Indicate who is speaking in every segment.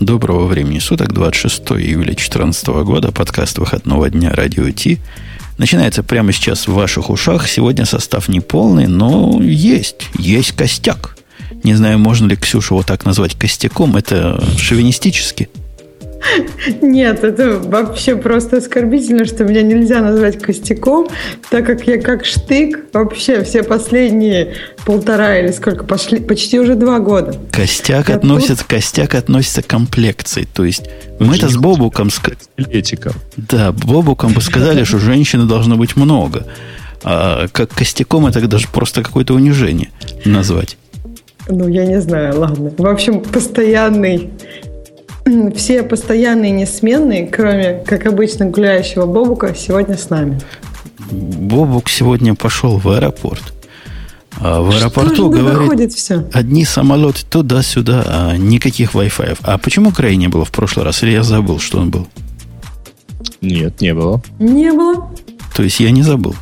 Speaker 1: Доброго времени суток, 26 июля 2014 года, подкаст выходного дня Радио Ти. Начинается прямо сейчас в ваших ушах. Сегодня состав не полный, но есть, есть костяк. Не знаю, можно ли Ксюшу вот так назвать костяком, это шовинистически –
Speaker 2: нет, это вообще просто оскорбительно, что меня нельзя назвать костяком, так как я как штык вообще все последние полтора или сколько пошли, почти уже два года.
Speaker 1: Костяк я относится, тут... костяк относится к комплекции, то есть мы это с Бобуком
Speaker 3: Этика.
Speaker 1: Да, Бобуком бы сказали, что женщины должно быть много, а как костяком это даже просто какое-то унижение назвать.
Speaker 2: Ну, я не знаю, ладно. В общем, постоянный все постоянные несменные, кроме, как обычно, гуляющего Бобука, сегодня с нами.
Speaker 1: Бобук сегодня пошел в аэропорт. А в аэропорту, говорит,
Speaker 2: все?
Speaker 1: одни самолеты туда-сюда, а никаких Wi-Fi. А почему Край не было в прошлый раз? Или я забыл, что он был?
Speaker 3: Нет, не было.
Speaker 2: Не было.
Speaker 1: То есть я не забыл?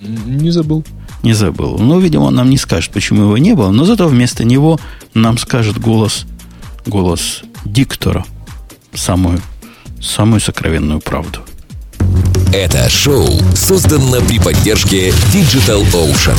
Speaker 3: Не забыл.
Speaker 1: Не забыл. Ну, видимо, он нам не скажет, почему его не было, но зато вместо него нам скажет голос, голос диктора самую, самую сокровенную правду.
Speaker 4: Это шоу создано при поддержке Digital Ocean.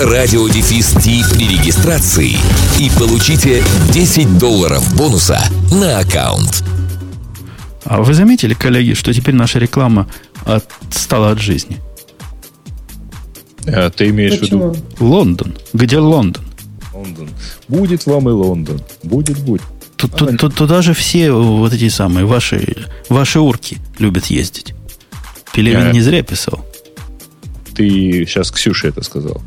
Speaker 4: радиодефис при регистрации и получите 10 долларов бонуса на аккаунт.
Speaker 1: А вы заметили, коллеги, что теперь наша реклама отстала от жизни?
Speaker 3: А ты имеешь Почему? в виду?
Speaker 1: Лондон. Где Лондон?
Speaker 3: Лондон. Будет вам и Лондон. Будет, будет.
Speaker 1: Тут, тут, тут, туда же все вот эти самые ваши, ваши урки любят ездить. Пелевин я... не зря писал.
Speaker 3: Ты сейчас Ксюше это сказал.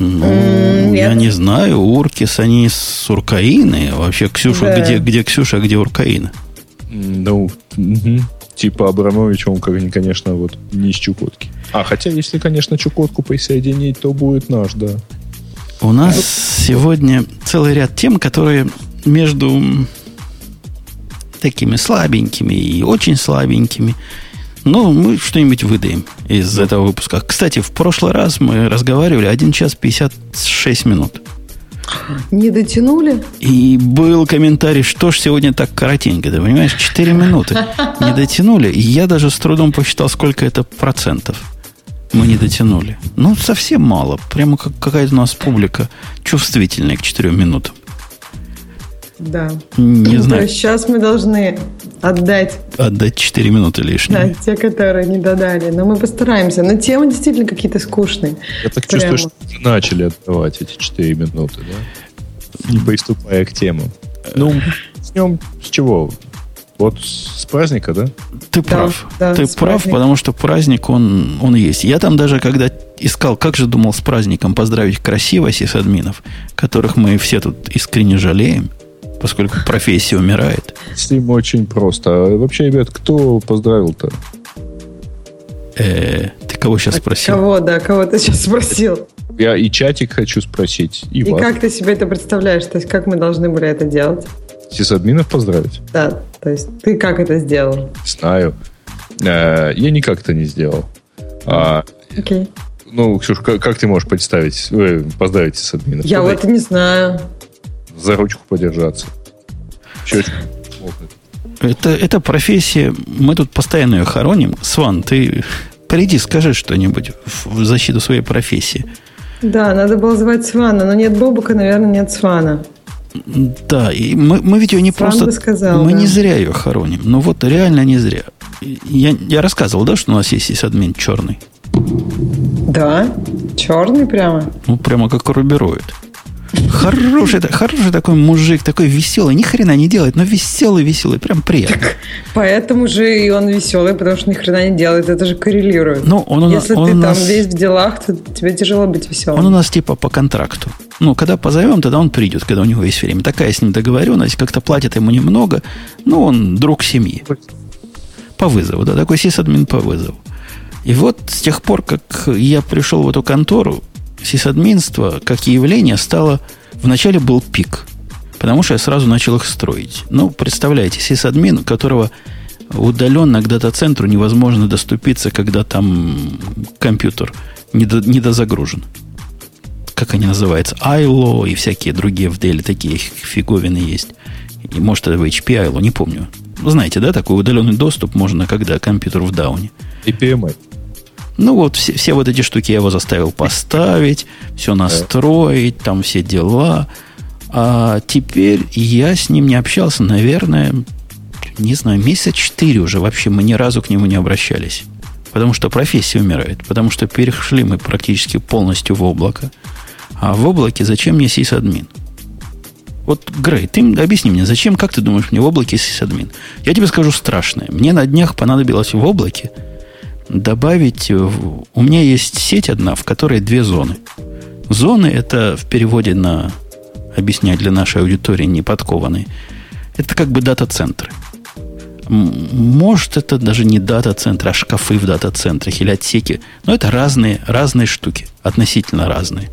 Speaker 1: Ну, mm, я не знаю. Уркис, они с Уркаины. Вообще, Ксюша, да. где, где Ксюша, а где Уркаина?
Speaker 3: Ну, угу. типа Абрамович, он, конечно, вот не из Чукотки. А, хотя, если, конечно, Чукотку присоединить, то будет наш, да.
Speaker 1: У нас вот. сегодня целый ряд тем, которые между такими слабенькими и очень слабенькими – ну, мы что-нибудь выдаем из этого выпуска. Кстати, в прошлый раз мы разговаривали 1 час 56 минут.
Speaker 2: Не дотянули?
Speaker 1: И был комментарий, что ж сегодня так коротенько. Ты понимаешь, 4 минуты. Не дотянули. И я даже с трудом посчитал, сколько это процентов мы не дотянули. Ну, совсем мало. Прямо как какая-то у нас публика чувствительная к 4 минутам.
Speaker 2: Да.
Speaker 1: Не знаю.
Speaker 2: сейчас мы должны отдать...
Speaker 1: Отдать 4 минуты лишние.
Speaker 2: Да, те, которые не додали. Но мы постараемся. Но темы действительно какие-то скучные.
Speaker 3: Я так Прямо. чувствую, что начали отдавать эти 4 минуты, да? Не приступая к темам. Ну, с нем с чего? Вот с праздника, да?
Speaker 1: Ты прав. Да, Ты прав, праздника. потому что праздник, он, он есть. Я там даже, когда искал, как же думал с праздником поздравить красиво сисадминов, которых мы все тут искренне жалеем, поскольку профессия умирает.
Speaker 3: С ним очень просто. А вообще, ребят, кто поздравил-то?
Speaker 1: Э, ты кого сейчас а спросил?
Speaker 2: Кого, да, кого ты сейчас спросил?
Speaker 3: Я и чатик хочу спросить, и,
Speaker 2: и
Speaker 3: вас.
Speaker 2: как ты себе это представляешь? То есть, как мы должны были это делать?
Speaker 3: Сисадминов поздравить?
Speaker 2: Да, то есть, ты как это сделал?
Speaker 3: Знаю. Э, я никак это не сделал. А,
Speaker 2: Окей.
Speaker 3: Ну, Ксюш, как, как ты можешь представить, э, поздравить сисадминов?
Speaker 2: Я вот не знаю
Speaker 3: за ручку подержаться. Щечку
Speaker 1: это, это профессия, мы тут постоянно ее хороним. Сван, ты приди, скажи что-нибудь в защиту своей профессии.
Speaker 2: Да, надо было звать Свана, но нет Бобука, наверное, нет Свана.
Speaker 1: Да, и мы, мы ведь ее не Сван просто...
Speaker 2: сказал,
Speaker 1: мы
Speaker 2: да.
Speaker 1: не зря ее хороним. Ну вот реально не зря. Я, я рассказывал, да, что у нас есть админ черный?
Speaker 2: Да, черный прямо.
Speaker 1: Ну, прямо как рубероид. Хороший, хороший такой мужик, такой веселый, ни хрена не делает, но веселый, веселый, прям приятно. Так,
Speaker 2: поэтому же и он веселый, потому что ни хрена не делает, это же коррелирует.
Speaker 1: Ну, он,
Speaker 2: Если
Speaker 1: он
Speaker 2: ты
Speaker 1: там
Speaker 2: нас, весь в делах, то тебе тяжело быть веселым.
Speaker 1: Он у нас типа по контракту. Ну, когда позовем, тогда он придет, когда у него есть время. Такая с ним договоренность, как-то платят ему немного, но он друг семьи. По вызову, да, такой сисадмин по вызову. И вот с тех пор, как я пришел в эту контору, сисадминство как явление стало... Вначале был пик, потому что я сразу начал их строить. Ну, представляете, сисадмин, у которого удаленно к дата-центру невозможно доступиться, когда там компьютер недозагружен. Как они называются? ILO и всякие другие в Dell такие фиговины есть. И может это HP ILO, не помню. Знаете, да, такой удаленный доступ можно, когда компьютер в дауне.
Speaker 3: И PMI.
Speaker 1: Ну вот все, все вот эти штуки я его заставил поставить, все настроить, там все дела. А теперь я с ним не общался, наверное, не знаю, месяца четыре уже вообще мы ни разу к нему не обращались. Потому что профессия умирает, потому что перешли мы практически полностью в облако. А в облаке зачем мне сисадмин? Вот, Грей, ты объясни мне, зачем, как ты думаешь, мне в облаке сисадмин? Я тебе скажу страшное. Мне на днях понадобилось в облаке добавить... У меня есть сеть одна, в которой две зоны. Зоны это в переводе на объяснять для нашей аудитории неподкованной. Это как бы дата-центры. Может, это даже не дата-центры, а шкафы в дата-центрах или отсеки. Но это разные, разные штуки, относительно разные.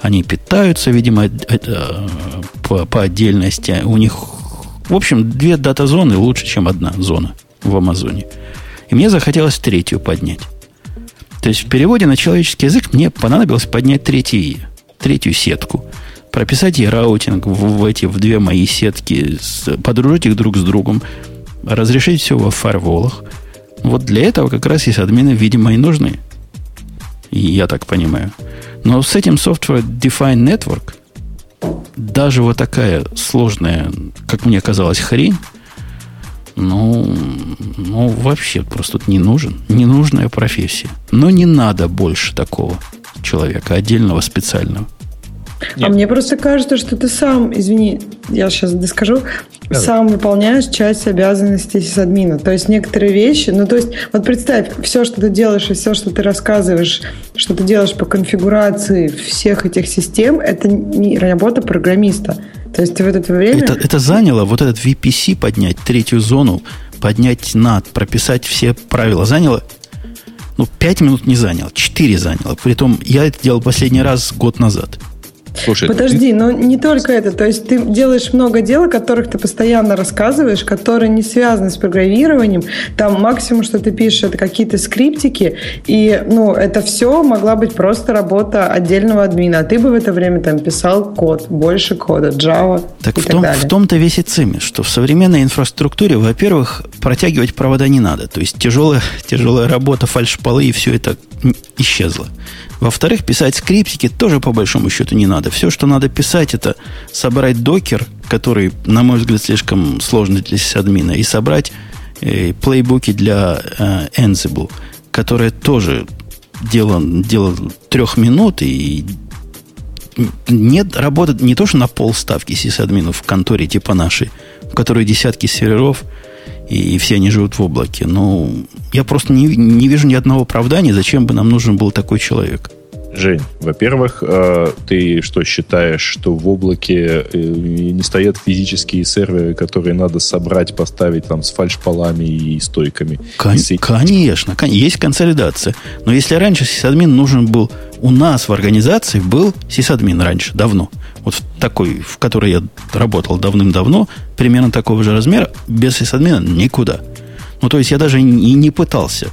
Speaker 1: Они питаются, видимо, это, по, по отдельности. У них, в общем, две дата-зоны лучше, чем одна зона в Амазоне. И мне захотелось третью поднять. То есть в переводе на человеческий язык мне понадобилось поднять третий, третью сетку. Прописать ей раутинг в, в эти в две мои сетки, подружить их друг с другом, разрешить все во фарволах. Вот для этого как раз есть админы, видимо, и нужны. Я так понимаю. Но с этим Software Defined Network даже вот такая сложная, как мне казалось, хрень, ну, ну, вообще просто тут не нужен. Ненужная профессия. Но не надо больше такого человека, отдельного, специального.
Speaker 2: Нет. А мне просто кажется, что ты сам, извини, я сейчас доскажу, да. сам выполняешь часть обязанностей сисадмина. То есть некоторые вещи, ну то есть вот представь, все, что ты делаешь и все, что ты рассказываешь, что ты делаешь по конфигурации всех этих систем, это не работа программиста. То есть ты в это время...
Speaker 1: Это, это заняло вот этот VPC поднять, третью зону, поднять над, прописать все правила. Заняло ну, 5 минут не заняло, 4 заняло. Притом я это делал последний раз год назад.
Speaker 2: Слушай, Подожди, ты... но не только это. То есть ты делаешь много дел, о которых ты постоянно рассказываешь, которые не связаны с программированием. Там максимум, что ты пишешь, это какие-то скриптики. И ну, это все могла быть просто работа отдельного админа. А ты бы в это время там писал код, больше кода, Java
Speaker 1: так
Speaker 2: и
Speaker 1: в, том,
Speaker 2: так далее.
Speaker 1: в том-то весь и цимис, что в современной инфраструктуре, во-первых, протягивать провода не надо. То есть тяжелая, тяжелая работа, фальшполы и все это исчезло. Во-вторых, писать скриптики тоже по большому счету не надо. Все, что надо писать, это собрать докер, который, на мой взгляд, слишком сложный для админа, и собрать э, плейбуки для э, Ansible, которое тоже дело, дело трех минут и нет работы не то, что на полставки сисадминов в конторе типа нашей, в которой десятки серверов, и, и все они живут в облаке. Но я просто не, не вижу ни одного оправдания, зачем бы нам нужен был такой человек.
Speaker 3: Жень, во-первых, э, ты что считаешь, что в облаке э, не стоят физические серверы, которые надо собрать, поставить там с фальшполами и стойками?
Speaker 1: Кон- и конечно, есть консолидация. Но если раньше сисадмин нужен был у нас в организации, был сисадмин раньше, давно. Вот в такой, в которой я работал давным-давно, примерно такого же размера, без сисадмина никуда. Ну, то есть я даже и не пытался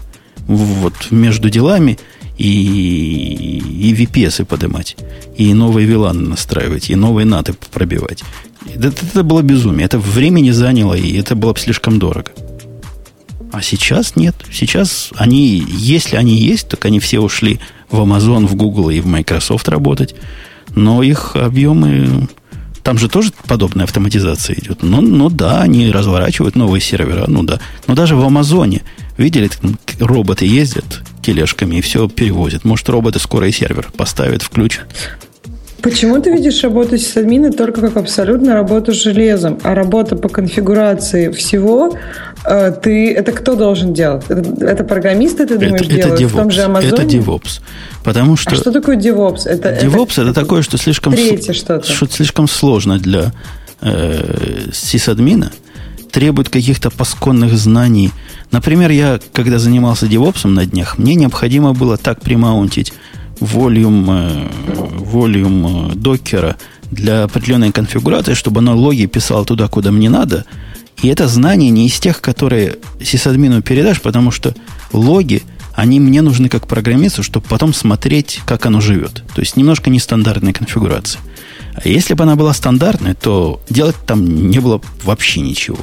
Speaker 1: вот между делами и, и VPS поднимать, и новые виланы настраивать, и новые наты пробивать. Это, это было безумие. Это времени заняло, и это было бы слишком дорого. А сейчас нет. Сейчас они, если они есть, так они все ушли в Amazon, в Google и в Microsoft работать. Но их объемы... Там же тоже подобная автоматизация идет. Ну, ну да, они разворачивают новые сервера, ну да. Но даже в Амазоне, видели, роботы ездят тележками и все перевозят. Может, роботы скоро и сервер поставят, включат.
Speaker 2: Почему ты видишь работу сисадмина только как абсолютно работу с железом, а работа по конфигурации всего э, ты это кто должен делать? Это, это программисты, ты думаешь, это, делают
Speaker 1: это DevOps, в том же Amazon? Это DevOps. Потому что... А
Speaker 2: что такое DevOps? Это,
Speaker 1: DevOps это, это такое, что слишком, третье что-то. что слишком сложно для э, сисадмина, требует каких-то пасконных знаний. Например, я, когда занимался DevOps на днях, мне необходимо было так примаунтить волюм, э, волюм э, докера для определенной конфигурации, чтобы оно логи писало туда, куда мне надо. И это знание не из тех, которые сисадмину передашь, потому что логи, они мне нужны как программисту, чтобы потом смотреть, как оно живет. То есть немножко нестандартная конфигурация. А если бы она была стандартной, то делать там не было вообще ничего.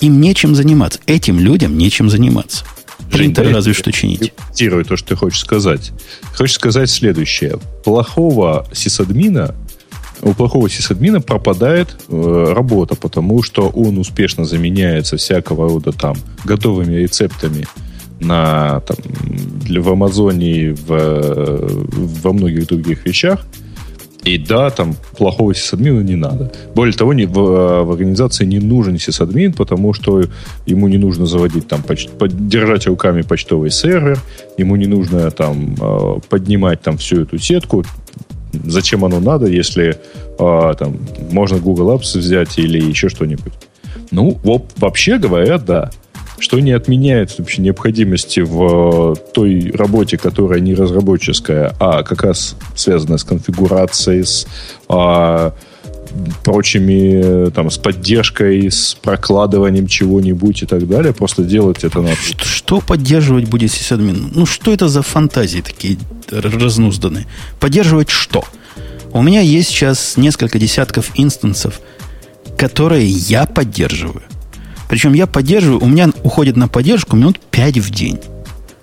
Speaker 1: Им нечем заниматься. Этим людям нечем заниматься. Принтеры разве что чинить.
Speaker 3: Цитирую то, что ты хочешь сказать. Хочешь сказать следующее. Плохого сисадмина у плохого сисадмина пропадает э, работа, потому что он успешно заменяется всякого рода там готовыми рецептами на, там, для, в Амазоне в, во многих других вещах. И да, там плохого сисадмина не надо. Более того, не, в, э, в организации не нужен сисадмин, потому что ему не нужно заводить там, поч, держать руками почтовый сервер, ему не нужно там э, поднимать там всю эту сетку. Зачем оно надо, если э, там можно Google Apps взять или еще что-нибудь? Ну, вообще говоря, да что не отменяет вообще необходимости в э, той работе, которая не разработческая, а как раз связанная с конфигурацией, с а, прочими, там, с поддержкой, с прокладыванием чего-нибудь и так далее. Просто делать это надо.
Speaker 1: Что, что поддерживать будет сисадмин? Ну, что это за фантазии такие разнузданные? Поддерживать что? У меня есть сейчас несколько десятков инстансов, которые я поддерживаю. Причем я поддерживаю, у меня уходит на поддержку минут 5 в день.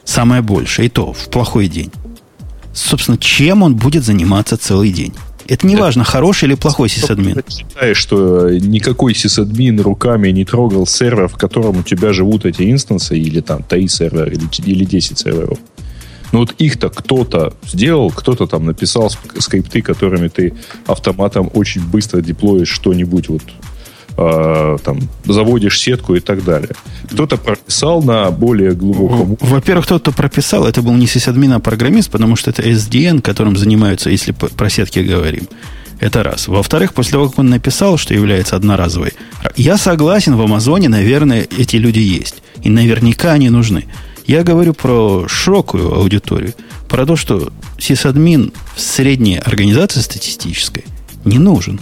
Speaker 1: Самое большее, и то в плохой день. Собственно, чем он будет заниматься целый день? Это не важно, хороший или плохой сисадмин.
Speaker 3: Ты считаешь, что никакой сисадмин руками не трогал сервер, в котором у тебя живут эти инстансы, или там 3 сервера, или, или 10 серверов. Ну вот их-то кто-то сделал, кто-то там написал скрипты, которыми ты автоматом очень быстро деплоишь что-нибудь вот э, там, заводишь сетку и так далее. Кто-то прописал на более глубоком...
Speaker 1: Во-первых, тот, кто прописал, это был не сисадмин, а программист, потому что это SDN, которым занимаются, если про сетки говорим. Это раз. Во-вторых, после того, как он написал, что является одноразовой, я согласен, в Амазоне, наверное, эти люди есть. И наверняка они нужны. Я говорю про широкую аудиторию, про то, что сисадмин в средней организации статистической не нужен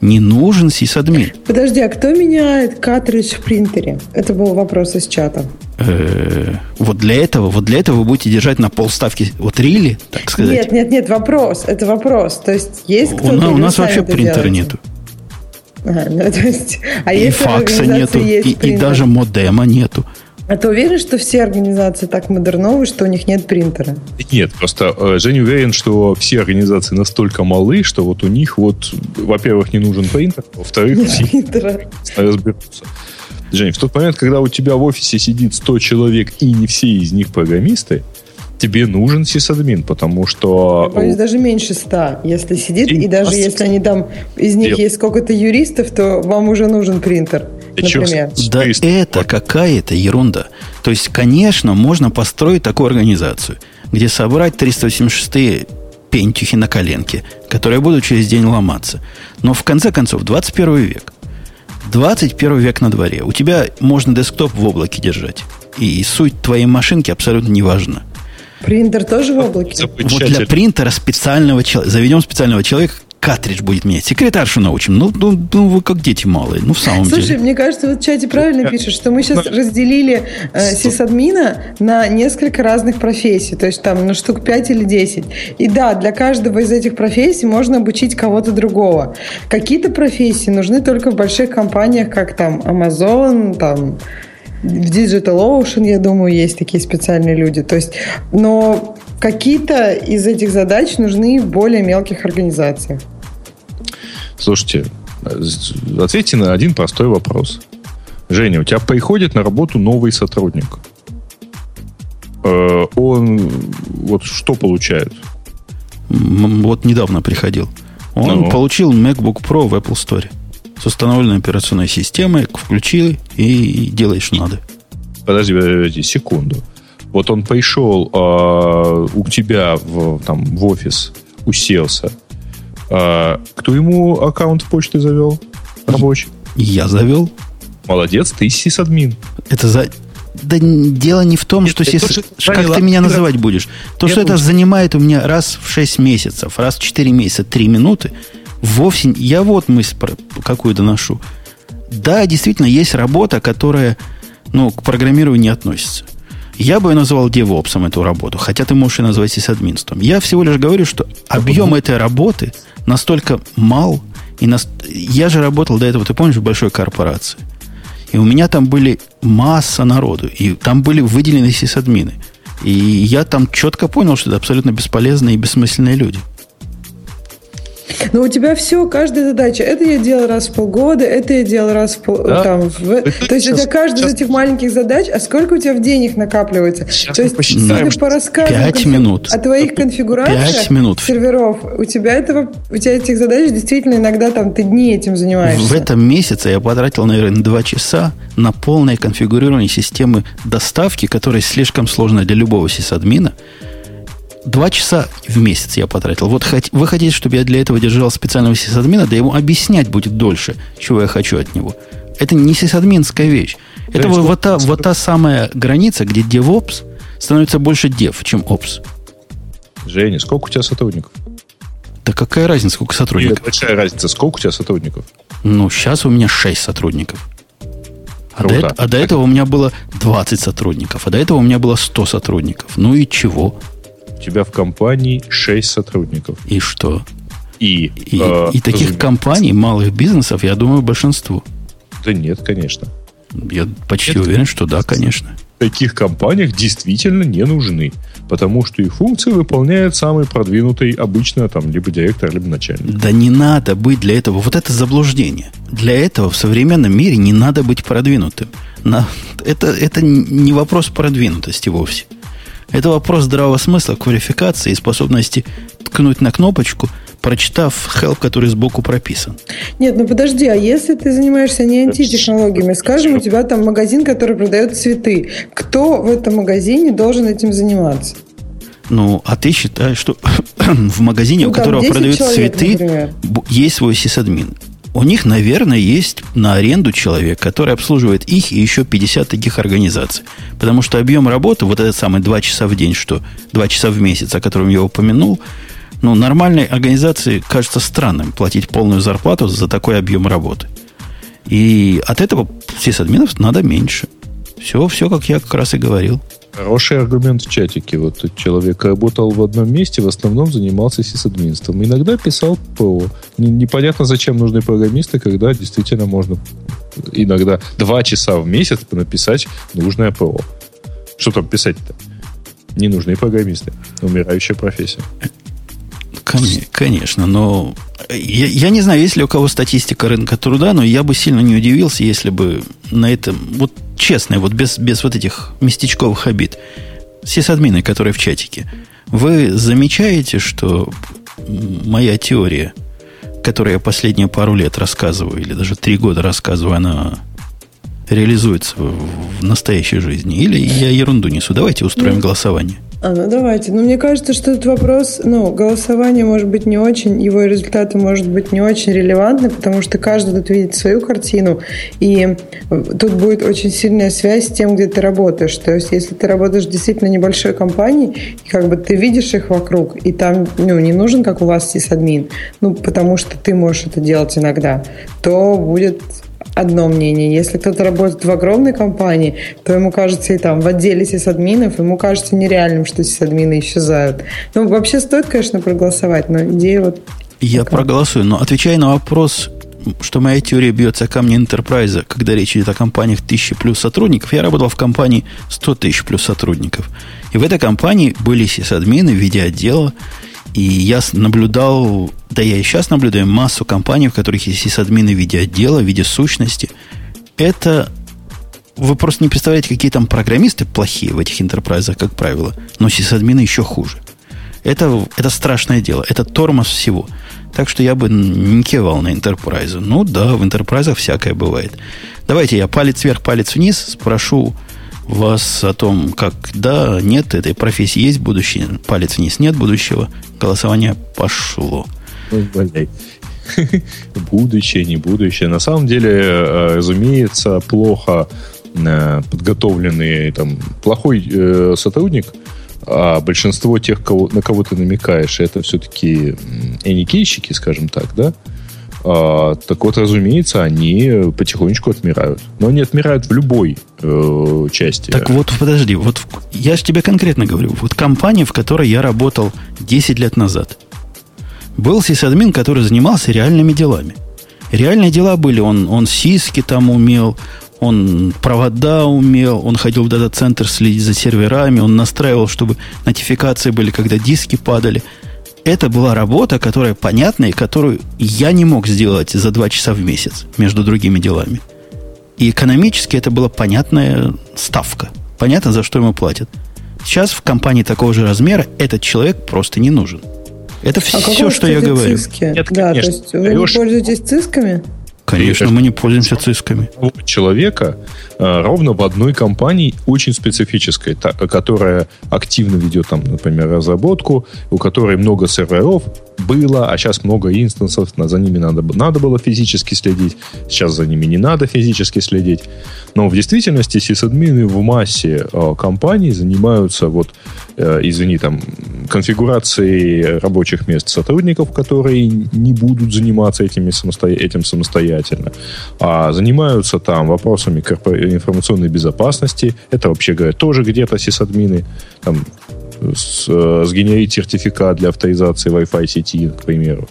Speaker 1: не нужен сисадмин.
Speaker 2: Подожди, а кто меняет картридж в принтере? Это был вопрос из чата.
Speaker 1: Э, вот для этого, вот для этого вы будете держать на полставки вот рили, так сказать.
Speaker 2: Нет, нет, нет, вопрос. Это вопрос. То есть есть кто-то.
Speaker 1: У, у нас вообще принтера делаете? нету.
Speaker 2: А, ну, то есть, а
Speaker 1: и факса нету, и, и даже модема нету.
Speaker 2: А ты уверен, что все организации так модерновые, что у них нет принтера?
Speaker 3: Нет, просто э, Женя уверен, что все организации настолько малы, что вот у них вот, во-первых, не нужен принтер, во-вторых, все разберутся. Жень, в тот момент, когда у тебя в офисе сидит 100 человек, и не все из них программисты, тебе нужен сисадмин, потому что...
Speaker 2: Я боюсь, даже меньше 100, если сидит, и, и даже если они там, из них Нет. есть сколько-то юристов, то вам уже нужен принтер. Например.
Speaker 1: Да это какая-то ерунда. То есть, конечно, можно построить такую организацию, где собрать 386 пентюхи на коленке, которые будут через день ломаться. Но в конце концов, 21 век. 21 век на дворе. У тебя можно десктоп в облаке держать. И суть твоей машинки абсолютно не важна.
Speaker 2: Принтер тоже в облаке?
Speaker 1: Вот для принтера специального человека, заведем специального человека, картридж будет менять. Секретаршу научим. Ну, ну, ну вы как дети малые. Ну, в самом
Speaker 2: Слушай,
Speaker 1: деле.
Speaker 2: Слушай, мне кажется, вот в чате правильно пишут, что мы сейчас разделили э, сисадмина на несколько разных профессий. То есть там на штук 5 или 10. И да, для каждого из этих профессий можно обучить кого-то другого. Какие-то профессии нужны только в больших компаниях, как там Amazon, там в Digital Ocean, я думаю, есть такие специальные люди. То есть, но какие-то из этих задач нужны в более мелких организациях.
Speaker 3: Слушайте, ответьте на один простой вопрос. Женя, у тебя приходит на работу новый сотрудник. Э, он вот что получает?
Speaker 1: Вот недавно приходил. Он
Speaker 3: Ну.
Speaker 1: получил MacBook Pro в Apple Store. С установленной операционной системой, включил и делай, что надо.
Speaker 3: Подожди, подожди, секунду. Вот он пришел а, у тебя в, там, в офис, уселся. А, кто ему аккаунт почты завел? Рабочий.
Speaker 1: Я завел.
Speaker 3: Молодец, ты сисадмин.
Speaker 1: Это за... Да дело не в том,
Speaker 3: Нет,
Speaker 1: что...
Speaker 3: это
Speaker 1: сис-
Speaker 3: тоже
Speaker 1: Как
Speaker 3: заняло-
Speaker 1: ты меня называть будешь? То,
Speaker 3: Я
Speaker 1: что это
Speaker 3: лучше.
Speaker 1: занимает у меня раз в 6 месяцев, раз в 4 месяца 3 минуты, вовсе... Я вот мысль про- какую доношу. Да, действительно, есть работа, которая ну, к программированию не относится. Я бы назвал девопсом эту работу, хотя ты можешь ее назвать сисадминством. Я всего лишь говорю, что объем этой работы настолько мал, и нас... я же работал до этого, ты помнишь, в большой корпорации. И у меня там были масса народу, и там были выделены сисадмины. И я там четко понял, что это абсолютно бесполезные и бессмысленные люди.
Speaker 2: Но у тебя все, каждая задача. Это я делал раз в полгода, это я делал раз в пол...
Speaker 3: Да.
Speaker 2: там. в- То есть у
Speaker 3: сейчас-
Speaker 2: тебя каждая из
Speaker 3: сейчас-
Speaker 2: этих маленьких задач, а сколько у тебя в денег накапливается?
Speaker 3: Сейчас
Speaker 2: То есть,
Speaker 3: посчитаем,
Speaker 2: по рассказам
Speaker 1: Пять минут.
Speaker 2: о твоих конфигурациях
Speaker 1: минут.
Speaker 2: серверов, у тебя этого, у тебя этих задач действительно иногда там ты дни этим занимаешься.
Speaker 1: В этом месяце я потратил, наверное, два часа на полное конфигурирование системы доставки, которая слишком сложная для любого сисадмина. Два часа в месяц я потратил. Вот вы хотите, чтобы я для этого держал специального сисадмина, да ему объяснять будет дольше, чего я хочу от него. Это не сисадминская вещь. Это вот,
Speaker 3: сколько-
Speaker 1: вот та, вот та самая граница, где DevOps становится больше dev, чем Ops.
Speaker 3: Женя, сколько у тебя сотрудников?
Speaker 1: Да какая разница, сколько сотрудников?
Speaker 3: Нет, большая разница. Сколько у тебя сотрудников?
Speaker 1: Ну, сейчас у меня 6 сотрудников. А до,
Speaker 3: Круто.
Speaker 1: эт- а до этого у меня было 20 сотрудников, а до этого у меня было 100 сотрудников. Ну и чего?
Speaker 3: У тебя в компании 6 сотрудников.
Speaker 1: И что?
Speaker 3: И,
Speaker 1: И,
Speaker 3: э,
Speaker 1: и таких компаний, малых бизнесов, я думаю, большинство.
Speaker 3: Да нет, конечно.
Speaker 1: Я почти
Speaker 3: Нет.
Speaker 1: уверен, что да, конечно.
Speaker 3: В таких компаниях действительно не нужны. Потому что их функции выполняет самый продвинутый обычно там либо директор, либо начальник.
Speaker 1: Да не надо быть для этого. Вот это заблуждение. Для этого в современном мире не надо быть продвинутым. На, это, это не вопрос продвинутости вовсе. Это вопрос здравого смысла, квалификации и способности ткнуть на кнопочку, прочитав help, который сбоку прописан.
Speaker 2: Нет, ну подожди, а если ты занимаешься не антитехнологиями, скажем, у тебя там магазин, который продает цветы, кто в этом магазине должен этим заниматься?
Speaker 1: Ну, а ты считаешь, что в магазине,
Speaker 2: Ну,
Speaker 1: у которого
Speaker 2: 10
Speaker 1: продают
Speaker 2: человек,
Speaker 1: цветы,
Speaker 2: например.
Speaker 1: есть свой сисадмин. У них, наверное, есть на аренду человек, который обслуживает их и еще 50 таких организаций. Потому что объем работы, вот этот самый 2 часа в день, что 2 часа в месяц, о котором я упомянул, ну, нормальной организации кажется странным платить полную зарплату за такой объем работы. И от этого сисадминов надо меньше. Все, все, как я как раз и говорил.
Speaker 3: Хороший аргумент в чатике. Вот человек работал в одном месте, в основном занимался сисадминством. Иногда писал ПО. Не- Непонятно, зачем нужны программисты, когда действительно можно иногда два часа в месяц написать нужное ПО. Что там писать-то? Ненужные программисты. Умирающая профессия.
Speaker 1: Кон- Конечно, но я, я не знаю, есть ли у кого статистика рынка труда, но я бы сильно не удивился, если бы на этом, вот честно, вот без, без вот этих местечковых обид, сисадмины, которые в чатике, вы замечаете, что моя теория, которую я последние пару лет рассказываю, или даже три года рассказываю, она реализуется в, в настоящей жизни? Или я ерунду несу? Давайте устроим голосование.
Speaker 2: А, ну давайте. Ну, мне кажется, что этот вопрос, ну, голосование может быть не очень, его результаты может быть не очень релевантны, потому что каждый тут видит свою картину, и э, тут будет очень сильная связь с тем, где ты работаешь. То есть, если ты работаешь действительно небольшой компании, и как бы ты видишь их вокруг, и там, ну, не нужен, как у вас, сисадмин, ну, потому что ты можешь это делать иногда, то будет одно мнение. Если кто-то работает в огромной компании, то ему кажется и там в отделе сисадминов, ему кажется нереальным, что сисадмины исчезают. Ну, вообще стоит, конечно, проголосовать, но идея вот...
Speaker 1: Я
Speaker 2: Такая.
Speaker 1: проголосую, но отвечая на вопрос, что моя теория бьется о камни Enterprise, когда речь идет о компаниях 1000 плюс сотрудников, я работал в компании 100 тысяч плюс сотрудников. И в этой компании были сисадмины в виде отдела, и я наблюдал, да я и сейчас наблюдаю массу компаний, в которых есть сисадмины в виде отдела, в виде сущности. Это вы просто не представляете, какие там программисты плохие в этих интерпрайзах, как правило. Но сисадмины еще хуже. Это, это страшное дело. Это тормоз всего. Так что я бы не кивал на Enterprise. Ну да, в Enterprise всякое бывает. Давайте я палец вверх, палец вниз спрошу вас о том, как да, нет этой профессии, есть будущее, палец вниз, нет будущего. Голосование пошло.
Speaker 3: Будущее, не будущее. На самом деле, э, разумеется, плохо э, подготовленный, там, плохой э, сотрудник – а большинство тех, кого, на кого ты намекаешь, это все-таки эникейщики, скажем так, да? А, так вот, разумеется, они потихонечку отмирают. Но они отмирают в любой э, части.
Speaker 1: Так вот, подожди, вот я же тебе конкретно говорю. Вот компания, в которой я работал 10 лет назад, был сисадмин, который занимался реальными делами. Реальные дела были, он, он сиски там умел, он провода умел, он ходил в дата-центр следить за серверами, он настраивал, чтобы нотификации были, когда диски падали. Это была работа, которая понятная, и которую я не мог сделать за два часа в месяц между другими делами. И экономически это была понятная ставка. Понятно, за что ему платят. Сейчас в компании такого же размера этот человек просто не нужен. Это а все, что я говорю.
Speaker 2: Циски? Нет, да, конечно. то есть вы Даешь... не пользуетесь цисками?
Speaker 1: Конечно, мы не пользуемся цисками.
Speaker 3: Человека ровно в одной компании очень специфической, которая активно ведет, там, например, разработку, у которой много серверов было, а сейчас много инстансов, за ними надо, надо было физически следить, сейчас за ними не надо физически следить. Но в действительности сисадмины в массе э, компаний занимаются, вот, э, извини, там, конфигурацией рабочих мест сотрудников, которые не будут заниматься этими самосто... этим самостоятельно, а занимаются там вопросами информационной безопасности. Это, вообще говоря, тоже где-то сисадмины. Там, с, э, сгенерить сертификат для авторизации Wi-Fi сети, к примеру.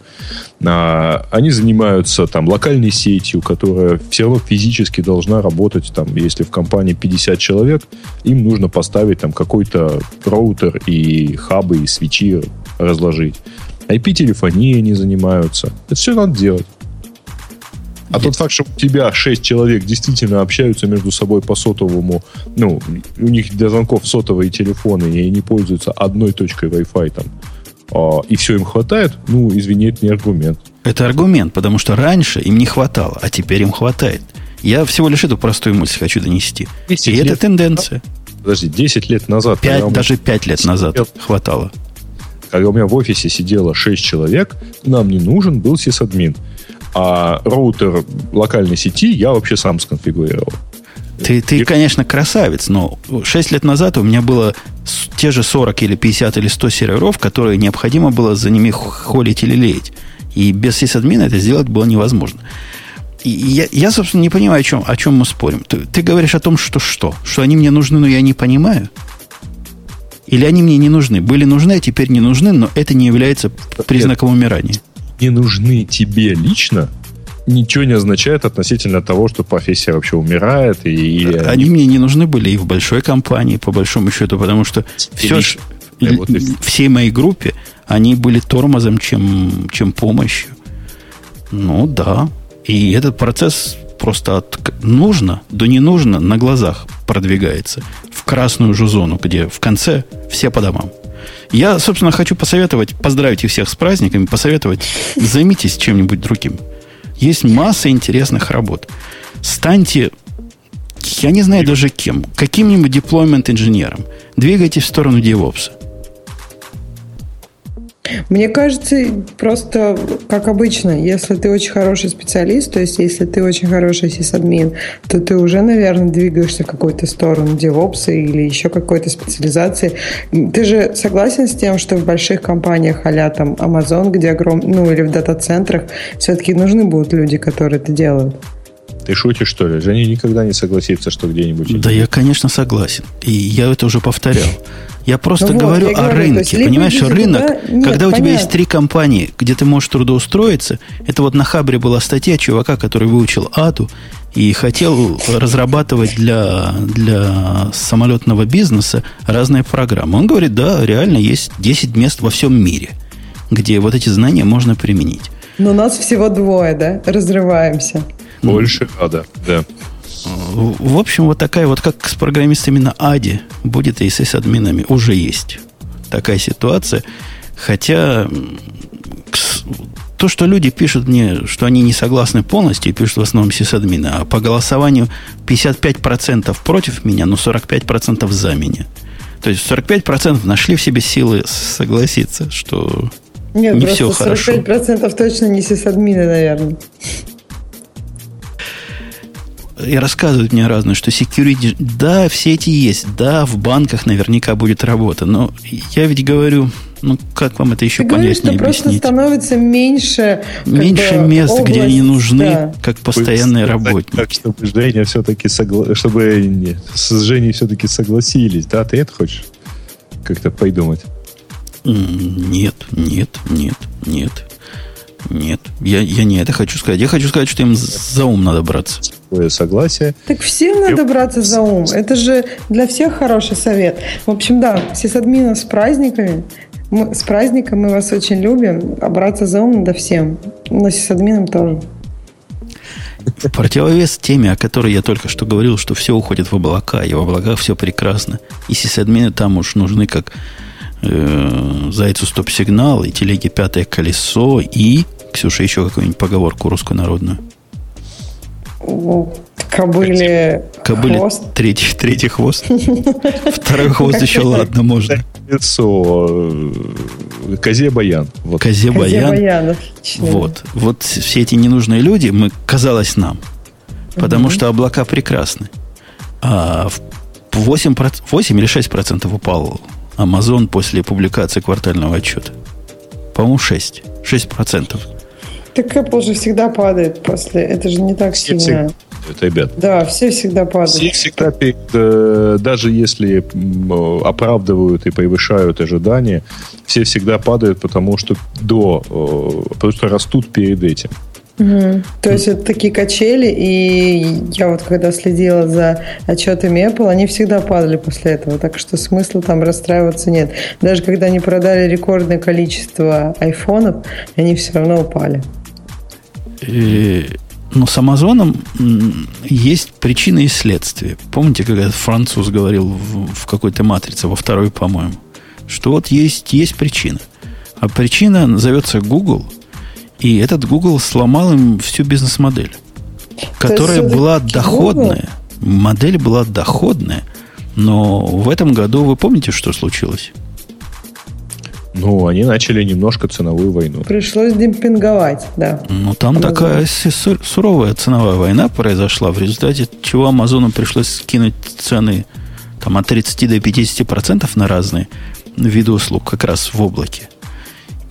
Speaker 3: А, они занимаются там локальной сетью, которая все равно физически должна работать. Там, если в компании 50 человек, им нужно поставить там какой-то роутер и хабы, и свечи разложить. IP-телефонией они занимаются. Это все надо делать. А тот факт, что у тебя 6 человек действительно общаются между собой по сотовому, ну, у них для звонков сотовые телефоны, и они пользуются одной точкой Wi-Fi там, а, и все им хватает, ну, извини, это не аргумент.
Speaker 1: Это аргумент, потому что раньше им не хватало, а теперь им хватает. Я всего лишь эту простую мысль хочу донести. И лет, это тенденция.
Speaker 3: Подожди, 10 лет назад...
Speaker 1: 5, даже 5 лет назад сидел, хватало.
Speaker 3: Когда у меня в офисе сидело 6 человек, нам не нужен был сисадмин. А роутер локальной сети я вообще сам сконфигурировал.
Speaker 1: Ты, ты, конечно, красавец, но 6 лет назад у меня было те же 40 или 50 или 100 серверов, которые необходимо было за ними холить или леять. И без сисадмина это сделать было невозможно. И я, я, собственно, не понимаю, о чем, о чем мы спорим. Ты, ты говоришь о том, что что? Что они мне нужны, но я не понимаю? Или они мне не нужны? Были нужны, а теперь не нужны, но это не является признаком умирания
Speaker 3: не нужны тебе лично, ничего не означает относительно того, что профессия вообще умирает. И,
Speaker 1: и они, они мне не нужны были и в большой компании, по большому счету, потому что все, ж, да, вот всей моей группе они были тормозом, чем, чем помощью. Ну да. И этот процесс просто от нужно до не нужно на глазах продвигается в красную же зону, где в конце все по домам. Я, собственно, хочу посоветовать, поздравить их всех с праздниками, посоветовать, займитесь чем-нибудь другим. Есть масса интересных работ. Станьте, я не знаю даже кем, каким-нибудь деплоймент инженером. Двигайтесь в сторону DevOps.
Speaker 2: Мне кажется, просто, как обычно, если ты очень хороший специалист, то есть если ты очень хороший сисадмин, то ты уже, наверное, двигаешься в какую-то сторону DevOps или еще какой-то специализации. Ты же согласен с тем, что в больших компаниях а там Amazon, где огром... ну или в дата-центрах, все-таки нужны будут люди, которые это делают?
Speaker 3: Ты шутишь, что ли? Женя никогда не согласится, что где-нибудь...
Speaker 1: Да я, конечно, согласен. И я это уже повторял. Я просто ну говорю вот, я о говорю, рынке. Понимаешь, рынок, туда... Нет, когда у тебя есть три компании, где ты можешь трудоустроиться, это вот на Хабре была статья чувака, который выучил Аду и хотел разрабатывать для, для самолетного бизнеса разные программы. Он говорит, да, реально есть 10 мест во всем мире, где вот эти знания можно применить.
Speaker 2: Но нас всего двое, да? Разрываемся.
Speaker 3: Больше ада, да.
Speaker 1: В общем, вот такая вот, как с программистами на АДе, будет и с админами. Уже есть такая ситуация. Хотя то, что люди пишут мне, что они не согласны полностью, и пишут в основном сисадмины, а по голосованию 55% против меня, но 45% за меня. То есть 45% нашли в себе силы согласиться, что
Speaker 2: Нет, не все хорошо. 45% точно не сисадмины, наверное.
Speaker 1: И рассказывают мне разные, что security, да, все эти есть, да, в банках наверняка будет работа, но я ведь говорю, ну, как вам это еще Ты понять,
Speaker 2: что просто становится меньше...
Speaker 1: Меньше бы, мест, область, где они нужны, да. как постоянные Пусть, работники.
Speaker 3: Так, чтобы Женя все-таки согла... чтобы с Женей все-таки согласились, да? Ты это хочешь как-то придумать?
Speaker 1: Нет, нет, нет, нет. Нет, я, я не это хочу сказать. Я хочу сказать, что им за ум надо браться.
Speaker 3: Согласие.
Speaker 2: Так всем надо браться за ум. Это же для всех хороший совет. В общем, да, сисадминов с праздниками. Мы, с праздником мы вас очень любим. А браться за ум надо всем. Но сисадминам тоже.
Speaker 1: В противовес теме, о которой я только что говорил, что все уходит в облака, и в облаках все прекрасно. И сисадмины там уж нужны как э, зайцу стоп-сигнал, и телеге пятое колесо, и, Ксюша, еще какую-нибудь поговорку русскую народную.
Speaker 2: Кобыле
Speaker 1: Кобыле хвост. Третий, третий хвост. Второй хвост еще ладно, можно.
Speaker 3: Лицо. Э, козе баян.
Speaker 1: Вот. Козе баян. Вот. Вот все эти ненужные люди, мы казалось нам. Потому что облака прекрасны. А 8, 8 или 6 процентов упал Amazon после публикации квартального отчета. По-моему, 6. 6 процентов.
Speaker 2: Так Apple же всегда падает после. Это же не так все сильно.
Speaker 3: Это, ребят.
Speaker 2: Да, все всегда падают. Все
Speaker 3: всегда, э, даже если оправдывают и превышают ожидания, все всегда падают, потому что до, э, потому что растут перед этим.
Speaker 2: Угу. То есть это такие качели, и я вот когда следила за отчетами Apple, они всегда падали после этого, так что смысла там расстраиваться нет. Даже когда они продали рекордное количество айфонов, они все равно упали.
Speaker 1: Но с Амазоном есть причины и следствия. Помните, когда француз говорил в, в какой-то матрице, во второй, по-моему, что вот есть, есть причина. А причина назовется Google – и этот Google сломал им всю бизнес-модель, которая была доходная. Google? Модель была доходная. Но в этом году вы помните, что случилось?
Speaker 3: Ну, они начали немножко ценовую войну.
Speaker 2: Пришлось демпинговать, да.
Speaker 1: Ну, там Amazon. такая суровая ценовая война произошла, в результате чего Амазону пришлось скинуть цены там, от 30 до 50 процентов на разные виды услуг, как раз в облаке.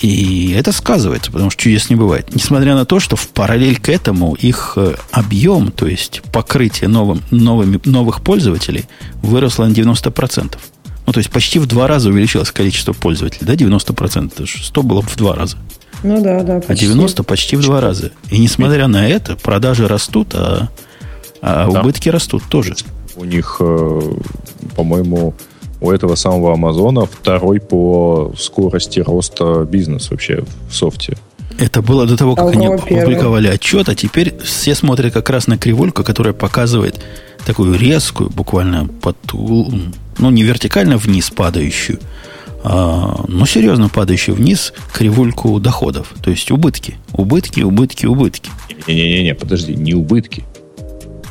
Speaker 1: И это сказывается, потому что чудес не бывает. Несмотря на то, что в параллель к этому их э, объем, то есть покрытие новым, новыми, новых пользователей, выросло на 90%. Ну, то есть почти в два раза увеличилось количество пользователей. Да, 90%. Это же 100 было бы в два раза.
Speaker 2: Ну да, да.
Speaker 1: Почти. А 90 почти в два раза. И несмотря на это, продажи растут, а, а да. убытки растут тоже.
Speaker 3: У них, э, по-моему, у этого самого Амазона второй по скорости роста бизнес вообще в софте.
Speaker 1: Это было до того, как Ого, они опубликовали отчет, а теперь все смотрят как раз на кривульку, которая показывает такую резкую, буквально под, ну, не вертикально вниз падающую, а, но серьезно падающую вниз кривульку доходов. То есть убытки. Убытки, убытки, убытки.
Speaker 3: Не-не-не, подожди, не убытки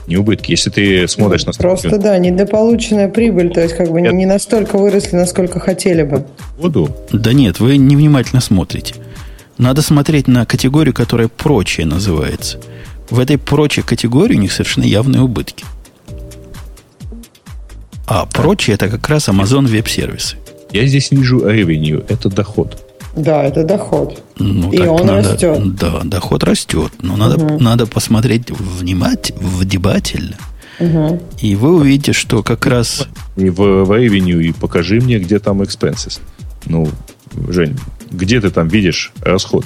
Speaker 3: не убытки. Если ты смотришь ну, на...
Speaker 2: Просто, да, недополученная прибыль, то есть как бы Нет. не настолько выросли, насколько хотели бы.
Speaker 3: Воду?
Speaker 1: Да нет, вы невнимательно смотрите. Надо смотреть на категорию, которая прочее называется. В этой прочей категории у них совершенно явные убытки. А прочее это как раз Amazon веб-сервисы.
Speaker 3: Я здесь вижу revenue, это доход.
Speaker 2: Да, это доход.
Speaker 1: Ну, и он надо, растет. Да, доход растет. Но надо, угу. надо посмотреть внимать, внимательно. Угу. И вы увидите, что как раз...
Speaker 3: И в, в revenue, и покажи мне, где там expenses. Ну, Жень, где ты там видишь расход?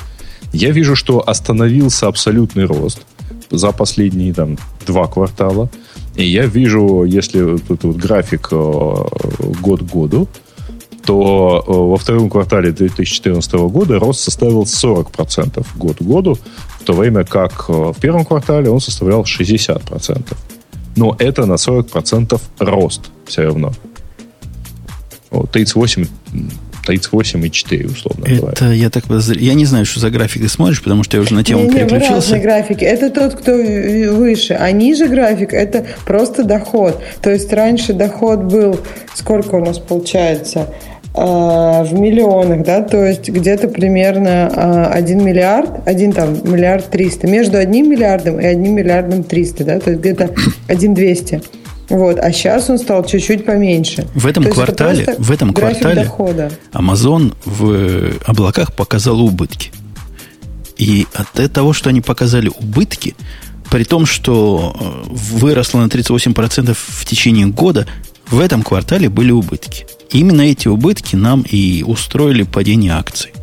Speaker 3: Я вижу, что остановился абсолютный рост за последние там два квартала. И я вижу, если тут вот график э, год к году, то э, во втором квартале 2014 года рост составил 40% год к году, в то время как э, в первом квартале он составлял 60%. Но это на 40% рост все равно. 38 38,4, условно
Speaker 1: Это
Speaker 3: говоря.
Speaker 1: я так подозреваю. Я не знаю, что за график ты смотришь, потому что я уже на тему
Speaker 2: не, не,
Speaker 1: переключился.
Speaker 2: разные графики. Это тот, кто выше. А ниже график – это просто доход. То есть раньше доход был, сколько у нас получается? А, в миллионах, да, то есть где-то примерно 1 а, миллиард, 1 там миллиард 300, между 1 миллиардом и 1 миллиардом 300, да, то есть где-то 1 200. Вот, а сейчас он стал чуть-чуть поменьше.
Speaker 1: В этом То квартале, в этом квартале дохода. Amazon в облаках показал убытки. И от того, что они показали убытки, при том, что э, выросло на 38% в течение года, в этом квартале были убытки. Именно эти убытки нам и устроили падение акций.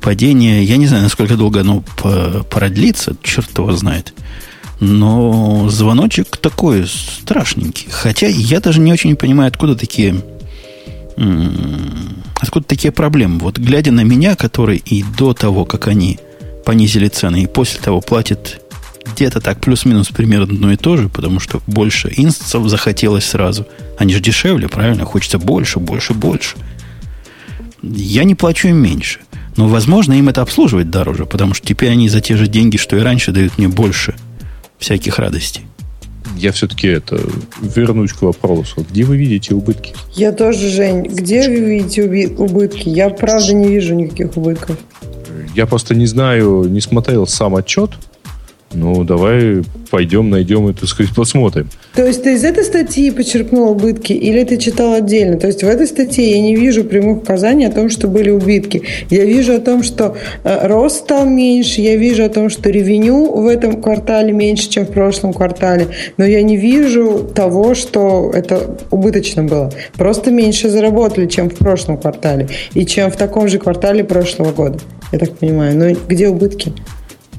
Speaker 1: Падение, я не знаю, насколько долго оно продлится, черт его знает. Но звоночек такой страшненький. Хотя я даже не очень понимаю, откуда такие откуда такие проблемы. Вот глядя на меня, который и до того, как они понизили цены, и после того платит где-то так плюс-минус примерно одно и то же, потому что больше инстансов захотелось сразу. Они же дешевле, правильно? Хочется больше, больше, больше. Я не плачу им меньше. Но, возможно, им это обслуживать дороже, потому что теперь они за те же деньги, что и раньше, дают мне больше всяких радостей.
Speaker 3: Я все-таки это вернусь к вопросу. Где вы видите убытки?
Speaker 2: Я тоже, Жень. Где вы видите убытки? Я правда не вижу никаких убытков.
Speaker 3: Я просто не знаю, не смотрел сам отчет, ну, давай пойдем, найдем и, так сказать, посмотрим.
Speaker 2: То есть ты из этой статьи почерпнул убытки или ты читал отдельно? То есть в этой статье я не вижу прямых указаний о том, что были убытки. Я вижу о том, что э, рост стал меньше, я вижу о том, что ревеню в этом квартале меньше, чем в прошлом квартале, но я не вижу того, что это убыточно было. Просто меньше заработали, чем в прошлом квартале и чем в таком же квартале прошлого года. Я так понимаю. Но где убытки?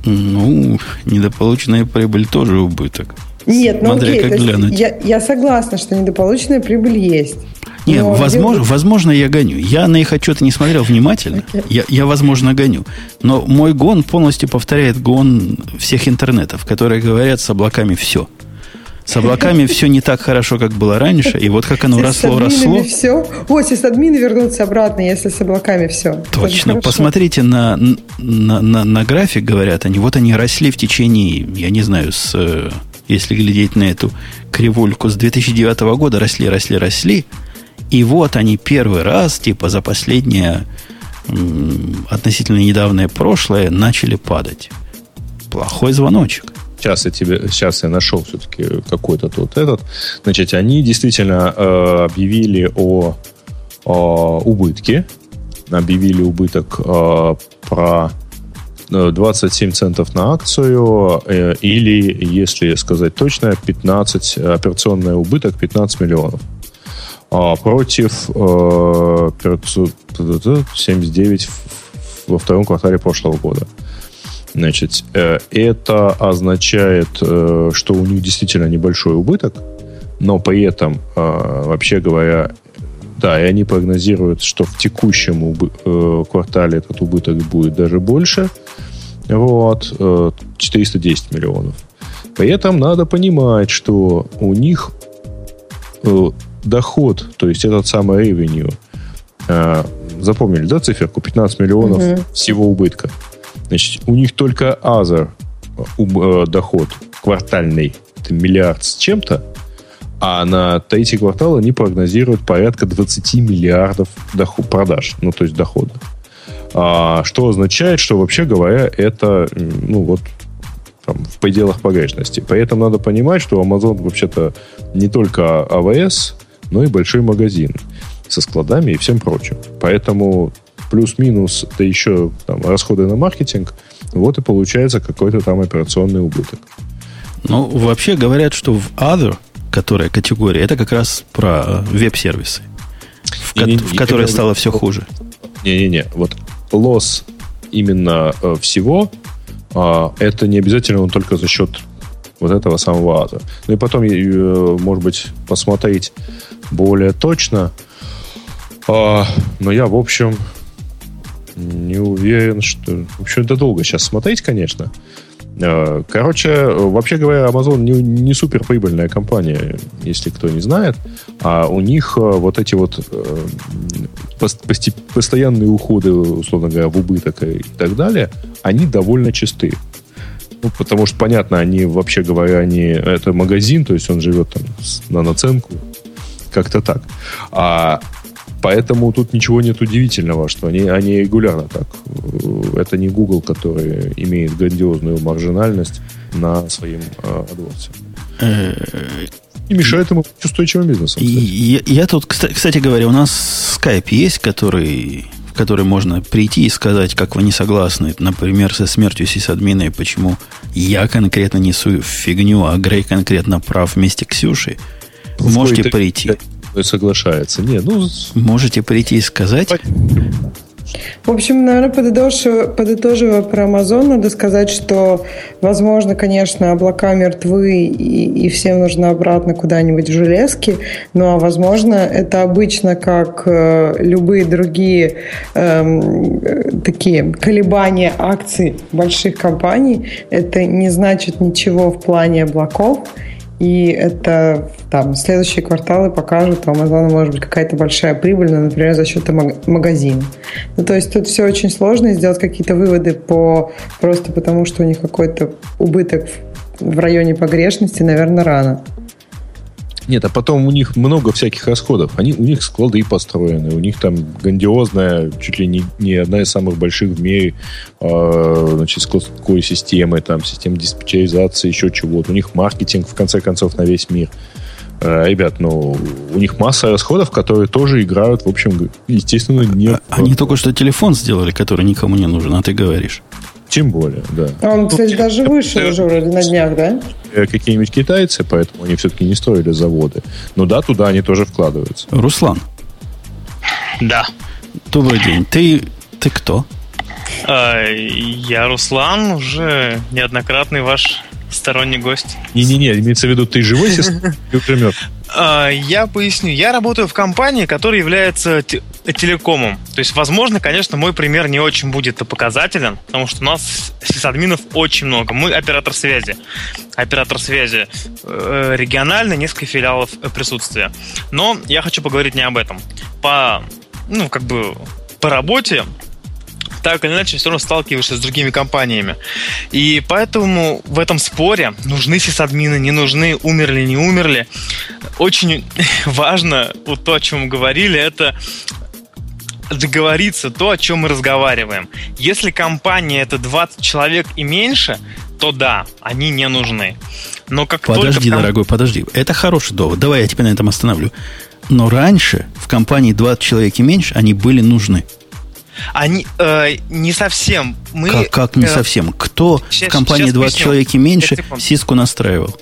Speaker 1: Ну, недополученная прибыль тоже убыток.
Speaker 2: Нет, ну Смотря окей, как глянуть. Я, я согласна, что недополученная прибыль есть.
Speaker 1: Нет, возможно, возможно, я гоню. Я на их отчеты не смотрел внимательно. Okay. Я, я, возможно, гоню. Но мой гон полностью повторяет гон всех интернетов, которые говорят с облаками все. С облаками все не так хорошо, как было раньше, и вот как оно росло, росло.
Speaker 2: все. О, админы вернутся обратно, если с облаками все.
Speaker 1: Точно. Посмотрите на, на, на, на график, говорят они. Вот они росли в течение, я не знаю, с, если глядеть на эту кривульку, с 2009 года росли, росли, росли. И вот они первый раз, типа за последнее относительно недавнее прошлое, начали падать. Плохой звоночек.
Speaker 3: Сейчас я тебе, сейчас я нашел все-таки какой-то тут этот. Значит, они действительно э, объявили о, о убытке, объявили убыток э, про 27 э, центов на акцию, э, или, если сказать точно, 15, операционный убыток 15 миллионов. А против э, 579 во втором квартале прошлого года. Значит, э, это означает, э, что у них действительно небольшой убыток, но при этом, э, вообще говоря, да, и они прогнозируют, что в текущем квартале этот убыток будет даже больше. Вот, 410 миллионов. При этом надо понимать, что у них доход, то есть этот самый revenue, запомнили, да, циферку? 15 миллионов угу. всего убытка. Значит, у них только Other э, доход квартальный, это миллиард с чем-то, а на третий квартал они прогнозируют порядка 20 миллиардов доход, продаж, ну, то есть дохода. А, что означает, что, вообще говоря, это, ну, вот, там, в пределах погрешности. Поэтому надо понимать, что Amazon вообще-то не только АВС, но и большой магазин со складами и всем прочим. Поэтому плюс-минус, да еще там, расходы на маркетинг, вот и получается какой-то там операционный убыток.
Speaker 1: Ну, вообще говорят, что в Other, которая категория, это как раз про э, веб-сервисы, в, не, не, в которой стало все хуже.
Speaker 3: Не-не-не, вот лосс именно э, всего, э, это не обязательно он только за счет вот этого самого Other. Ну и потом, э, может быть, посмотреть более точно. Э, но я, в общем, не уверен, что... В общем, это долго сейчас смотреть, конечно. Э, короче, вообще говоря, Amazon не, не супер прибыльная компания, если кто не знает. А у них э, вот эти вот э, постоянные уходы, условно говоря, в убыток и так далее, они довольно чисты. Ну, потому что, понятно, они, вообще говоря, они, это магазин, то есть он живет там на наценку, как-то так. А Поэтому тут ничего нет удивительного, что они, они регулярно так. Это не Google, который имеет грандиозную маржинальность на своем э, AdWords. И мешает ему устойчивым бизнесом.
Speaker 1: Я, я тут, кстати говоря, у нас Skype есть, который, в который можно прийти и сказать, как вы не согласны, например, со смертью сисадмина и почему я конкретно несу фигню, а Грей конкретно прав вместе Ксюши. Можете прийти
Speaker 3: соглашается. Не, ну...
Speaker 1: Можете прийти и сказать?
Speaker 2: В общем, наверное, подытоживая, подытоживая про Amazon, надо сказать, что, возможно, конечно, облака мертвы, и, и всем нужно обратно куда-нибудь в железки, ну а возможно, это обычно как э, любые другие э, такие колебания акций больших компаний, это не значит ничего в плане облаков, и это там следующие кварталы покажут, у Amazon может быть какая-то большая прибыль, ну, например, за счет магазина. Ну, то есть тут все очень сложно, сделать какие-то выводы по просто потому, что у них какой-то убыток в районе погрешности, наверное, рано.
Speaker 3: Нет, а потом у них много всяких расходов. Они, у них склады построены, у них там грандиозная, чуть ли не, не одна из самых больших в мире э, значит, складской системы, там, система диспетчеризации, еще чего-то. У них маркетинг, в конце концов, на весь мир. Э, ребят, ну, у них масса расходов, которые тоже играют, в общем, естественно, не... А,
Speaker 1: они только что телефон сделали, который никому не нужен, а ты говоришь.
Speaker 3: Тем более, да.
Speaker 2: А он, кстати, даже вышел уже вроде на днях, да?
Speaker 3: Э, какие-нибудь китайцы, поэтому они все-таки не строили заводы. Но да, туда они тоже вкладываются.
Speaker 1: Руслан.
Speaker 5: Да.
Speaker 1: Добрый день. Ты, ты кто?
Speaker 5: А, я Руслан, уже неоднократный ваш сторонний гость.
Speaker 3: Не-не-не, имеется в виду, ты живой сестра
Speaker 5: а, Я поясню. Я работаю в компании, которая является телекомом. То есть, возможно, конечно, мой пример не очень будет показателен, потому что у нас сисадминов очень много. Мы оператор связи. Оператор связи э, региональный, несколько филиалов присутствия. Но я хочу поговорить не об этом. По, ну, как бы, по работе так или иначе все равно сталкиваешься с другими компаниями. И поэтому в этом споре нужны сисадмины, не нужны, умерли, не умерли. Очень важно, вот то, о чем мы говорили, это договориться то, о чем мы разговариваем. Если компания это 20 человек и меньше, то да, они не нужны. Но как
Speaker 1: подожди,
Speaker 5: только...
Speaker 1: дорогой, подожди. Это хороший довод. Давай я тебя на этом остановлю. Но раньше в компании 20 человек и меньше они были нужны.
Speaker 5: Они э, не совсем. Мы,
Speaker 1: как, как не э, совсем? Кто сейчас, в компании 20 человек и меньше сиску настраивал?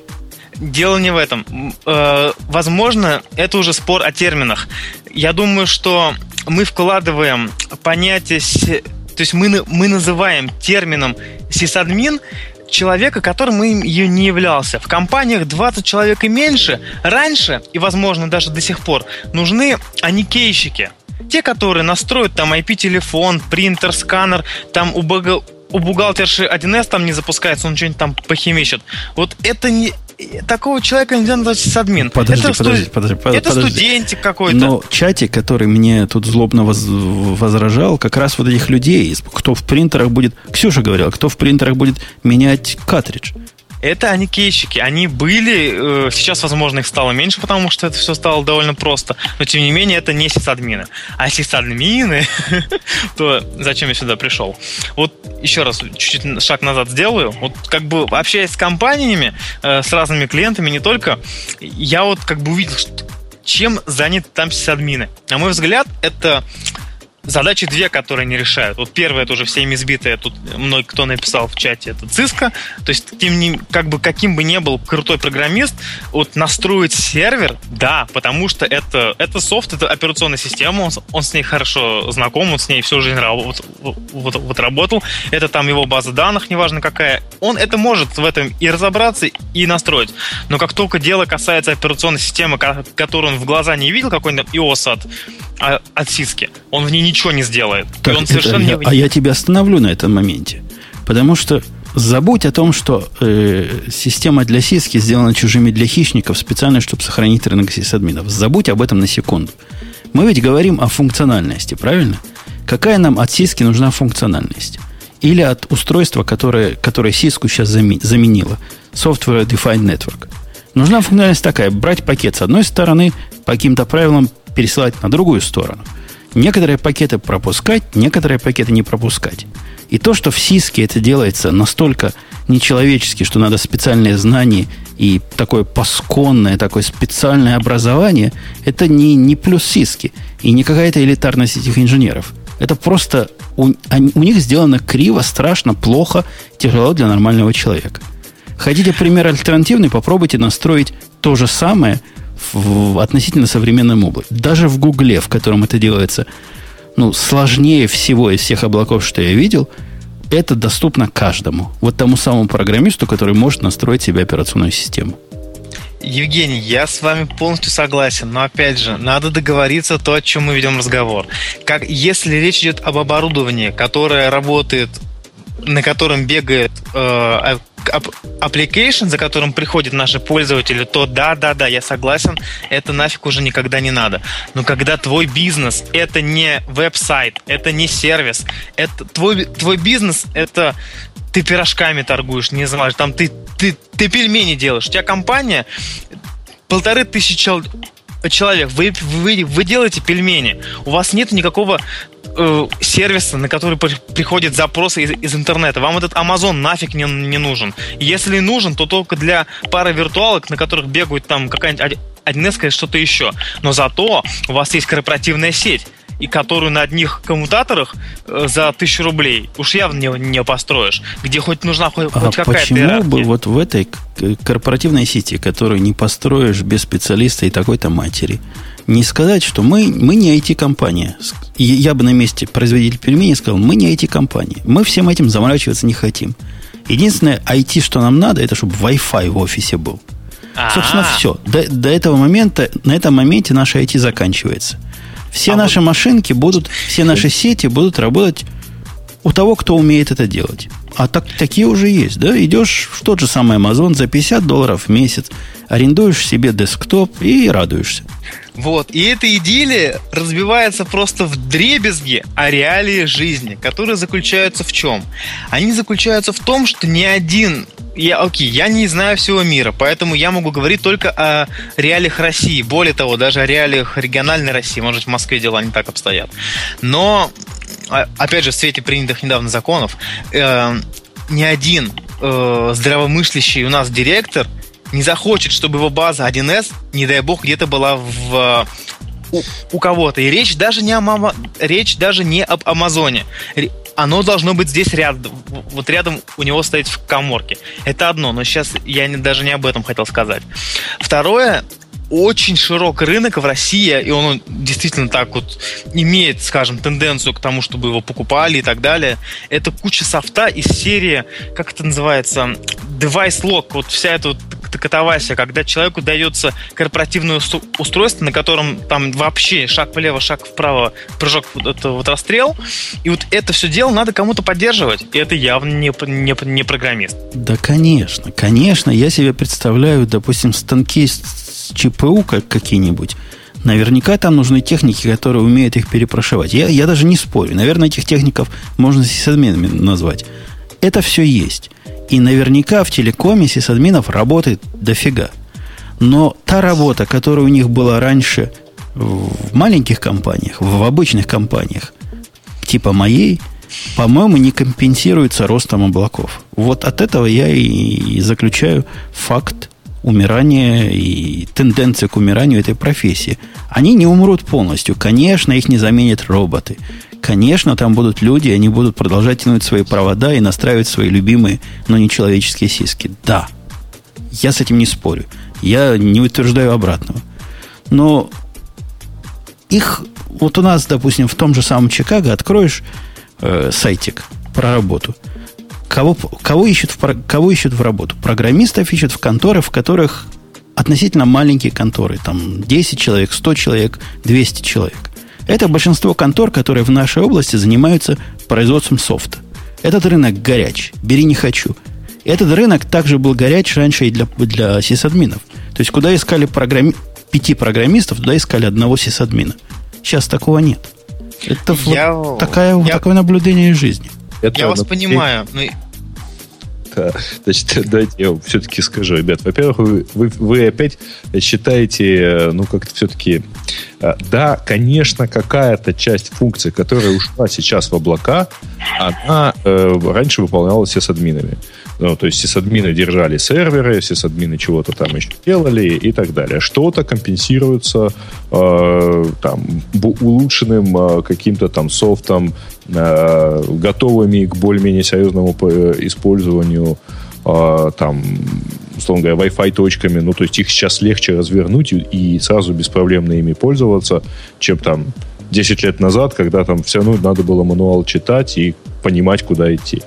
Speaker 5: Дело не в этом. Э, возможно, это уже спор о терминах. Я думаю, что мы вкладываем понятие... То есть мы, мы называем термином сисадмин человека, которым им не являлся. В компаниях 20 человек и меньше раньше, и, возможно, даже до сих пор, нужны аникейщики. Те, которые настроят там IP-телефон, принтер, сканер, там у, бага, у бухгалтерши 1С там не запускается, он что-нибудь там похимичит. Вот это не, такого человека нельзя назвать сисадмин.
Speaker 1: Подожди,
Speaker 5: это
Speaker 1: подожди, студ... подожди, подожди.
Speaker 5: Это студентик какой-то.
Speaker 1: Но чатик, который мне тут злобно воз... возражал, как раз вот этих людей, кто в принтерах будет... Ксюша говорила, кто в принтерах будет менять картридж.
Speaker 5: Это они кейщики. Они были, э, сейчас, возможно, их стало меньше, потому что это все стало довольно просто. Но, тем не менее, это не сисадмины. А сисадмины, то зачем я сюда пришел? Вот еще раз чуть-чуть шаг назад сделаю. Вот как бы общаясь с компаниями, э, с разными клиентами, не только, я вот как бы увидел, что чем заняты там сисадмины. На мой взгляд, это задачи две, которые не решают. Вот первое, это уже всеми избитое, тут мной кто написал в чате, это Cisco. То есть, тем не, как бы каким бы ни был крутой программист, вот настроить сервер, да, потому что это, это софт, это операционная система, он, он с ней хорошо знаком, он с ней всю жизнь вот, вот, вот работал. Это там его база данных, неважно какая. Он это может в этом и разобраться, и настроить. Но как только дело касается операционной системы, которую он в глаза не видел, какой-нибудь iOS от, а, от Cisco, он в ней ничего не сделает.
Speaker 1: Так,
Speaker 5: он
Speaker 1: совершенно это, не... А я тебя остановлю на этом моменте. Потому что Забудь о том, что э, система для сиски сделана чужими для хищников специально, чтобы сохранить рынок сисадминов. Забудь об этом на секунду. Мы ведь говорим о функциональности, правильно? Какая нам от сиски нужна функциональность? Или от устройства, которое, которое сиску сейчас заменило? Software Defined Network. Нужна функциональность такая. Брать пакет с одной стороны, по каким-то правилам пересылать на другую сторону. Некоторые пакеты пропускать, некоторые пакеты не пропускать. И то, что в сиске это делается настолько нечеловечески, что надо специальные знания и такое пасконное, такое специальное образование, это не, не плюс сиски и не какая-то элитарность этих инженеров. Это просто у, у них сделано криво, страшно, плохо, тяжело для нормального человека. Хотите пример альтернативный, попробуйте настроить то же самое в, относительно современном облаке. Даже в Гугле, в котором это делается ну, сложнее всего из всех облаков, что я видел, это доступно каждому. Вот тому самому программисту, который может настроить себе операционную систему.
Speaker 5: Евгений, я с вами полностью согласен, но опять же, надо договориться то, о чем мы ведем разговор. Как если речь идет об оборудовании, которое работает, на котором бегает э, application, за которым приходят наши пользователи, то да, да, да, я согласен, это нафиг уже никогда не надо. Но когда твой бизнес это не веб-сайт, это не сервис, это твой, твой бизнес это ты пирожками торгуешь, не знаю, там ты, ты, ты пельмени делаешь. У тебя компания полторы тысячи человек, вы, вы, вы делаете пельмени, у вас нет никакого э, сервиса, на который приходят запросы из, из интернета. Вам этот Amazon нафиг не, не нужен. Если нужен, то только для пары виртуалок, на которых бегают там какая-нибудь 1С или что-то еще. Но зато у вас есть корпоративная сеть и которую на одних коммутаторах э, за тысячу рублей уж явно не, не построишь, где хоть нужна хоть, а хоть какая-то
Speaker 1: почему иерархия. бы вот в этой корпоративной сети, которую не построишь без специалиста и такой-то матери, не сказать, что мы, мы не IT-компания. Я бы на месте производителя пельменей сказал, мы не IT-компания. Мы всем этим заморачиваться не хотим. Единственное IT, что нам надо, это чтобы Wi-Fi в офисе был. А-а-а. Собственно, все. До, до этого момента, на этом моменте наше IT заканчивается. Все а наши вот... машинки будут, все наши сети будут работать у того, кто умеет это делать. А так, такие уже есть, да? Идешь в тот же самый Amazon за 50 долларов в месяц, арендуешь себе десктоп и радуешься.
Speaker 5: Вот. И эта идиллия разбивается просто в дребезги о реалии жизни, которые заключаются в чем? Они заключаются в том, что ни один я, окей, я не знаю всего мира, поэтому я могу говорить только о реалиях России. Более того, даже о реалиях региональной России. Может, в Москве дела не так обстоят. Но, а, опять же, в свете принятых недавно законов, э, ни один э, здравомыслящий у нас директор не захочет, чтобы его база 1С, не дай бог, где-то была в у, у кого-то. И речь даже не о речь даже не об Амазоне оно должно быть здесь рядом. Вот рядом у него стоит в коморке. Это одно, но сейчас я не, даже не об этом хотел сказать. Второе, очень широкий рынок в России, и он действительно так вот имеет, скажем, тенденцию к тому, чтобы его покупали и так далее. Это куча софта из серии, как это называется, device lock, вот вся эта вот катавасия, когда человеку дается корпоративное устройство, на котором там вообще шаг влево, шаг вправо, прыжок, это вот расстрел, и вот это все дело надо кому-то поддерживать, и это явно не, не, не программист.
Speaker 1: Да, конечно, конечно, я себе представляю, допустим, станки с ЧПУ как какие-нибудь, Наверняка там нужны техники, которые умеют их перепрошивать. Я, я даже не спорю. Наверное, этих техников можно сисадминами назвать. Это все есть. И наверняка в телекоме сисадминов работает дофига. Но та работа, которая у них была раньше в маленьких компаниях, в обычных компаниях, типа моей, по-моему, не компенсируется ростом облаков. Вот от этого я и заключаю факт умирания и тенденции к умиранию этой профессии. Они не умрут полностью. Конечно, их не заменят роботы. Конечно, там будут люди, они будут продолжать тянуть свои провода и настраивать свои любимые, но не человеческие сиски. Да, я с этим не спорю. Я не утверждаю обратного. Но их, вот у нас, допустим, в том же самом Чикаго откроешь э, сайтик про работу. Кого, кого, ищут в, кого ищут в работу? Программистов ищут в конторы, в которых относительно маленькие конторы. Там 10 человек, 100 человек, 200 человек. Это большинство контор, которые в нашей области занимаются производством софта. Этот рынок горяч. Бери не хочу. Этот рынок также был горяч раньше и для, для сисадминов. То есть, куда искали программи... пяти программистов, туда искали одного сисадмина. Сейчас такого нет. Это я, вот такая, я, такое наблюдение жизни.
Speaker 5: Это, я вас понимаю. Но
Speaker 3: да. Значит, давайте я все-таки скажу, ребят. Во-первых, вы, вы, вы опять считаете, э, ну, как-то все-таки... Э, да, конечно, какая-то часть функций, которая ушла сейчас в облака, она э, раньше выполнялась с админами. Ну, то есть сисадмины держали серверы, сисадмины чего-то там еще делали и так далее. Что-то компенсируется э, там, улучшенным э, каким-то там софтом, э, готовыми к более-менее серьезному использованию э, там, условно говоря, Wi-Fi точками. Ну, то есть их сейчас легче развернуть и, и сразу беспроблемно ими пользоваться, чем там 10 лет назад, когда там все равно надо было мануал читать и понимать, куда идти.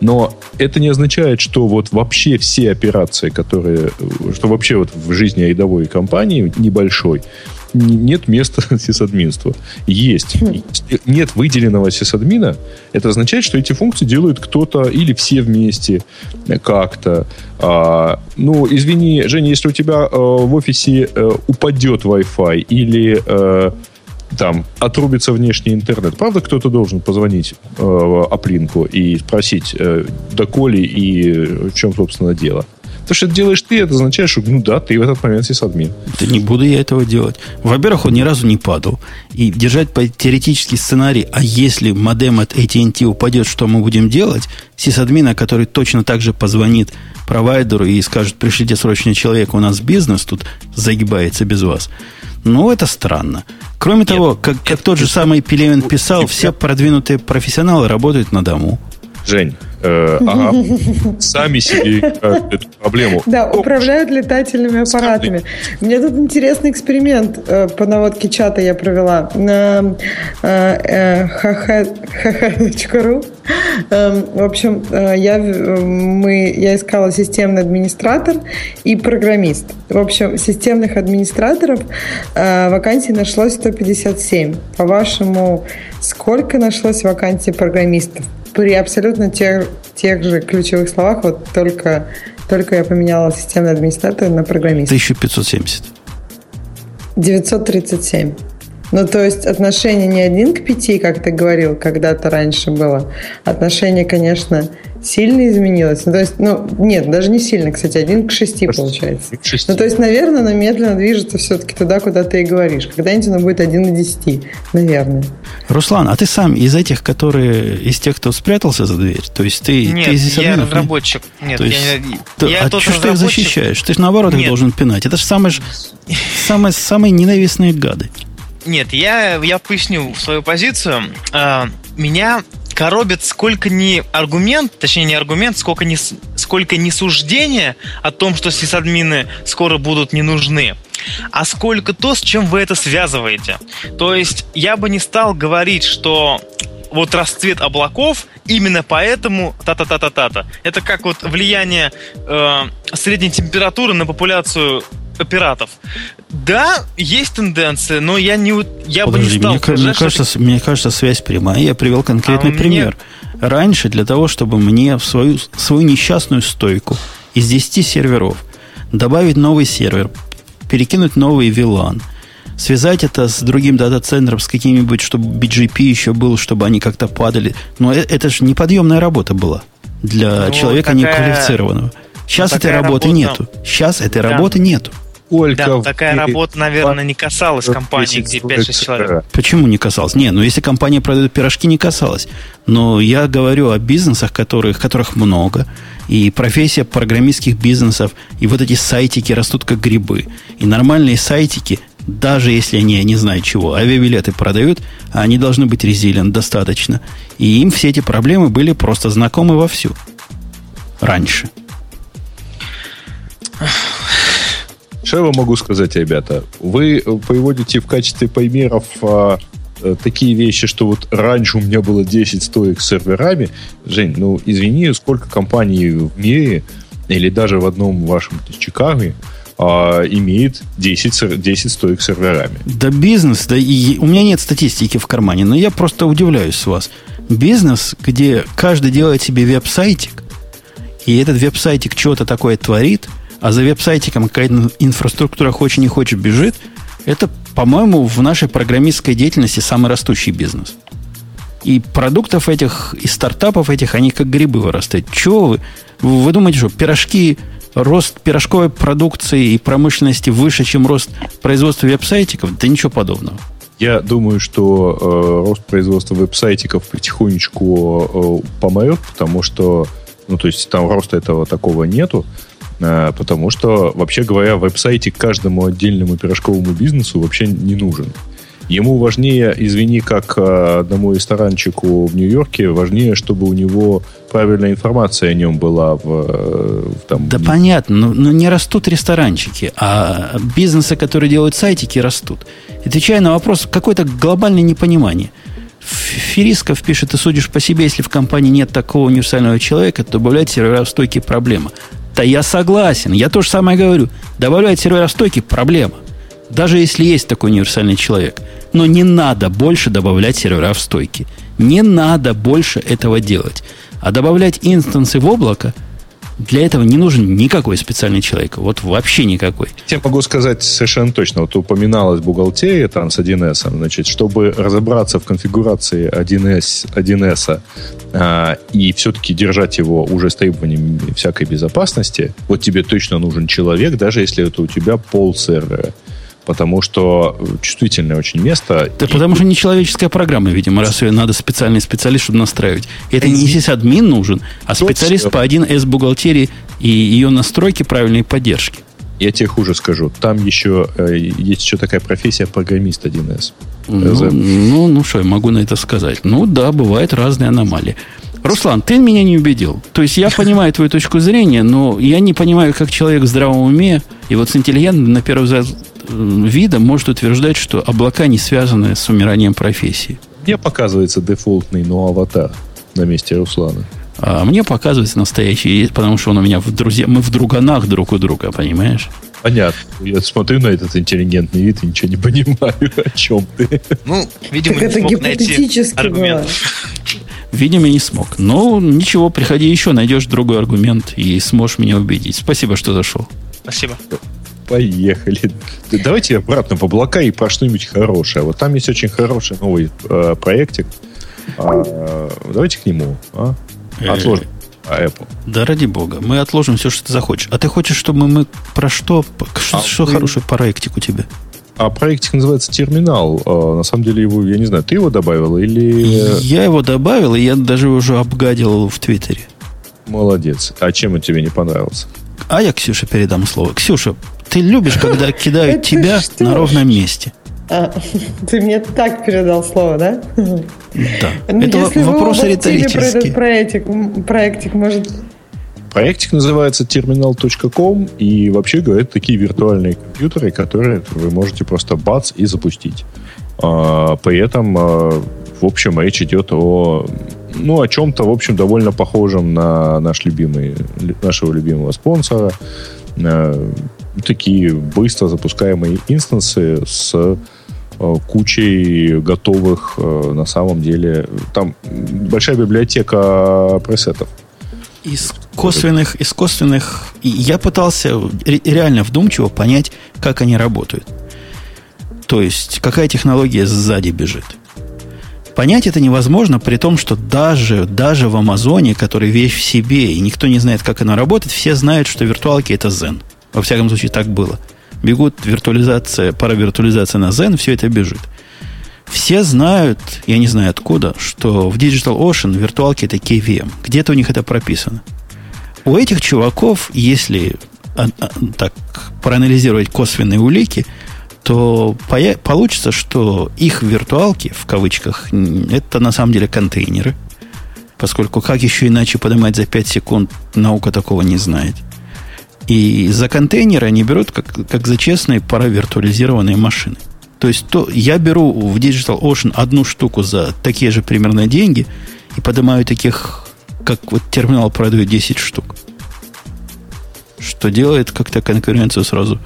Speaker 3: Но это не означает, что вот вообще все операции, которые, что вообще вот в жизни рядовой компании небольшой, нет места сисадминства. Есть. Хм. Если нет выделенного сисадмина, это означает, что эти функции делают кто-то или все вместе как-то. А, ну, извини, Женя, если у тебя э, в офисе э, упадет Wi-Fi или э, там отрубится внешний интернет, правда кто-то должен позвонить э, Аплинку и спросить, э, доколе и в чем, собственно, дело? То, что это делаешь ты, это означает, что, ну да, ты в этот момент сисадмин.
Speaker 1: Да не буду я этого делать. Во-первых, он ни разу не падал. И держать по теоретический сценарий, а если модем от AT&T упадет, что мы будем делать? Сисадмина, который точно так же позвонит провайдеру и скажет, пришлите срочно человека, у нас бизнес тут загибается без вас. Ну, это странно. Кроме нет, того, как, как тот же самый Пелевин писал, все продвинутые профессионалы работают на дому.
Speaker 3: Жень, э, сами себе эту проблему.
Speaker 2: Да, управляют летательными аппаратами. Меня тут интересный эксперимент э, по наводке чата я провела на э, хх.ру. Эм, в общем, я, мы, я искала системный администратор и программист. В общем, системных администраторов вакансий нашлось 157. По-вашему, сколько нашлось вакансий программистов? При абсолютно тех, тех же ключевых словах, вот только, только я поменяла системный администратор на программиста.
Speaker 1: 1570.
Speaker 2: 937. Ну, то есть отношение не один к пяти, как ты говорил, когда-то раньше было. Отношение, конечно, сильно изменилось. Ну, то есть, ну, нет, даже не сильно, кстати, один к шести получается. К шести. Ну, то есть, наверное, оно медленно движется все-таки туда, куда ты и говоришь. Когда-нибудь оно будет один на десяти, наверное.
Speaker 1: Руслан, а ты сам из этих, которые, из тех, кто спрятался за дверь? То есть, ты,
Speaker 5: нет,
Speaker 1: ты из
Speaker 5: я разработчик. Нет,
Speaker 1: то есть, я, то, я а тот что ты их защищаешь? Ты же наоборот нет. их должен пинать. Это же самые, самые, самые ненавистные гады.
Speaker 5: Нет, я, я поясню свою позицию. А, меня коробит сколько не аргумент, точнее не аргумент, сколько не, сколько не суждение о том, что сисадмины скоро будут не нужны, а сколько то, с чем вы это связываете. То есть я бы не стал говорить, что вот расцвет облаков именно поэтому та-та-та-та-та-та. Это как вот влияние э, средней температуры на популяцию пиратов. Да, есть тенденция, но я не я Подожди, бы не стал.
Speaker 1: Мне, мне, кажется, мне кажется, связь прямая. Я привел конкретный а пример. Мне... Раньше для того, чтобы мне в свою, свою несчастную стойку из 10 серверов добавить новый сервер, перекинуть новый VLAN, связать это с другим дата-центром, с каким-нибудь, чтобы BGP еще был, чтобы они как-то падали. Но это, это же неподъемная работа была для ну, человека такая... неквалифицированного. Сейчас ну, этой работы работа... нету. Сейчас этой да. работы нету
Speaker 5: сколько... Да, такая работа, наверное, не касалась компании, где 5-6 человек.
Speaker 1: Почему не касалась? Не, ну если компания продает пирожки, не касалась. Но я говорю о бизнесах, которых, которых много. И профессия программистских бизнесов, и вот эти сайтики растут как грибы. И нормальные сайтики, даже если они, не знаю чего, авиабилеты продают, они должны быть резилент достаточно. И им все эти проблемы были просто знакомы вовсю. Раньше.
Speaker 3: Что я вам могу сказать, ребята? Вы приводите в качестве примеров а, э, такие вещи, что вот раньше у меня было 10 стоек с серверами. Жень, ну извини, сколько компаний в мире или даже в одном вашем Чикаго а, имеет 10, 10 стоек серверами.
Speaker 1: Да бизнес, да и у меня нет статистики в кармане, но я просто удивляюсь с вас. Бизнес, где каждый делает себе веб-сайтик, и этот веб-сайтик чего-то такое творит, а за веб-сайтиком какая-то инфраструктура хочет не хочет бежит, это, по-моему, в нашей программистской деятельности самый растущий бизнес. И продуктов этих, и стартапов этих, они как грибы вырастают. Чего вы? Вы думаете, что пирожки, рост пирожковой продукции и промышленности выше, чем рост производства веб-сайтиков? Да ничего подобного.
Speaker 3: Я думаю, что э, рост производства веб-сайтиков потихонечку э, помрет, потому что, ну, то есть там роста этого такого нету, потому что, вообще говоря, веб-сайтик каждому отдельному пирожковому бизнесу вообще не нужен. Ему важнее, извини, как э, одному ресторанчику в Нью-Йорке, важнее, чтобы у него правильная информация о нем была в, э, в там.
Speaker 1: Да понятно, но, но не растут ресторанчики, а бизнесы, которые делают сайтики, растут. Отвечая на вопрос, какое-то глобальное непонимание. Ферисков пишет, ты судишь по себе, если в компании нет такого универсального человека, то добавлять сервера в стойки проблема. Да я согласен, я то же самое говорю. Добавлять сервера стойки проблема. Даже если есть такой универсальный человек. Но не надо больше добавлять сервера в стойки. Не надо больше этого делать. А добавлять инстансы в облако – для этого не нужен никакой специальный человек. Вот вообще никакой.
Speaker 3: Я могу сказать совершенно точно. Вот упоминалась бухгалтерия там с 1С. Значит, чтобы разобраться в конфигурации 1С, 1С а, и все-таки держать его уже с требованиями всякой безопасности, вот тебе точно нужен человек, даже если это у тебя пол сервера потому что чувствительное очень место.
Speaker 1: Да и... потому что нечеловеческая программа, видимо, раз ее надо специальный специалист, чтобы настраивать. Это не здесь админ нужен, а специалист по 1С бухгалтерии и ее настройки правильной поддержки.
Speaker 3: Я тебе хуже скажу. Там еще э, есть еще такая профессия программист 1С.
Speaker 1: Ну, ну, ну что, я могу на это сказать. Ну да, бывают разные аномалии. Руслан, ты меня не убедил. То есть я понимаю твою точку зрения, но я не понимаю, как человек в здравом уме и вот с интеллигентным, на первый взгляд, вида может утверждать, что облака не связаны с умиранием профессии.
Speaker 3: Мне показывается дефолтный но аватар на месте Руслана.
Speaker 1: А мне показывается настоящий, потому что он у меня в друзья, мы в друганах друг у друга, понимаешь?
Speaker 3: Понятно. Я смотрю на этот интеллигентный вид и ничего не понимаю, о чем ты.
Speaker 2: Ну, видимо, так не смог найти аргумент.
Speaker 1: Видимо, не смог. Но ничего, приходи еще, найдешь другой аргумент и сможешь меня убедить. Спасибо, что зашел.
Speaker 5: Спасибо.
Speaker 3: Поехали. Давайте обратно в облака и про что-нибудь хорошее. Вот там есть очень хороший новый э, проектик. А, давайте к нему. А? Э, отложим. А Apple.
Speaker 1: Да ради бога. Мы отложим все, что ты захочешь. А ты хочешь, чтобы мы про что? Что, а что ты... хороший проектик у тебя?
Speaker 3: А проектик называется терминал. А, на самом деле его, я не знаю, ты его добавил или...
Speaker 1: Я его добавил, и я даже уже обгадил в Твиттере.
Speaker 3: Молодец. А чем он тебе не понравился?
Speaker 1: А я Ксюше передам слово. Ксюша, ты любишь, когда кидают тебя на ровном месте.
Speaker 2: А, ты мне так передал слово, да?
Speaker 1: Да. Ну, Это
Speaker 2: Если
Speaker 1: вопрос
Speaker 2: вы
Speaker 1: риторический.
Speaker 2: про этот проектик, проектик, может...
Speaker 3: Проектик называется terminal.com и вообще говорят такие виртуальные компьютеры, которые вы можете просто бац и запустить. А, при этом, а, в общем, речь идет о ну, о чем-то, в общем, довольно похожем на наш любимый, нашего любимого спонсора. Такие быстро запускаемые инстансы с э, кучей готовых э, на самом деле. Там большая библиотека пресетов.
Speaker 1: Из косвенных, из косвенных... Я пытался реально вдумчиво понять, как они работают. То есть, какая технология сзади бежит. Понять это невозможно, при том, что даже, даже в Амазоне, который вещь в себе, и никто не знает, как она работает, все знают, что виртуалки это Zen. Во всяком случае, так было. Бегут виртуализация, паравиртуализация на Zen, все это бежит. Все знают, я не знаю откуда, что в Digital Ocean виртуалки это KVM. Где-то у них это прописано. У этих чуваков, если а, а, так проанализировать косвенные улики, то получится, что их виртуалки, в кавычках, это на самом деле контейнеры. Поскольку как еще иначе поднимать за 5 секунд, наука такого не знает. И за контейнеры они берут как, как за честные паравиртуализированные машины. То есть то, я беру в Digital Ocean одну штуку за такие же примерно деньги и поднимаю таких, как вот терминал продает 10 штук. Что делает как-то конкуренцию сразу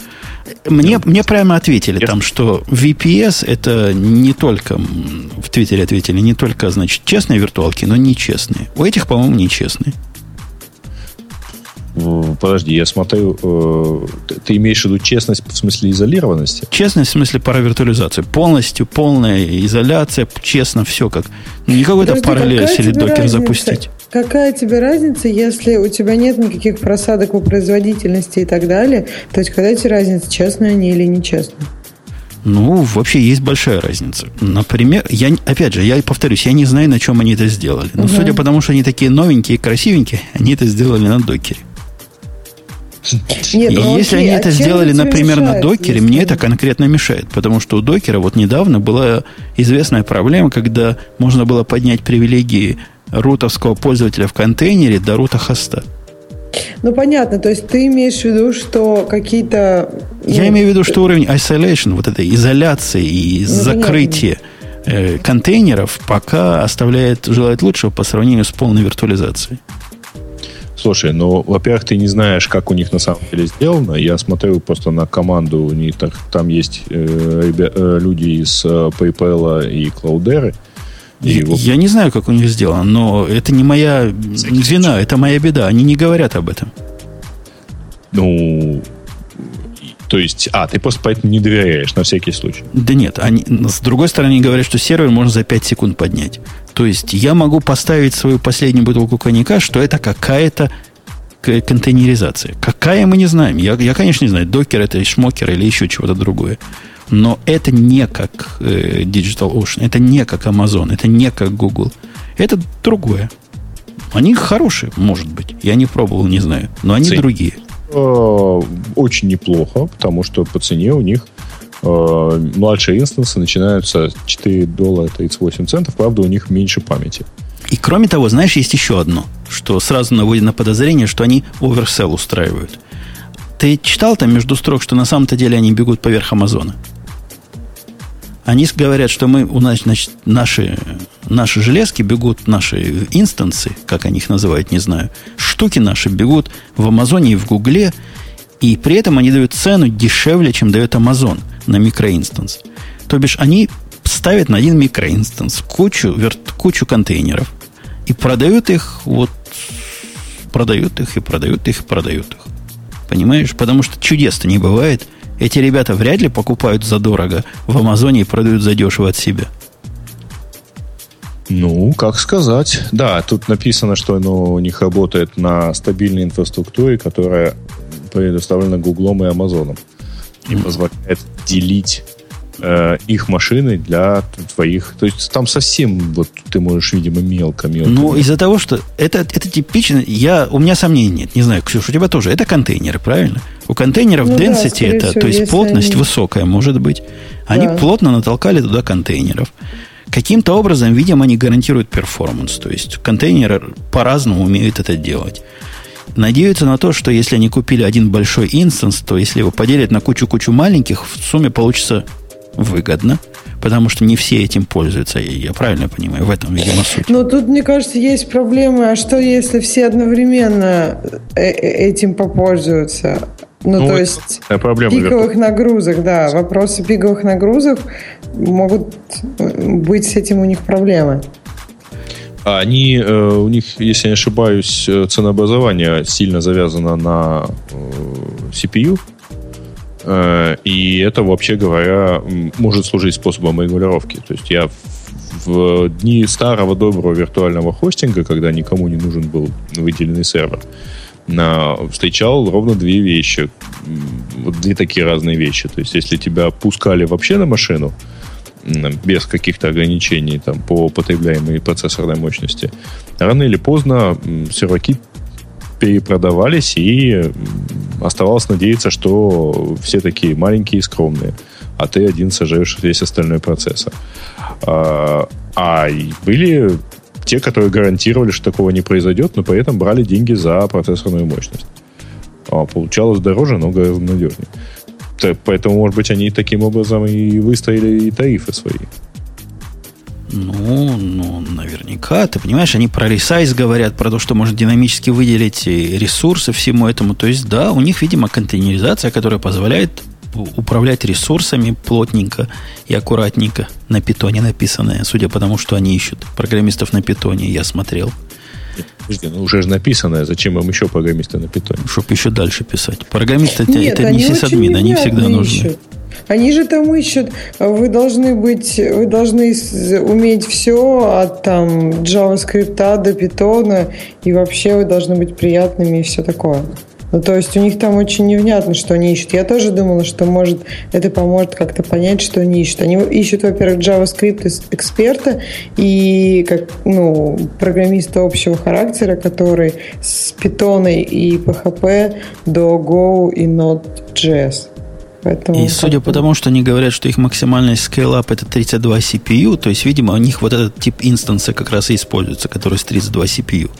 Speaker 1: мне, ну, мне прямо ответили там, что VPS это не только, в Твиттере ответили, не только, значит, честные виртуалки, но нечестные. У этих, по-моему, нечестные.
Speaker 3: Подожди, я смотрю, э, ты имеешь в виду честность в смысле изолированности?
Speaker 1: Честность в смысле паравиртуализации. Полностью, полная изоляция, честно, все как. Не какой-то параллель или докер разница? запустить.
Speaker 2: Какая тебе разница, если у тебя нет никаких просадок по производительности и так далее? То есть, когда тебе разница, честные они или нечестные?
Speaker 1: Ну, вообще есть большая разница. Например, я, опять же, я повторюсь, я не знаю, на чем они это сделали. Но угу. судя по тому, что они такие новенькие и красивенькие, они это сделали на докере. Нет, ну, если окей, они это а сделали, например, мешает, на докере, мне это конкретно мешает. Потому что у докера вот недавно была известная проблема, когда можно было поднять привилегии рутовского пользователя в контейнере до рута хоста.
Speaker 2: Ну, понятно. То есть ты имеешь в виду, что какие-то...
Speaker 1: Ну, Я имею в виду, что уровень isolation, вот этой изоляции и ну, закрытия э, контейнеров пока оставляет желать лучшего по сравнению с полной виртуализацией.
Speaker 3: Слушай, ну, во-первых, ты не знаешь, как у них на самом деле сделано. Я смотрел просто на команду, у них так, там есть э, ребя, э, люди из э, PayPal и Cloudera,
Speaker 1: и вот... Я не знаю, как у них сделано, но это не моя вина, это моя беда. Они не говорят об этом.
Speaker 3: Ну, то есть, а, ты просто поэтому не доверяешь на всякий случай.
Speaker 1: Да нет, они, с другой стороны, они говорят, что сервер можно за 5 секунд поднять. То есть, я могу поставить свою последнюю бутылку коньяка, что это какая-то контейнеризация. Какая мы не знаем. Я, я конечно, не знаю, докер это шмокер или еще чего-то другое. Но это не как э, Digital Ocean, это не как Amazon, это не как Google. Это другое. Они хорошие, может быть. Я не пробовал, не знаю. Но они Цен. другие.
Speaker 3: Э, очень неплохо, потому что по цене у них э, младшие инстансы начинаются 4 доллара 38 центов. Правда, у них меньше памяти.
Speaker 1: И кроме того, знаешь, есть еще одно, что сразу наводит на подозрение, что они оверсел устраивают. Ты читал там между строк, что на самом-то деле они бегут поверх Амазона? Они говорят, что мы, у нас, значит, наши, наши железки бегут, наши инстансы, как они их называют, не знаю, штуки наши бегут в Амазоне и в Гугле, и при этом они дают цену дешевле, чем дает Амазон на микроинстанс. То бишь, они ставят на один микроинстанс кучу, верт, кучу контейнеров и продают их вот продают их и продают их и продают их. Понимаешь? Потому что чудес-то не бывает – эти ребята вряд ли покупают задорого в Амазоне и продают задешево от себя.
Speaker 3: Ну, как сказать. Да, тут написано, что оно у них работает на стабильной инфраструктуре, которая предоставлена Гуглом и Амазоном. И позволяет делить э, их машины для твоих. То есть там совсем вот ты можешь, видимо, мелко, мелко.
Speaker 1: Ну, из-за того, что это, это типично, я, у меня сомнений нет. Не знаю, Ксюша, у тебя тоже. Это контейнеры, правильно? У контейнеров ну, density да, это, всего, то есть плотность они... высокая может быть. Они да. плотно натолкали туда контейнеров. Каким-то образом, видимо, они гарантируют перформанс. То есть контейнеры по-разному умеют это делать. Надеются на то, что если они купили один большой инстанс, то если его поделят на кучу-кучу маленьких, в сумме получится выгодно, потому что не все этим пользуются. Я правильно понимаю, в этом, видимо, суть.
Speaker 2: Но тут, мне кажется, есть проблемы. А что, если все одновременно э, э, этим попользуются? Ну, ну то есть проблема пиковых верту... нагрузок, да. Вопросы пиковых нагрузок могут быть с этим у них проблемы.
Speaker 3: А они, э, у них, если я не ошибаюсь, ценообразование сильно завязано на CPU, Э, и это, вообще говоря, может служить способом регулировки. То есть я в дни старого доброго виртуального хостинга, когда никому не нужен был выделенный сервер, встречал ровно две вещи. Вот две такие разные вещи. То есть, если тебя пускали вообще на машину, без каких-то ограничений там, по потребляемой процессорной мощности, рано или поздно серваки перепродавались, и оставалось надеяться, что все такие маленькие и скромные, а ты один сожжешь весь остальной процессор. А, а были те, которые гарантировали, что такого не произойдет, но при этом брали деньги за процессорную мощность. А получалось дороже, но гораздо надежнее. Поэтому, может быть, они таким образом и выстроили и тарифы свои.
Speaker 1: Ну, ну, наверняка. Ты понимаешь, они про ресайз говорят, про то, что можно динамически выделить ресурсы всему этому. То есть, да, у них, видимо, контейнеризация, которая позволяет управлять ресурсами плотненько и аккуратненько. На питоне написанное, судя по тому, что они ищут программистов на питоне, я смотрел.
Speaker 3: Подожди, ну уже же написанное, зачем им еще программисты на питоне?
Speaker 1: Чтобы еще дальше писать. Программисты это,
Speaker 2: Нет,
Speaker 1: это не сисадмин, они всегда нужны.
Speaker 2: ищут. Они же там ищут, вы должны быть, вы должны уметь все от там JavaScript до питона, и вообще вы должны быть приятными и все такое. Ну, то есть у них там очень невнятно, что они ищут. Я тоже думала, что, может, это поможет как-то понять, что они ищут. Они ищут, во-первых, JavaScript эксперта и как, ну, программиста общего характера, который с питона и PHP до Go и Node.js. Поэтому
Speaker 1: И судя по тому, что они говорят, что их максимальный scale-up это 32 CPU, то есть, видимо, у них вот этот тип инстанса как раз и используется, который с 32 CPU.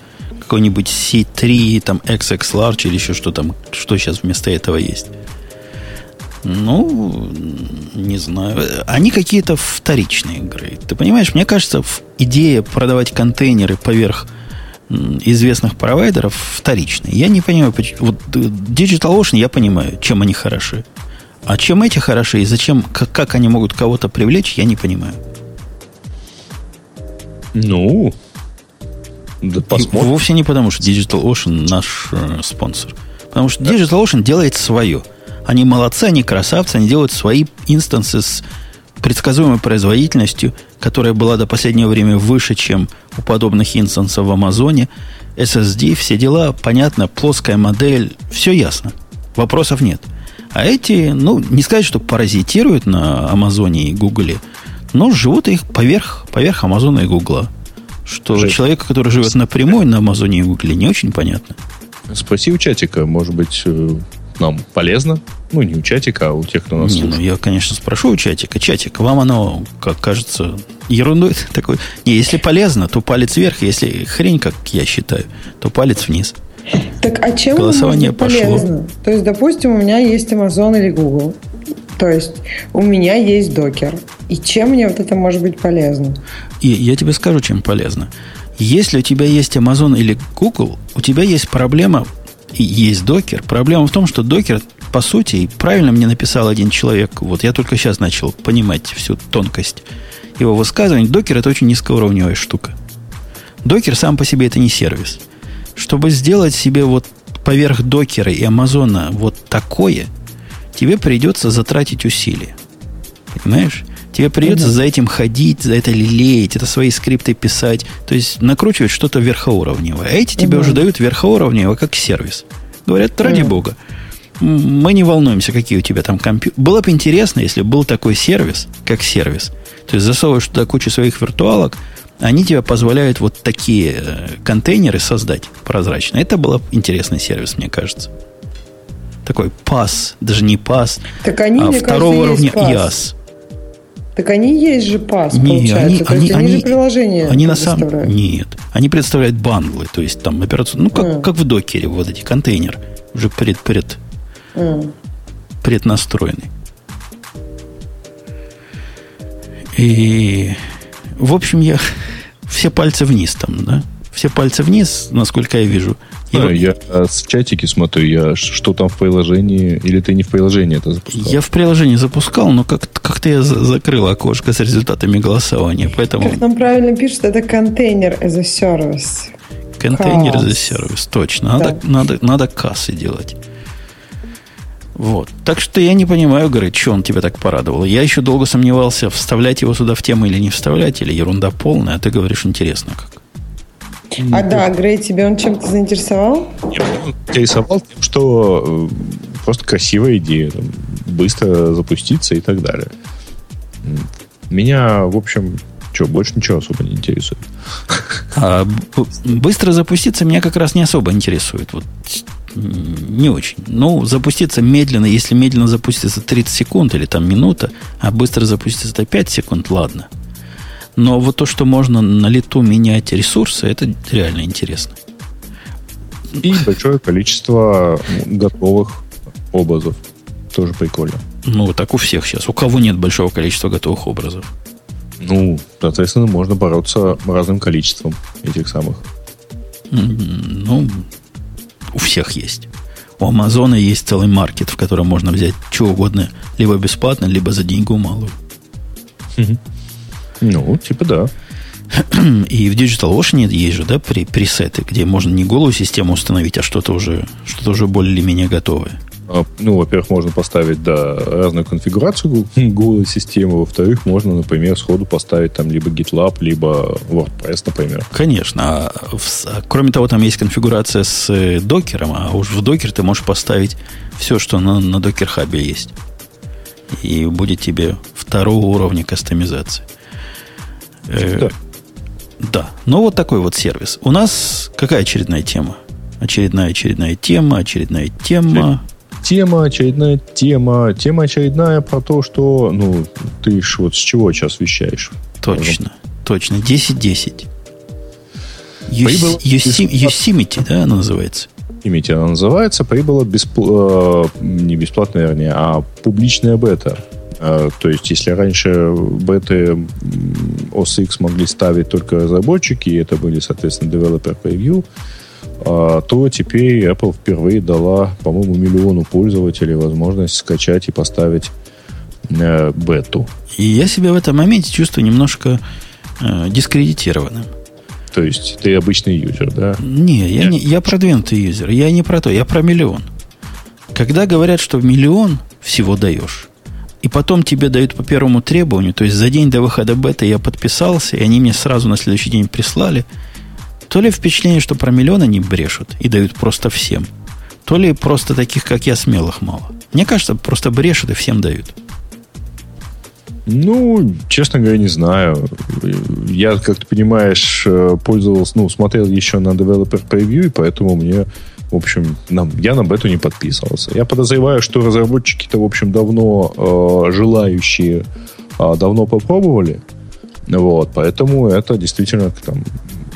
Speaker 1: Какой-нибудь C3, там, XX Large или еще что там, что сейчас вместо этого есть. Ну, не знаю. Они какие-то вторичные игры. Ты понимаешь, мне кажется, идея продавать контейнеры поверх известных провайдеров вторичная. Я не понимаю, поч- вот э, DigitalOcean я понимаю, чем они хороши. А чем эти хороши и зачем, как, как они могут кого-то привлечь, я не понимаю.
Speaker 3: Ну, да
Speaker 1: И
Speaker 3: посмотрим.
Speaker 1: вовсе не потому, что DigitalOcean наш э, спонсор. Потому что DigitalOcean делает свое. Они молодцы, они красавцы, они делают свои инстансы с предсказуемой производительностью, которая была до последнего времени выше, чем у подобных инстансов в Амазоне. SSD, все дела, понятно, плоская модель, все ясно. Вопросов нет. А эти, ну, не сказать, что паразитируют на Амазоне и Гугле, но живут их поверх, поверх Амазона и Гугла. Что
Speaker 3: Жень,
Speaker 1: человеку, который живет напрямую на Амазоне и Гугле, не очень понятно.
Speaker 3: Спроси у чатика, может быть, э, нам полезно? Ну, не у чатика, а у тех, кто нас
Speaker 1: Не, ну я, конечно, спрошу у чатика. Чатик, вам оно, как кажется, ерундой такой. Не, если полезно, то палец вверх. Если хрень, как я считаю, то палец вниз.
Speaker 2: Так, а чем
Speaker 1: Голосование пошло.
Speaker 2: полезно? То есть, допустим, у меня есть Amazon или Google. То есть, у меня есть докер. И чем мне вот это может быть полезно?
Speaker 1: И я тебе скажу, чем полезно. Если у тебя есть Amazon или Google, у тебя есть проблема, и есть докер. Проблема в том, что докер, по сути, и правильно мне написал один человек, вот я только сейчас начал понимать всю тонкость его высказываний, докер это очень низкоуровневая штука. Докер сам по себе это не сервис. Чтобы сделать себе вот поверх докера и Амазона вот такое, тебе придется затратить усилия. Понимаешь? Тебе придется за этим ходить, за это лелеять, это свои скрипты писать, то есть накручивать что-то верхоуровневое. А эти тебе
Speaker 2: Мгм.
Speaker 1: уже дают верхоуровневое как сервис. Говорят, ради
Speaker 2: Мгм.
Speaker 1: бога. Мы не волнуемся, какие у тебя там компьютеры. Было бы интересно, если был такой сервис, как сервис. То есть засовываешь туда кучу своих виртуалок, они тебе позволяют вот такие э, контейнеры создать прозрачно. Это был бы интересный сервис, мне кажется. Такой пас, даже не пас,
Speaker 2: Так они,
Speaker 1: а второго
Speaker 2: кажется,
Speaker 1: уровня. IaaS.
Speaker 2: Так они есть же пас,
Speaker 1: Не,
Speaker 2: получается.
Speaker 1: они,
Speaker 2: То
Speaker 1: они,
Speaker 2: есть, они,
Speaker 1: они,
Speaker 2: же приложения
Speaker 1: они на самом нет, они представляют бандлы, то есть там операцию, ну как,
Speaker 2: А.
Speaker 1: как в докере вот эти контейнер уже пред пред
Speaker 2: М.
Speaker 1: преднастроенный. И в общем я все пальцы вниз там, да, все пальцы вниз, насколько я вижу. Вот
Speaker 3: я э, с чатики смотрю, я что там в приложении, или ты не в приложении это запускал?
Speaker 1: я в приложении запускал, но как как-то я за- закрыл окошко с результатами голосования, поэтому
Speaker 2: Как нам правильно пишут, это контейнер as a service.
Speaker 1: Контейнер за
Speaker 2: Касс.
Speaker 1: сервис, точно. Надо,
Speaker 2: Да.
Speaker 1: надо, надо кассы делать. Вот. Так что я не понимаю, говорит, что он тебя так порадовал. Я еще долго сомневался, вставлять его сюда в тему или не вставлять, или ерунда полная, а ты говоришь, интересно как.
Speaker 2: А да, Грей, тебе он чем-то заинтересовал?
Speaker 3: Я интересовал тем, что э, просто красивая идея, там, быстро запуститься и так далее. Меня, в общем, что, больше ничего особо не интересует.
Speaker 1: А быстро запуститься меня как раз не особо интересует. Вот не очень. Ну, запуститься медленно, если медленно запуститься 30 секунд или там минута, а быстро запуститься это 5 секунд, ладно. Но вот то, что можно на лету менять ресурсы, это реально интересно.
Speaker 3: И большое количество готовых образов. Тоже прикольно.
Speaker 1: Ну, так у всех сейчас. У кого нет большого количества готовых образов?
Speaker 3: Ну, соответственно, можно бороться разным количеством этих самых.
Speaker 1: Ну, у всех есть. У Амазона есть целый маркет, в котором можно взять что угодно, либо бесплатно, либо за деньгу малую.
Speaker 3: Ну, типа да.
Speaker 1: И в DigitalOcean есть же, да, при, пресеты, где можно не голую систему установить, а что-то уже, что-то уже более-менее готовое.
Speaker 3: А, ну, во-первых, можно поставить, да, разную конфигурацию голой системы. Во-вторых, можно, например, сходу поставить там либо GitLab, либо WordPress, например.
Speaker 1: Конечно. А, в, а, кроме того, там есть конфигурация с э, докером, а уж в докер ты можешь поставить все, что на, на докер-хабе есть. И будет тебе второго уровня кастомизации. Э, да. да. Ну, вот такой вот сервис. У нас какая очередная тема? Очередная очередная тема, очередная тема
Speaker 3: тема, очередная тема. Тема очередная про то, что, ну, ты ж вот с чего сейчас вещаешь?
Speaker 1: Точно, точно. 10-10. Yosemite, да, она называется?
Speaker 3: Yosemite она называется. Прибыла беспл... Э, не бесплатная, вернее, а публичная бета. Э, то есть, если раньше беты OS X могли ставить только разработчики, и это были, соответственно, developer preview, а, то теперь Apple впервые дала, по-моему, миллиону пользователей возможность скачать и поставить э, бету.
Speaker 1: И я себя в этом моменте чувствую немножко э, дискредитированным.
Speaker 3: То есть ты обычный юзер, да?
Speaker 1: Не, я, не, я продвинутый юзер. Я не про то, я про миллион. Когда говорят, что миллион всего даешь, и потом тебе дают по первому требованию, то есть за день до выхода бета я подписался, и они мне сразу на следующий день прислали – то ли впечатление, что про миллион они брешут и дают просто всем, то ли просто таких, как я, смелых мало. Мне кажется, просто брешут и всем дают.
Speaker 3: Ну, честно говоря, не знаю. Я, как ты понимаешь, э, пользовался, ну, смотрел еще на Developer Preview, и поэтому мне, в общем, нам, я на бету не подписывался. Я подозреваю, что разработчики-то, в общем, давно э, желающие э, давно попробовали. Вот, поэтому это действительно там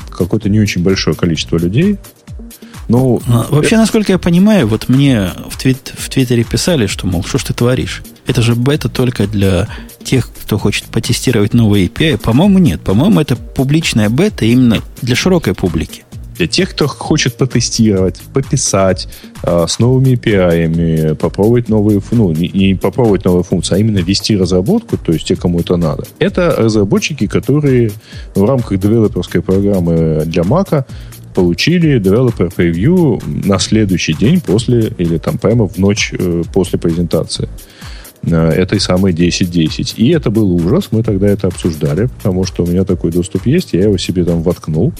Speaker 3: какое-то не очень большое количество людей.
Speaker 1: Ну, а, Вообще, это... насколько я понимаю, вот мне в, твит, в Твиттере писали, что, мол, что ж ты творишь? Это же бета только для тех, кто хочет потестировать новые API. По-моему, нет. По-моему, это публичная бета именно для широкой публики.
Speaker 3: Для тех, кто хочет потестировать, пописать э, с новыми API, попробовать новые, ну, не, не попробовать новые функции, а именно вести разработку, то есть те, кому это надо. Это разработчики, которые в рамках девелоперской программы для Mac получили Developer Preview на следующий день после, или там прямо в ночь э, после презентации э, этой самой 10.10. И это был ужас, мы тогда это обсуждали, потому что у меня такой доступ есть, я его себе там воткнул.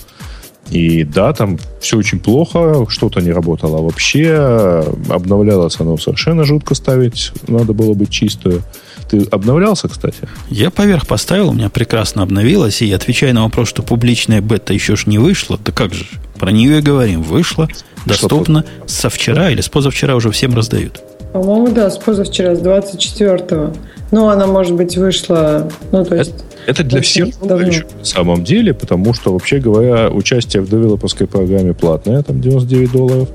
Speaker 3: И да, там все очень плохо, что-то не работало вообще, обновлялось оно совершенно жутко ставить, надо было быть чистое. Ты обновлялся, кстати?
Speaker 1: Я поверх поставил, у меня прекрасно обновилось, и отвечая на вопрос, что публичная бета еще ж не вышла, да как же, про нее и говорим, вышла, доступно со вчера или с позавчера уже всем раздают.
Speaker 2: По-моему, да, с позавчера, с 24-го. Ну, она, может быть, вышла, ну, то есть...
Speaker 3: Это для всех давно. на самом деле, потому что, вообще говоря, участие в девелоперской программе платное, там 99 долларов,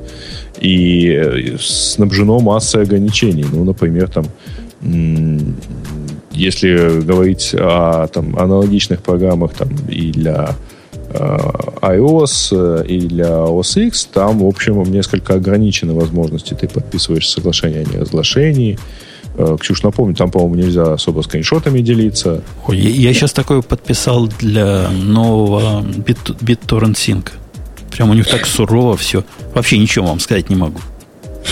Speaker 3: и э, снабжено массой ограничений. Ну, например, там если говорить о там, аналогичных программах там, и для э, iOS, и для OS X, там, в общем, несколько ограничены возможности. Ты подписываешь соглашение о неразглашении, Э, Ксюш, напомню, там, по-моему, нельзя особо скриншотами делиться.
Speaker 1: Ой, я, я сейчас такое подписал для нового BitTorrent Sync. Прям у них так сурово все. Вообще ничего вам сказать не могу.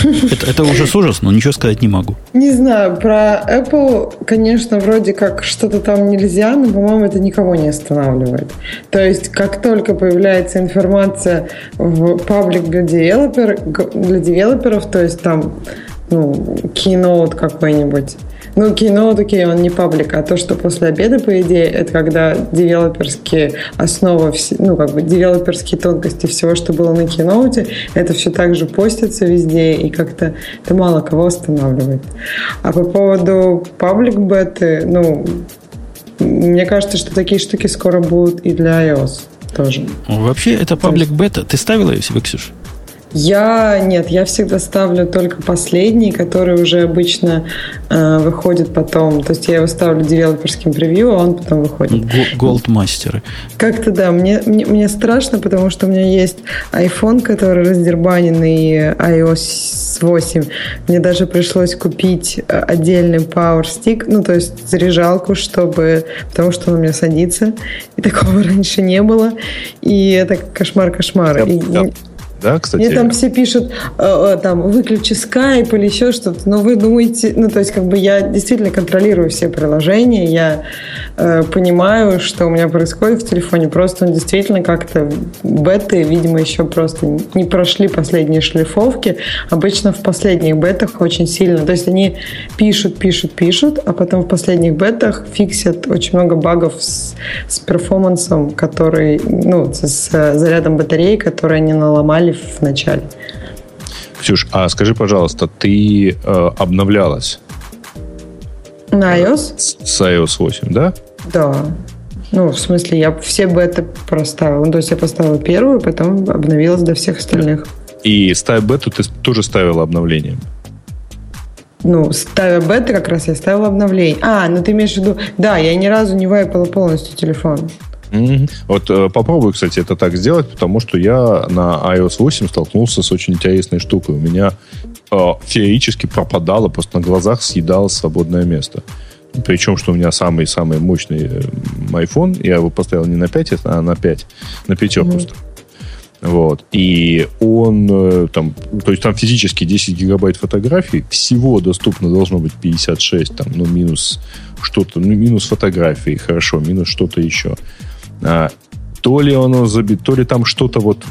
Speaker 1: Это, это ужас ужас, но ничего сказать не могу.
Speaker 2: Не знаю, про Apple, конечно, вроде как что-то там нельзя, но, по-моему, это никого не останавливает. То есть, как только появляется информация в паблик для, девелопер, для девелоперов, то есть там ну, Keynote какой-нибудь. Ну, Keynote, окей, он не паблик, а то, что после обеда, по идее, это когда девелоперские основы, ну, как бы девелоперские тонкости всего, что было на Keynote, это все также постится везде, и как-то это мало кого останавливает. А по поводу паблик беты, ну, мне кажется, что такие штуки скоро будут и для iOS тоже.
Speaker 1: Вообще, это паблик бета. Ты ставила ее себе, Ксюша?
Speaker 2: Я нет, я всегда ставлю только последний, который уже обычно э, выходит потом. То есть я его ставлю девелоперским превью, а он потом выходит.
Speaker 1: Голдмастеры.
Speaker 2: Как-то да, мне, мне, мне страшно, потому что у меня есть iPhone, который раздербаненный iOS 8 мне даже пришлось купить э, отдельный Power Stick, ну, то есть заряжалку, чтобы... Потому что он у меня садится. И такого раньше не было. И это кошмар-кошмар.
Speaker 3: Да, да да, кстати?
Speaker 2: Мне там все пишут, э, э, там, выключи скайп или еще что-то, но вы думаете, ну, то есть, как бы я действительно контролирую все приложения, я э, понимаю, что у меня происходит в телефоне, просто он действительно как-то беты, видимо, еще просто не прошли последние шлифовки. Обычно в последних бетах очень сильно, то есть они пишут, пишут, пишут, а потом в последних бетах фиксят очень много багов с, с перформансом, который, ну, с, с зарядом батареи, которые они наломали обновляли в начале.
Speaker 3: Ксюш, а скажи, пожалуйста, ты э, обновлялась?
Speaker 2: На iOS?
Speaker 3: С, iOS 8, да?
Speaker 2: Да. Ну, в смысле, я все беты проставила. Ну, то есть я поставила первую, потом обновилась до всех остальных.
Speaker 3: И ставя бету, ты тоже ставила обновление?
Speaker 2: Ну, ставя беты, как раз я ставила обновление. А, ну ты имеешь в виду... Да, я ни разу не вайпала полностью телефон.
Speaker 3: Mm-hmm. Вот э, попробую, кстати, это так сделать, потому что я на iOS 8 столкнулся с очень интересной штукой. У меня э, феерически пропадало, просто на глазах съедалось свободное место. Причем, что у меня самый-самый мощный э, iPhone, я его поставил не на 5, а на 5, на пятерку. Mm-hmm. Вот. И он э, там, то есть там физически 10 гигабайт фотографий, всего доступно должно быть 56, там, ну, минус что-то, ну, минус фотографии, хорошо, минус что-то еще. А, то ли оно забит, то ли там что-то вот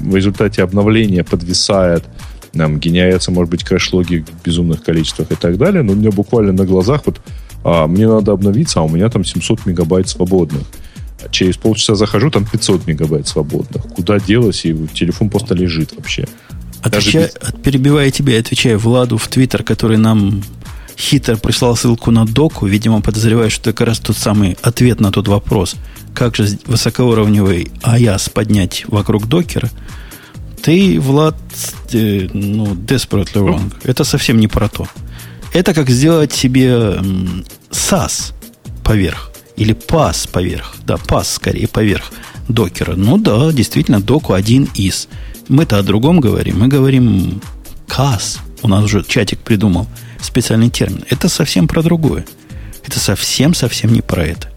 Speaker 3: в результате обновления подвисает, там генерятся, может быть, кэш-логи в безумных количествах и так далее, но у меня буквально на глазах вот а, мне надо обновиться, а у меня там 700 мегабайт свободных. Через полчаса захожу, там 500 мегабайт свободных. Куда делось, и телефон просто лежит вообще.
Speaker 1: Отвечай, без... Перебивая тебя, отвечая Владу в Твиттер, который нам хитро прислал ссылку на доку, видимо, подозревая, что это как раз тот самый ответ на тот вопрос – как же высокоуровневый AIAS поднять вокруг докера, ты, Влад, э, ну, desperately wrong. Это совсем не про то. Это как сделать себе SAS поверх. Или PAS поверх. Да, PAS скорее поверх докера. Ну да, действительно, доку один из. Мы-то о другом говорим. Мы говорим CAS. У нас уже чатик придумал специальный термин. Это совсем про другое. Это совсем-совсем не про это.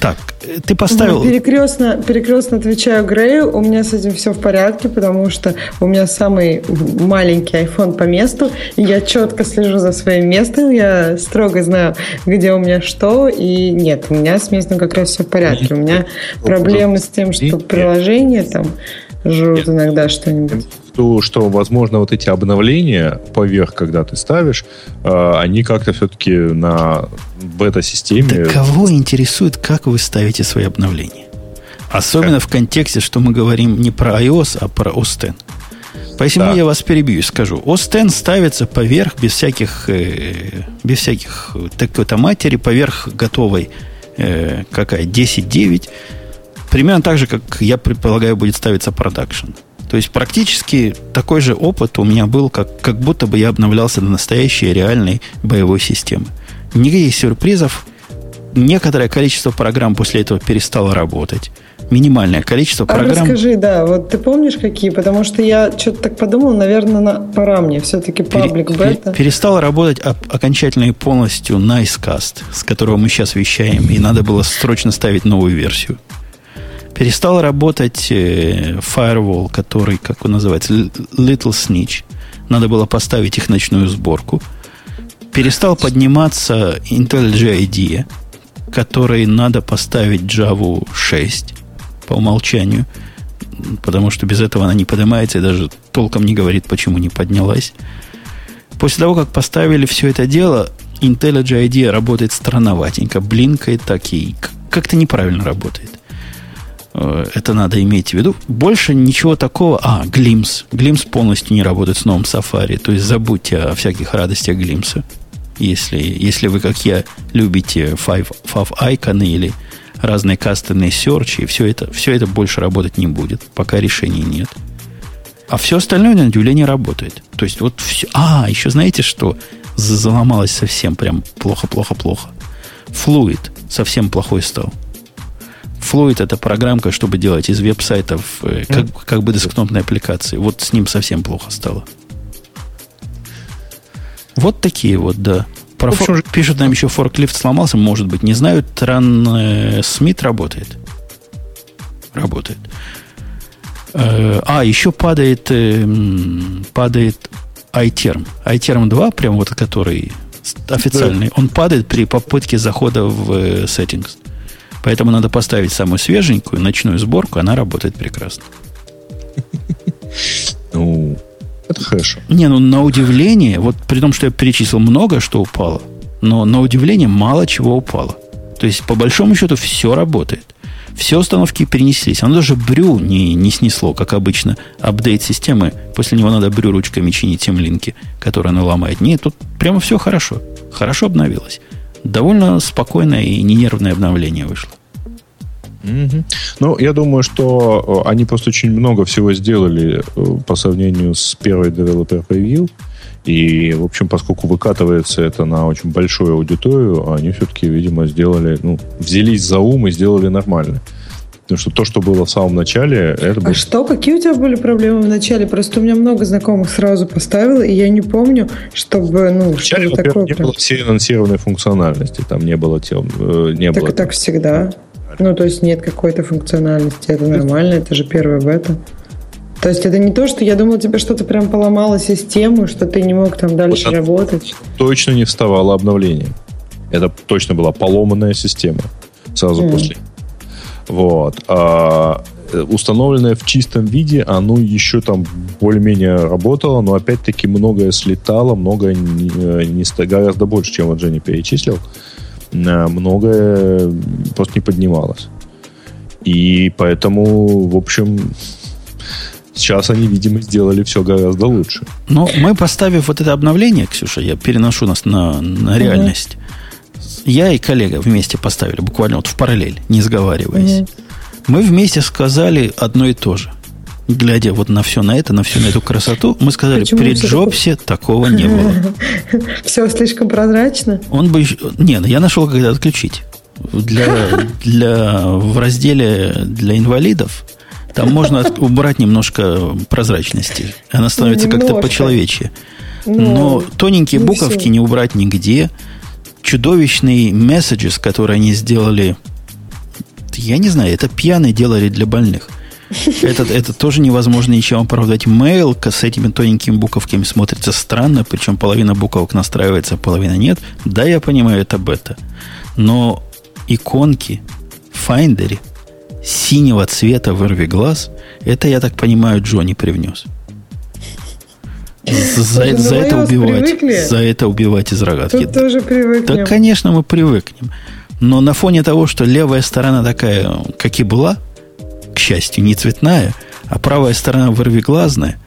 Speaker 1: Так, ты поставил...
Speaker 2: Перекрестно, перекрестно отвечаю Грею, у меня с этим все в порядке, потому что у меня самый маленький iPhone по месту, и я четко слежу за своим местом, я строго знаю, где у меня что, и нет, у меня с местом как раз все в порядке. У меня проблемы с тем, что приложение там жрут иногда что-нибудь
Speaker 3: то, что, возможно, вот эти обновления поверх, когда ты ставишь, э, они как-то все-таки на бета-системе...
Speaker 1: Да кого интересует, как вы ставите свои обновления? Особенно в контексте, что мы говорим не про iOS, а про OS X. Поэтому да. я вас перебью и скажу. OS X ставится поверх, без всяких, э, без всяких такой-то матери, поверх готовой э, какая, 10.9. Примерно так же, как я предполагаю, будет ставиться продакшн. То есть практически такой же опыт у меня был, как, как будто бы я обновлялся до настоящей реальной боевой системы. Никаких сюрпризов. Некоторое количество программ после этого перестало работать. Минимальное количество а программ.
Speaker 2: Расскажи, да, вот ты помнишь какие? Потому что я что-то так подумал, наверное, на, пора мне все-таки паблик бета.
Speaker 1: Перестал работать окончательно и полностью Nicecast, с которого мы сейчас вещаем, и надо было срочно ставить новую версию. Перестал работать э, firewall, который, как он называется, Little Snitch. Надо было поставить их ночную сборку. Перестал подниматься IntelliJ IDEA, который надо поставить Java 6 по умолчанию, потому что без этого она не поднимается и даже толком не говорит, почему не поднялась. После того, как поставили все это дело, IntelliJ IDEA работает странноватенько, блинкает так и как-то неправильно работает. Э, это надо иметь в виду. Больше ничего такого. А, Glimpse. Glimpse полностью не работает с новым Safari. То есть забудьте о всяких радостях Glimpse. Если, если вы, как я, любите Five, Five Icon или разные кастомные серчи, и все это, все это больше работать не будет, пока решений нет. А все остальное, на удивление, работает. То есть вот все... А, еще знаете, что заломалось совсем прям плохо-плохо-плохо? Флуид совсем плохой стал. Fluid это программка, чтобы делать из веб-сайтов э, как, как бы десктопные аппликации. Вот с ним совсем плохо стало. Вот такие вот, да. Про
Speaker 3: общем,
Speaker 1: фор... Пишут нам еще форклифт сломался, может быть. Не знаю, Тран э, Смит работает. Работает. Э, а, еще падает, падает iTerm. iTerm 2, прям вот который официальный, он падает при попытке захода в settings. Поэтому надо поставить самую свеженькую, ночную сборку, она работает прекрасно.
Speaker 3: Ну, это хорошо.
Speaker 1: Не, ну на удивление, вот при том, что я перечислил много, что упало, но на удивление мало чего упало. То есть, по большому счету, все работает. Все установки перенеслись. Оно даже брю не, не снесло, как обычно. Апдейт системы, после него надо брю ручками чинить тем линки, которые оно ломает. Нет, тут прямо все хорошо. Хорошо обновилось. Довольно спокойное и нервное обновление вышло.
Speaker 3: Ну, я думаю, что э, они просто очень много всего сделали э, по сравнению с первой Developer Preview. И, в общем, поскольку выкатывается это на очень большую аудиторию, они все-таки, видимо, сделали, ну, взялись за ум и сделали нормально. Потому что то, что было в самом начале, это было...
Speaker 2: А что, какие у тебя были проблемы в начале? Просто у меня много знакомых сразу поставило, и я не помню, чтобы, ну,
Speaker 3: Вначале,
Speaker 2: что
Speaker 3: во-первых,
Speaker 2: такое.
Speaker 3: не
Speaker 2: прям.
Speaker 3: было всей анонсированной функциональности. Там не было тем, э, не
Speaker 2: Так
Speaker 3: было.
Speaker 2: и так всегда. Ну, то есть нет какой-то функциональности. Это нормально, это же первая бета. То есть это не то, что я думал, тебе что-то прям поломало систему, что ты не мог там дальше
Speaker 3: Вот это-
Speaker 2: работать.
Speaker 3: Точно не вставало обновление. Это точно была поломанная система сразу
Speaker 2: Мгм.
Speaker 3: после. Вот. А э, установленное в чистом виде, оно еще там более-менее работало, но опять-таки многое слетало, многое не, э, не гораздо больше, чем вот Женя перечислил. Многое просто не поднималось. И поэтому, в общем, сейчас они, видимо, сделали все гораздо лучше.
Speaker 1: Но мы, поставив вот это обновление, Ксюша, я переношу нас на, на реальность. Я и коллега вместе поставили, буквально вот в параллель, не сговариваясь.
Speaker 2: Мгм.
Speaker 1: Мы вместе сказали одно и то же. Глядя вот на все на это, на всю на эту красоту, мы сказали,
Speaker 2: Почему
Speaker 1: при Джобсе такого не было.
Speaker 2: Все слишком прозрачно.
Speaker 1: Он бы... еще- Не, ну я нашел, когда отключить. Для, для, в разделе для инвалидов там можно от- убрать немножко прозрачности. Она становится как-то почеловечье.
Speaker 2: Ну,
Speaker 1: Но тоненькие
Speaker 2: не
Speaker 1: буковки
Speaker 2: всё.
Speaker 1: не убрать нигде. Чудовищный messages, который они сделали, я не знаю, это пьяные делали для больных. Это, это тоже невозможно ничем оправдать. Mail с этими тоненькими буковками смотрится странно, причем половина буковок настраивается, а половина нет. Да, я понимаю, это бета. Но иконки в Finder синего цвета вырви глаз, это, я так понимаю, Джонни привнес. За, за это убивать.
Speaker 2: привыкли.
Speaker 1: За это убивать из рогатки.
Speaker 2: Тут тоже привыкнем.
Speaker 1: Да, конечно, мы привыкнем. Но на фоне того, что левая сторона такая, как и была, счастью, не цветная, а правая сторона вырвиглазная,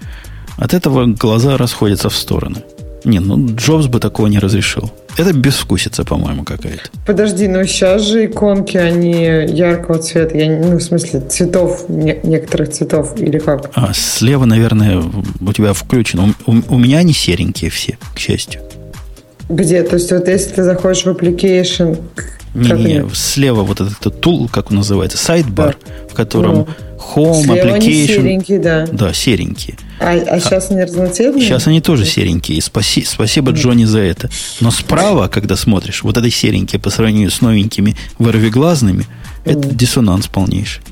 Speaker 1: от этого глаза расходятся в стороны. Не, ну Джобс бы такого не разрешил. Это безвкусица, по-моему, какая-то.
Speaker 2: Подожди, но сейчас же иконки, они яркого цвета. Я, ну, в смысле, цветов, не- некоторых цветов, или как?
Speaker 1: А слева, наверное, у тебя включено. У, у- у меня они серенькие все, к счастью.
Speaker 2: Где? То есть вот если ты заходишь в application, как
Speaker 1: Не-не,
Speaker 2: они?
Speaker 1: слева вот этот, этот тул, как он называется, сайдбар, в котором
Speaker 2: Ну,
Speaker 1: Home,
Speaker 2: слева они
Speaker 1: Application.
Speaker 2: серенькие, да.
Speaker 1: Да, серенькие.
Speaker 2: А, а сейчас они разноцветные?
Speaker 1: Сейчас они тоже серенькие. И спаси- спасибо Джонни за это. Но справа, когда смотришь, вот это серенькие по сравнению с новенькими вырвиглазными, это диссонанс полнейший.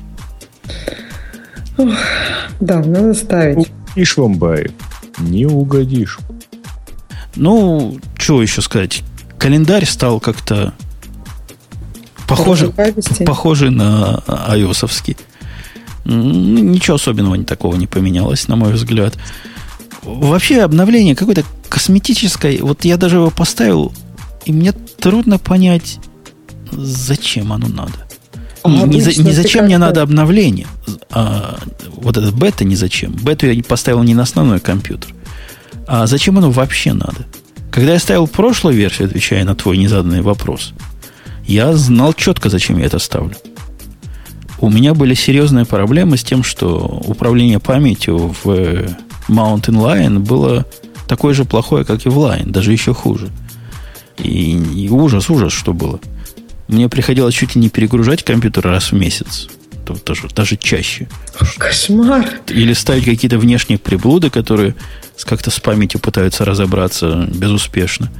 Speaker 2: Да, надо ставить.
Speaker 3: Угодишь в Амбаре? Не угодишь.
Speaker 1: Ну, что еще сказать? Календарь стал как-то похожий, похожий на ios Ничего особенного такого не поменялось, на мой взгляд. Вообще обновление какое-то косметическое. Вот я даже его поставил, и мне трудно понять, зачем оно надо.
Speaker 2: А
Speaker 1: Не, за- не зачем мне надо обновление, а вот этот бета не зачем. Бету я поставил не на основной компьютер. А зачем оно вообще надо? Когда я ставил прошлую версию, отвечая на твой незаданный вопрос, я знал четко, зачем я это ставлю. У меня были серьезные проблемы с тем, что управление памятью в э, Mountain Lion было такое же плохое, как и в Lion, даже еще хуже. И, и ужас, ужас, что было. Мне приходилось чуть ли не перегружать компьютер раз в месяц. Даже, даже чаще.
Speaker 2: Кошмар.
Speaker 1: Или ставить какие-то внешние приблуды, которые как-то с памятью пытаются разобраться безуспешно.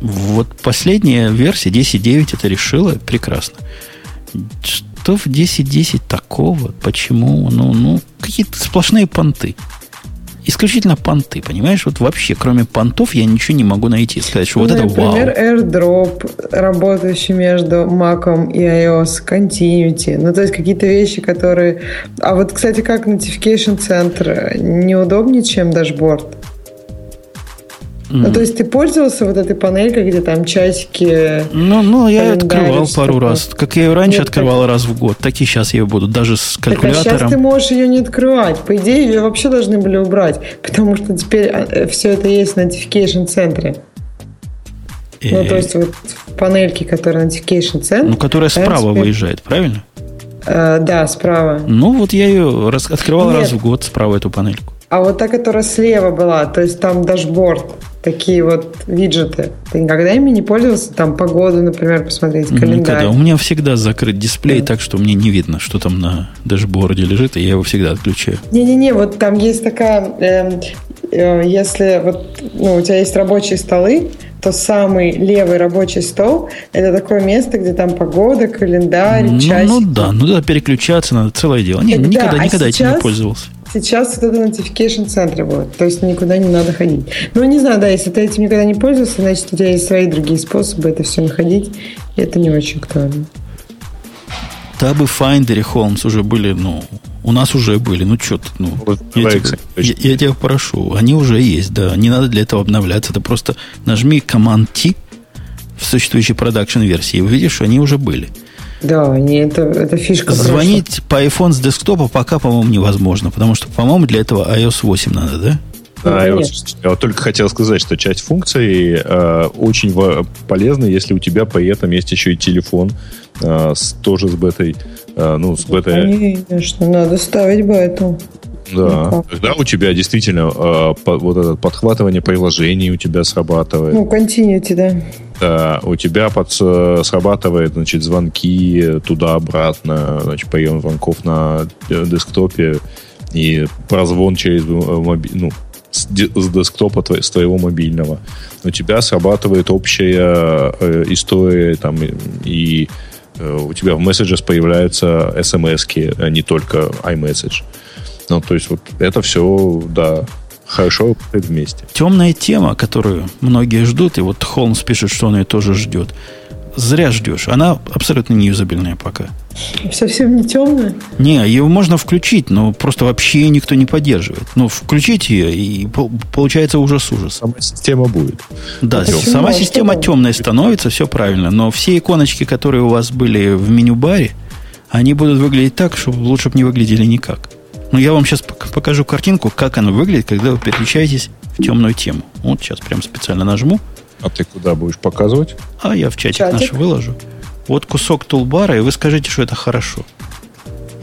Speaker 1: Вот последняя версия 10.9 это решила прекрасно. Что в 10.10 такого? Почему? Ну, ну, какие-то сплошные понты исключительно понты, понимаешь? Вот вообще, кроме понтов, я ничего не могу найти. Сказать, что
Speaker 2: ну,
Speaker 1: вот это вау.
Speaker 2: Например, AirDrop, работающий между Mac и iOS, Continuity. Ну, то есть какие-то вещи, которые... А вот, кстати, как Notification Center неудобнее, чем дашборд? Ну, то есть ты пользовался вот этой панелькой, где там часики...
Speaker 1: Ну, ну я открывал пару раз. Как я ее раньше Нет, открывал так... раз в год, так и сейчас я ее буду, даже с калькулятором. Так, а
Speaker 2: сейчас ты можешь ее не открывать. По идее, ее вообще должны были убрать, потому что теперь э, все это есть в Notification центре. Ну, то есть вот в панельке, которая Notification центр.
Speaker 1: Ну, которая справа теперь... выезжает, правильно?
Speaker 2: Э, да, справа.
Speaker 1: Ну, вот я ее раз, открывал Нет. раз в год справа эту панельку.
Speaker 2: А вот та, которая слева была, то есть там дашборд, такие вот виджеты. Ты никогда ими не пользовался? Там погоду, например, посмотреть, календарь? Никогда.
Speaker 1: У меня всегда закрыт дисплей, да. так что мне не видно, что там на дашборде лежит, и я его всегда отключаю.
Speaker 2: Не-не-не, вот там есть такая... Э, э, если вот ну, у тебя есть рабочие столы, то самый левый рабочий стол – это такое место, где там погода, календарь, ну, часики.
Speaker 1: Ну да, ну да, переключаться надо, целое дело. Нет, да, никогда, а никогда сейчас, этим не пользовался.
Speaker 2: Сейчас вот это notification центре будет, то есть никуда не надо ходить. Ну, не знаю, да, если ты этим никогда не пользовался, значит, у тебя есть свои другие способы это все находить, и это не очень актуально.
Speaker 1: Табы Finder и Holmes уже были, ну, у нас уже были, ну что ты, ну, вот, я, тебя, я, я тебя прошу, они уже есть, да, не надо для этого обновляться, это просто нажми Command-T в существующей продакшн версии, и увидишь, что они уже были.
Speaker 2: Да, они, это, это фишка.
Speaker 1: Звонить прошлого. по iPhone с десктопа пока, по-моему, невозможно, потому что, по-моему, для этого iOS 8 надо, да?
Speaker 3: Да, я, вот, я вот только хотел сказать, что часть функций э, очень полезна, если у тебя при этом есть еще и телефон э, с, тоже с бетой. Э, ну, с бетой.
Speaker 2: Конечно, надо ставить бету.
Speaker 3: Да, ну, тогда у тебя действительно э, по, вот это подхватывание приложений у тебя срабатывает.
Speaker 2: Ну, continuity, да.
Speaker 3: У тебя под, срабатывает, значит, звонки туда-обратно, значит, прием звонков на э, десктопе и прозвон через э, моби... ну, с, десктопа с твоего мобильного. У тебя срабатывает общая э, история там и э, у тебя в Messages появляются смс а не только iMessage. Ну, то есть вот это все, да, хорошо вместе.
Speaker 1: Темная тема, которую многие ждут, и вот Холмс пишет, что он ее тоже ждет. Зря ждешь. Она абсолютно неюзабельная пока.
Speaker 2: Совсем не темная?
Speaker 1: Не, ее можно включить, но просто вообще никто не поддерживает. Ну, включить ее, и получается ужас-ужас.
Speaker 3: Сама система будет.
Speaker 1: Да, Почему? сама система темная становится, все правильно. Но все иконочки, которые у вас были в меню-баре, они будут выглядеть так, чтобы лучше бы не выглядели никак. Ну, я вам сейчас покажу картинку, как оно выглядит, когда вы переключаетесь в темную тему. Вот сейчас прям специально нажму.
Speaker 3: А ты куда будешь показывать?
Speaker 1: А я в чатик, чатик. наш выложу. Вот кусок тулбара, и вы скажете, что это хорошо.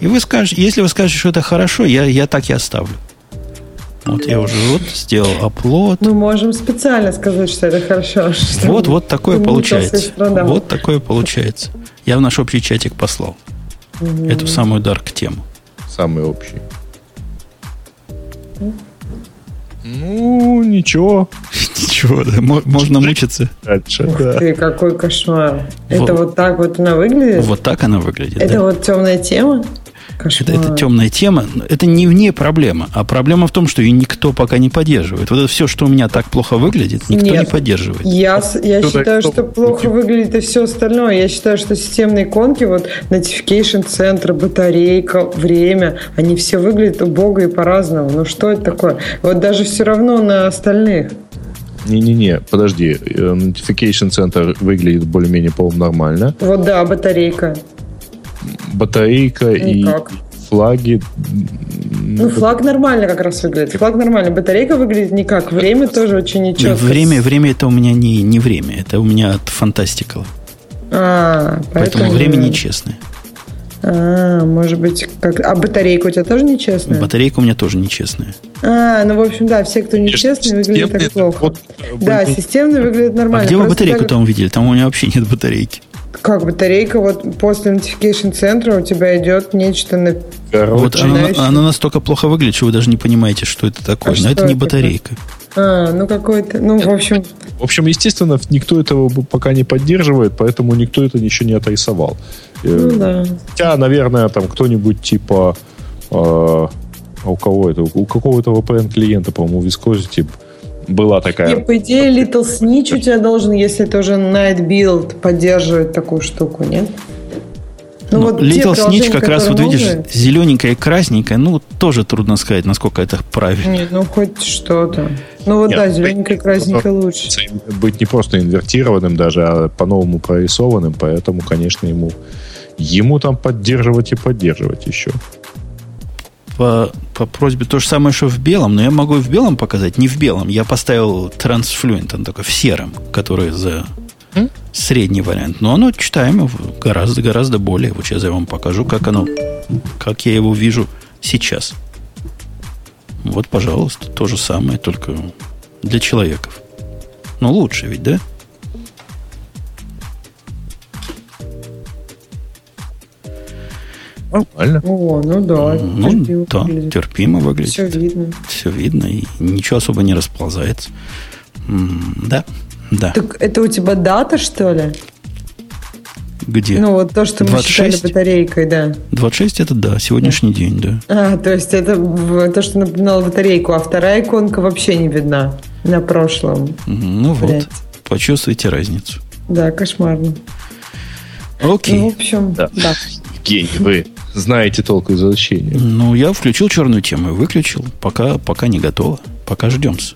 Speaker 1: И вы скажете, если вы скажете, что это хорошо, я, я так и оставлю. Вот я уже вот сделал оплот.
Speaker 2: Мы можем специально сказать, что это хорошо.
Speaker 1: Вот, вот такое получается. Вот такое получается. Я в наш общий чатик послал. Угу. Эту самую дарк тему.
Speaker 3: Самый общий. Ну, ничего.
Speaker 1: Ничего, да. Можно мучиться.
Speaker 2: Дальше, Ух да. ты, какой кошмар. Вот. Это вот так вот она выглядит?
Speaker 1: Вот так она выглядит.
Speaker 2: Это да. вот темная тема?
Speaker 1: Это, это темная тема. Это не вне проблема, а проблема в том, что ее никто пока не поддерживает. Вот это все, что у меня так плохо выглядит, никто Нет, не поддерживает.
Speaker 2: Я, я считаю, что плохо выглядит и все остальное. Я считаю, что системные иконки, вот notification центр, батарейка, время, они все выглядят убого и по-разному. Ну что это такое? Вот даже все равно на остальных.
Speaker 3: Не-не-не, подожди. Э, notification центр выглядит более-менее, по-моему, нормально.
Speaker 2: Вот да, батарейка
Speaker 3: батарейка Никак. и флаги.
Speaker 2: Ну, флаг нормально как раз выглядит. Флаг нормально. Батарейка выглядит никак. Время тоже очень нечетко.
Speaker 1: Время, время это у меня не, не время. Это у меня от фантастикала.
Speaker 2: А,
Speaker 1: поэтому... поэтому время нечестное.
Speaker 2: А, может быть, как... А батарейка у тебя тоже нечестная?
Speaker 1: Батарейка у меня тоже нечестная.
Speaker 2: А, ну, в общем, да, все, кто нечестный, выглядят так плохо. Вот, да, системный выглядит нормально. А
Speaker 1: где вы батарейку так... там увидели? Там у меня вообще нет батарейки.
Speaker 2: Как батарейка вот после notification центра у тебя идет нечто на
Speaker 1: вот оно, оно настолько плохо выглядит, что вы даже не понимаете, что это такое. А Но это не батарейка.
Speaker 2: А, ну какой-то, ну в общем.
Speaker 3: В общем, естественно, никто этого пока не поддерживает, поэтому никто это еще не отрисовал.
Speaker 2: Э, ну, да.
Speaker 3: Хотя, наверное, там кто-нибудь типа э, а у кого это? У какого-то VPN клиента, по-моему, Viscosity была такая...
Speaker 2: И, по идее, Little Snitch у тебя должен, если это уже Night Build, поддерживать такую штуку, нет?
Speaker 1: Ну, ну, вот Little Snitch как раз, вот видишь, зелененькая и красненькая, ну, тоже трудно сказать, насколько это правильно.
Speaker 2: Нет, ну, хоть что-то. Ну, вот Нет, да, зелененькая и красненькая лучше.
Speaker 3: Быть не просто инвертированным даже, а по-новому прорисованным, поэтому, конечно, ему, ему там поддерживать и поддерживать еще
Speaker 1: по, по просьбе то же самое, что в белом, но я могу и в белом показать, не в белом. Я поставил Transfluent, он только в сером, который за mm? средний вариант. Но оно читаемо гораздо-гораздо более. Вот сейчас я вам покажу, как оно, как я его вижу сейчас. Вот, пожалуйста, то же самое, только для человеков. Но лучше ведь, да?
Speaker 2: Нормально. О, ну да.
Speaker 1: Ну, терпимо да, выглядит. терпимо выглядит.
Speaker 2: Все видно.
Speaker 1: Все видно, и ничего особо не расползается. Да, да.
Speaker 2: Так это у тебя дата, что ли?
Speaker 1: Где?
Speaker 2: Ну, вот то, что 26? мы считали батарейкой, да.
Speaker 1: 26 это да, сегодняшний да. день, да.
Speaker 2: А, то есть это то, что напоминало батарейку, а вторая иконка вообще не видна на прошлом.
Speaker 1: Ну варианте. вот, почувствуйте разницу.
Speaker 2: Да, кошмарно.
Speaker 1: Окей.
Speaker 2: Ну, в общем, да. да.
Speaker 3: Гений, вы знаете толк из изучения.
Speaker 1: Ну, я включил черную тему и выключил. Пока, пока не готово. Пока ждемся.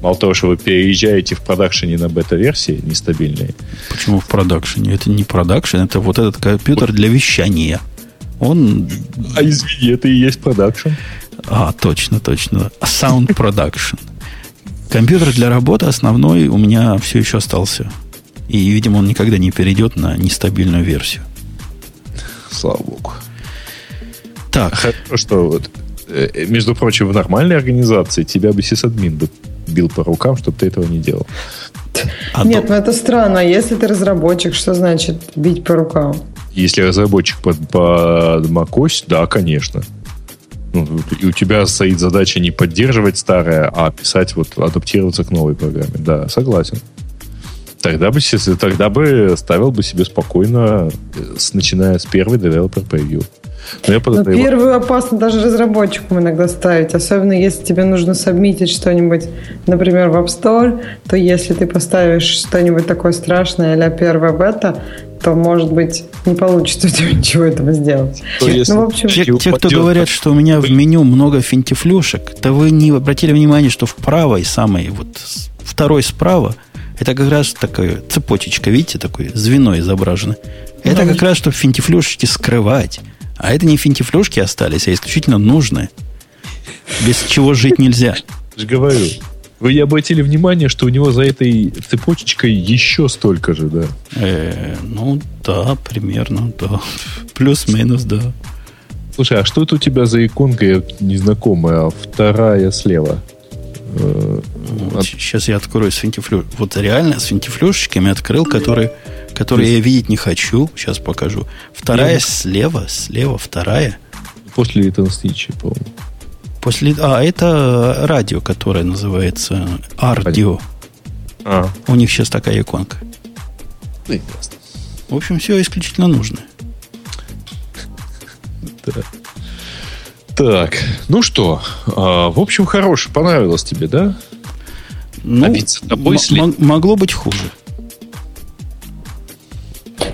Speaker 3: Мало того, что вы переезжаете в продакшене на бета-версии нестабильные.
Speaker 1: Почему в продакшене? Это не продакшн, это вот этот компьютер для вещания. Он...
Speaker 3: А извини, это и есть продакшн.
Speaker 1: А, точно, точно. Sound Production. Компьютер для работы основной у меня все еще остался. И, видимо, он никогда не перейдет на нестабильную версию
Speaker 3: слава богу.
Speaker 1: Так.
Speaker 3: Хорошо, что вот, э, между прочим, в нормальной организации тебя бы сисадмин бы бил по рукам, чтобы ты этого не делал.
Speaker 2: А Нет, то... ну это странно. Если ты разработчик, что значит бить по рукам?
Speaker 3: Если разработчик под, под macOS, да, конечно. Ну, и у тебя стоит задача не поддерживать старое, а писать, вот, адаптироваться к новой программе. Да, согласен. Тогда бы, тогда бы ставил бы себе спокойно, с, начиная с первой developer preview.
Speaker 2: Но, я Но первую опасно даже разработчикам иногда ставить, особенно если тебе нужно сабмитить что-нибудь, например, в App Store, то если ты поставишь что-нибудь такое страшное, а первая бета, то, может быть, не получится у тебя ничего этого сделать.
Speaker 1: То ну, в общем... Те, те, кто говорят, что у меня в меню много финтифлюшек, то вы не обратили внимание, что в правой самой, вот второй справа, это как раз такая цепочечка, видите, такое звено изображено. Это как раз, чтобы финтифлюшки скрывать. А это не финтифлюшки остались, а исключительно нужные. Без чего жить нельзя.
Speaker 3: Я же говорю. Вы не обратили внимание, что у него за этой цепочечкой еще столько же, да?
Speaker 1: Э, ну, да, примерно, да. Плюс-минус, да.
Speaker 3: Слушай, а что это у тебя за иконка незнакомая, а вторая слева?
Speaker 1: Вот, сейчас я открою с финтифлю. Вот реально с финтифлюшечками открыл, которые, которые я видеть не хочу. Сейчас покажу. Вторая слева, слева вторая.
Speaker 3: После Little Stitch, по-моему.
Speaker 1: После, а, это радио, которое называется Ардио. А. У них сейчас такая иконка.
Speaker 3: Прекрасно.
Speaker 1: В общем, все исключительно нужно.
Speaker 3: Да. Так, ну что, а, в общем, хороший, понравилось тебе, да?
Speaker 1: Ну, а ведь с тобой след... могло быть хуже.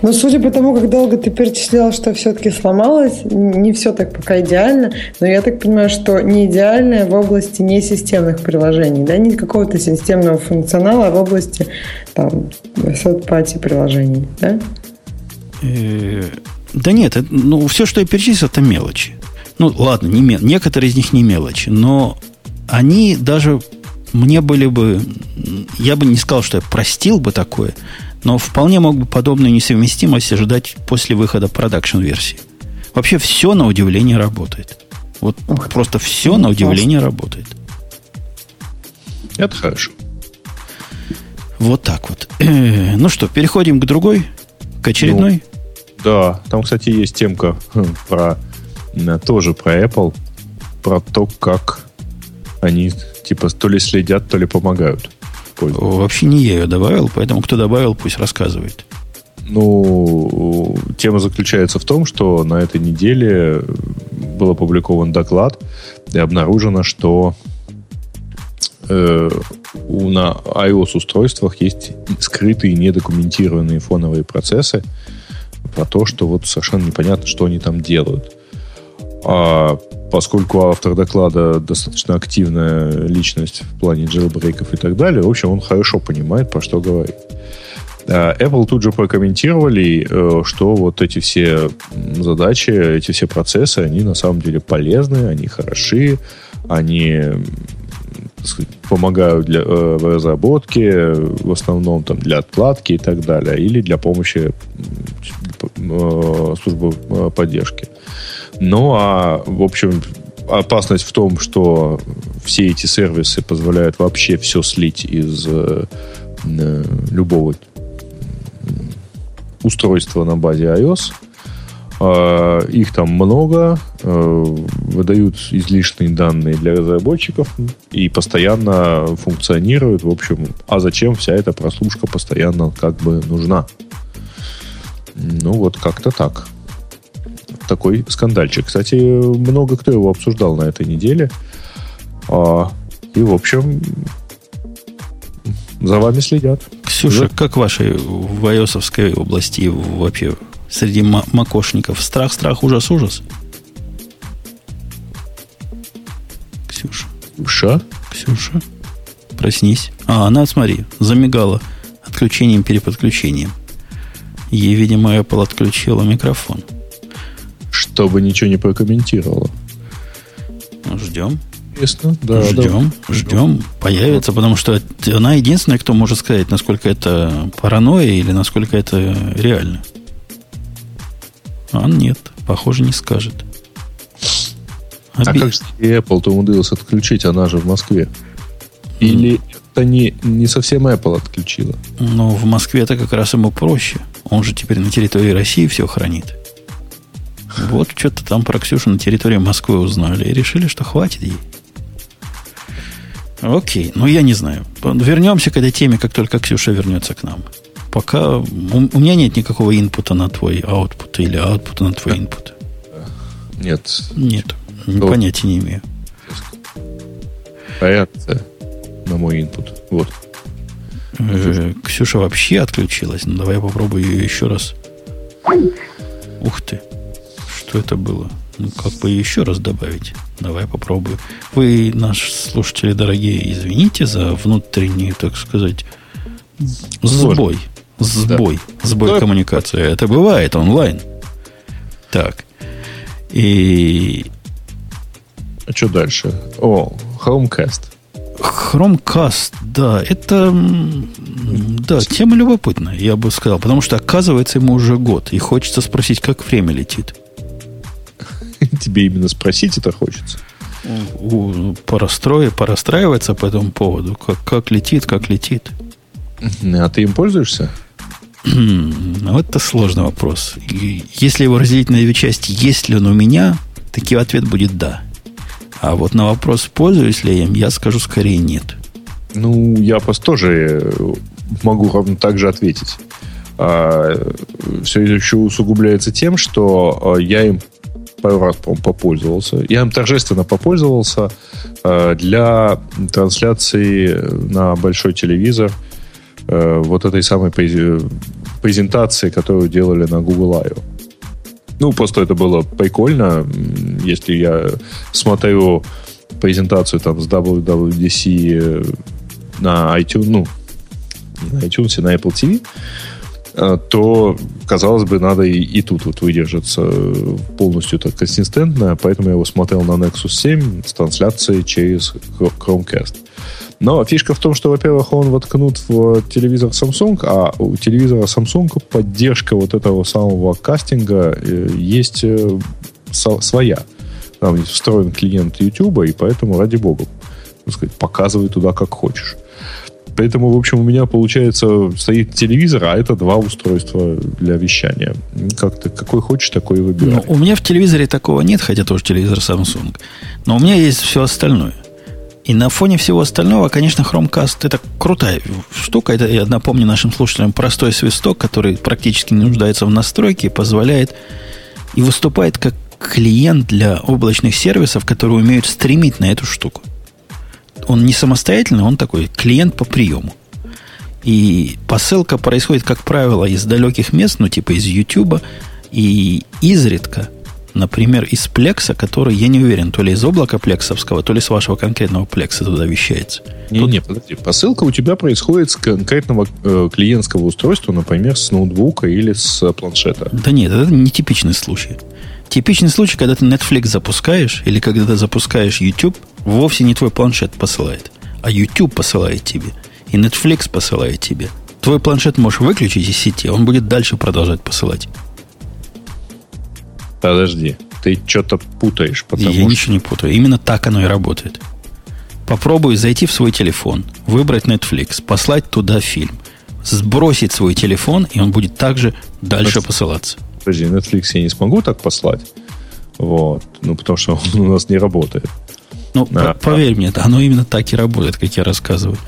Speaker 2: Но судя по тому, как долго ты перечислял, что все-таки сломалось, не все так пока идеально, но я так понимаю, что не идеальное в области не системных приложений, да, не какого-то системного функционала, а в области там third приложений, да?
Speaker 1: Э, да нет, ну, все, что я перечислил, это мелочи. Ну, ладно, не, некоторые из них не мелочи, но они даже мне были бы... Я бы не сказал, что я простил бы такое, но вполне мог бы подобную несовместимость ожидать после выхода продакшн-версии. Вообще все на удивление работает. Вот Ух, просто все на удивление классно. работает.
Speaker 3: Это хорошо.
Speaker 1: Вот так вот. Ну что, переходим к другой К очередной?
Speaker 3: Ну, да, там, кстати, есть темка хм, про тоже про Apple, про то, как они типа то ли следят, то ли помогают.
Speaker 1: Вообще не я ее добавил, поэтому кто добавил, пусть рассказывает.
Speaker 3: Ну, тема заключается в том, что на этой неделе был опубликован доклад, и обнаружено, что э, на iOS-устройствах есть скрытые недокументированные фоновые процессы про то, что вот совершенно непонятно, что они там делают. А поскольку автор доклада достаточно активная личность в плане джелбрейков и так далее, в общем, он хорошо понимает, про что говорит. А Apple тут же прокомментировали, э, что вот эти все задачи, эти все процессы, они на самом деле полезны, они хороши, они сказать, помогают для, э, в разработке, в основном там, для откладки и так далее, или для помощи э, службы поддержки. Ну, а, в общем, опасность в том, что все эти сервисы позволяют вообще все слить из э, э любого устройства на базе iOS. Э, их там много, э, выдают излишние данные для разработчиков и постоянно функционируют. В общем, а зачем вся эта прослушка постоянно как бы нужна? Ну, вот как-то так такой скандальчик. Кстати, много кто его обсуждал на этой неделе. А, и, в общем, за вами следят.
Speaker 1: Ксюша, да? как вашей в ios области вообще среди макошников? Страх, страх, ужас, ужас? Ксюша.
Speaker 3: Ксюша?
Speaker 1: Ксюша. Проснись. А, она, смотри, замигала отключением, переподключением. Ей, видимо, Apple отключила микрофон
Speaker 3: чтобы ничего не прокомментировала.
Speaker 1: Ну, ждем.
Speaker 3: Ясно,
Speaker 1: да. Ждем, да. ждем. Появится, потому что она единственная, кто может сказать, насколько это паранойя или насколько это реально. А нет, похоже, не скажет.
Speaker 3: Оби... А как же Apple-то умудрилась отключить, она же в Москве? Или это не, не совсем Apple отключила?
Speaker 1: Ну, в Москве это как раз ему проще. Он же теперь на территории России все хранит. Вот что-то там про Ксюшу на территории Москвы узнали и решили, что хватит ей. Окей, ну я не знаю. Вернемся к этой теме, как только Ксюша вернется к нам. Пока у, у меня нет никакого инпута на твой output или аутпута на твой input.
Speaker 3: Нет.
Speaker 1: Нет, ну, понятия не имею.
Speaker 3: Реакция на мой input. Вот.
Speaker 1: Э, Ксюша вообще отключилась. Ну, давай я попробую ее еще раз. Ух ты что это было. Ну, как бы еще раз добавить. Давай попробую. Вы, наши слушатели дорогие, извините за внутренний, так сказать, сбой. Сбой. Да. Сбой да. коммуникации. Это бывает онлайн. Так. И...
Speaker 3: А что дальше? О, Chromecast.
Speaker 1: Chromecast, да, это да, тема любопытная, я бы сказал, потому что оказывается ему уже год, и хочется спросить, как время летит.
Speaker 3: Тебе именно спросить это хочется.
Speaker 1: Порастрои, порастраиваться по этому поводу. Как, как летит, как летит.
Speaker 3: А ты им пользуешься?
Speaker 1: Ну, это сложный вопрос. Если его разделить на две части, есть ли он у меня, таки ответ будет да. А вот на вопрос, пользуюсь ли я им, я скажу скорее нет.
Speaker 3: Ну, я просто тоже э, могу ровно так же ответить. А, все еще усугубляется тем, что а, я им пару раз, по попользовался. Я им торжественно попользовался э, для трансляции на большой телевизор э, вот этой самой презентации, которую делали на Google I.O. Ну, просто это было прикольно. Если я смотрю презентацию там с WWDC на iTunes, ну, на iTunes, а на Apple TV, Э, то, казалось бы, надо и, и тут вот выдержаться полностью так консистентно, поэтому я его смотрел на Nexus 7 с трансляцией через Chromecast. Но фишка в том, что, во-первых, он воткнут в телевизор Samsung, а у телевизора Samsung поддержка вот этого самого кастинга э, есть э, своя. Там встроен клиент YouTube, и поэтому, ради бога, сказать, показывай туда, как хочешь. Поэтому, в общем, у меня получается стоит телевизор, а это два устройства для вещания. Как ты, какой хочешь, такой выбирай.
Speaker 1: Ну, у меня в телевизоре такого нет, хотя тоже телевизор Samsung. Но у меня есть все остальное. И на фоне всего остального, конечно, Chromecast это крутая штука. Это, я напомню нашим слушателям, простой свисток, который практически не нуждается в настройке позволяет и выступает как клиент для облачных сервисов, которые умеют стримить на эту штуку. Он не самостоятельный, он такой клиент по приему. И посылка происходит, как правило, из далеких мест, ну, типа из YouTube, и изредка Например, из плекса, который, я не уверен, то ли из облака плексовского, то ли с вашего конкретного плекса туда вещается.
Speaker 3: Не, Тут... не, подожди. Посылка у тебя происходит с конкретного э, клиентского устройства, например, с ноутбука или с планшета.
Speaker 1: Да нет, это не типичный случай. Типичный случай, когда ты Netflix запускаешь, или когда ты запускаешь YouTube, вовсе не твой планшет посылает, а YouTube посылает тебе. И Netflix посылает тебе. Твой планшет можешь выключить из сети, он будет дальше продолжать посылать.
Speaker 3: Подожди, ты что-то путаешь.
Speaker 1: Потому Я что... ничего не путаю. Именно так оно и работает. Попробуй зайти в свой телефон, выбрать Netflix, послать туда фильм, сбросить свой телефон, и он будет также дальше Netflix. посылаться.
Speaker 3: Подожди, Netflix я не смогу так послать. Вот. Ну, потому что он у нас не работает.
Speaker 1: Ну, а, поверь а... мне, оно именно так и работает, как я рассказываю.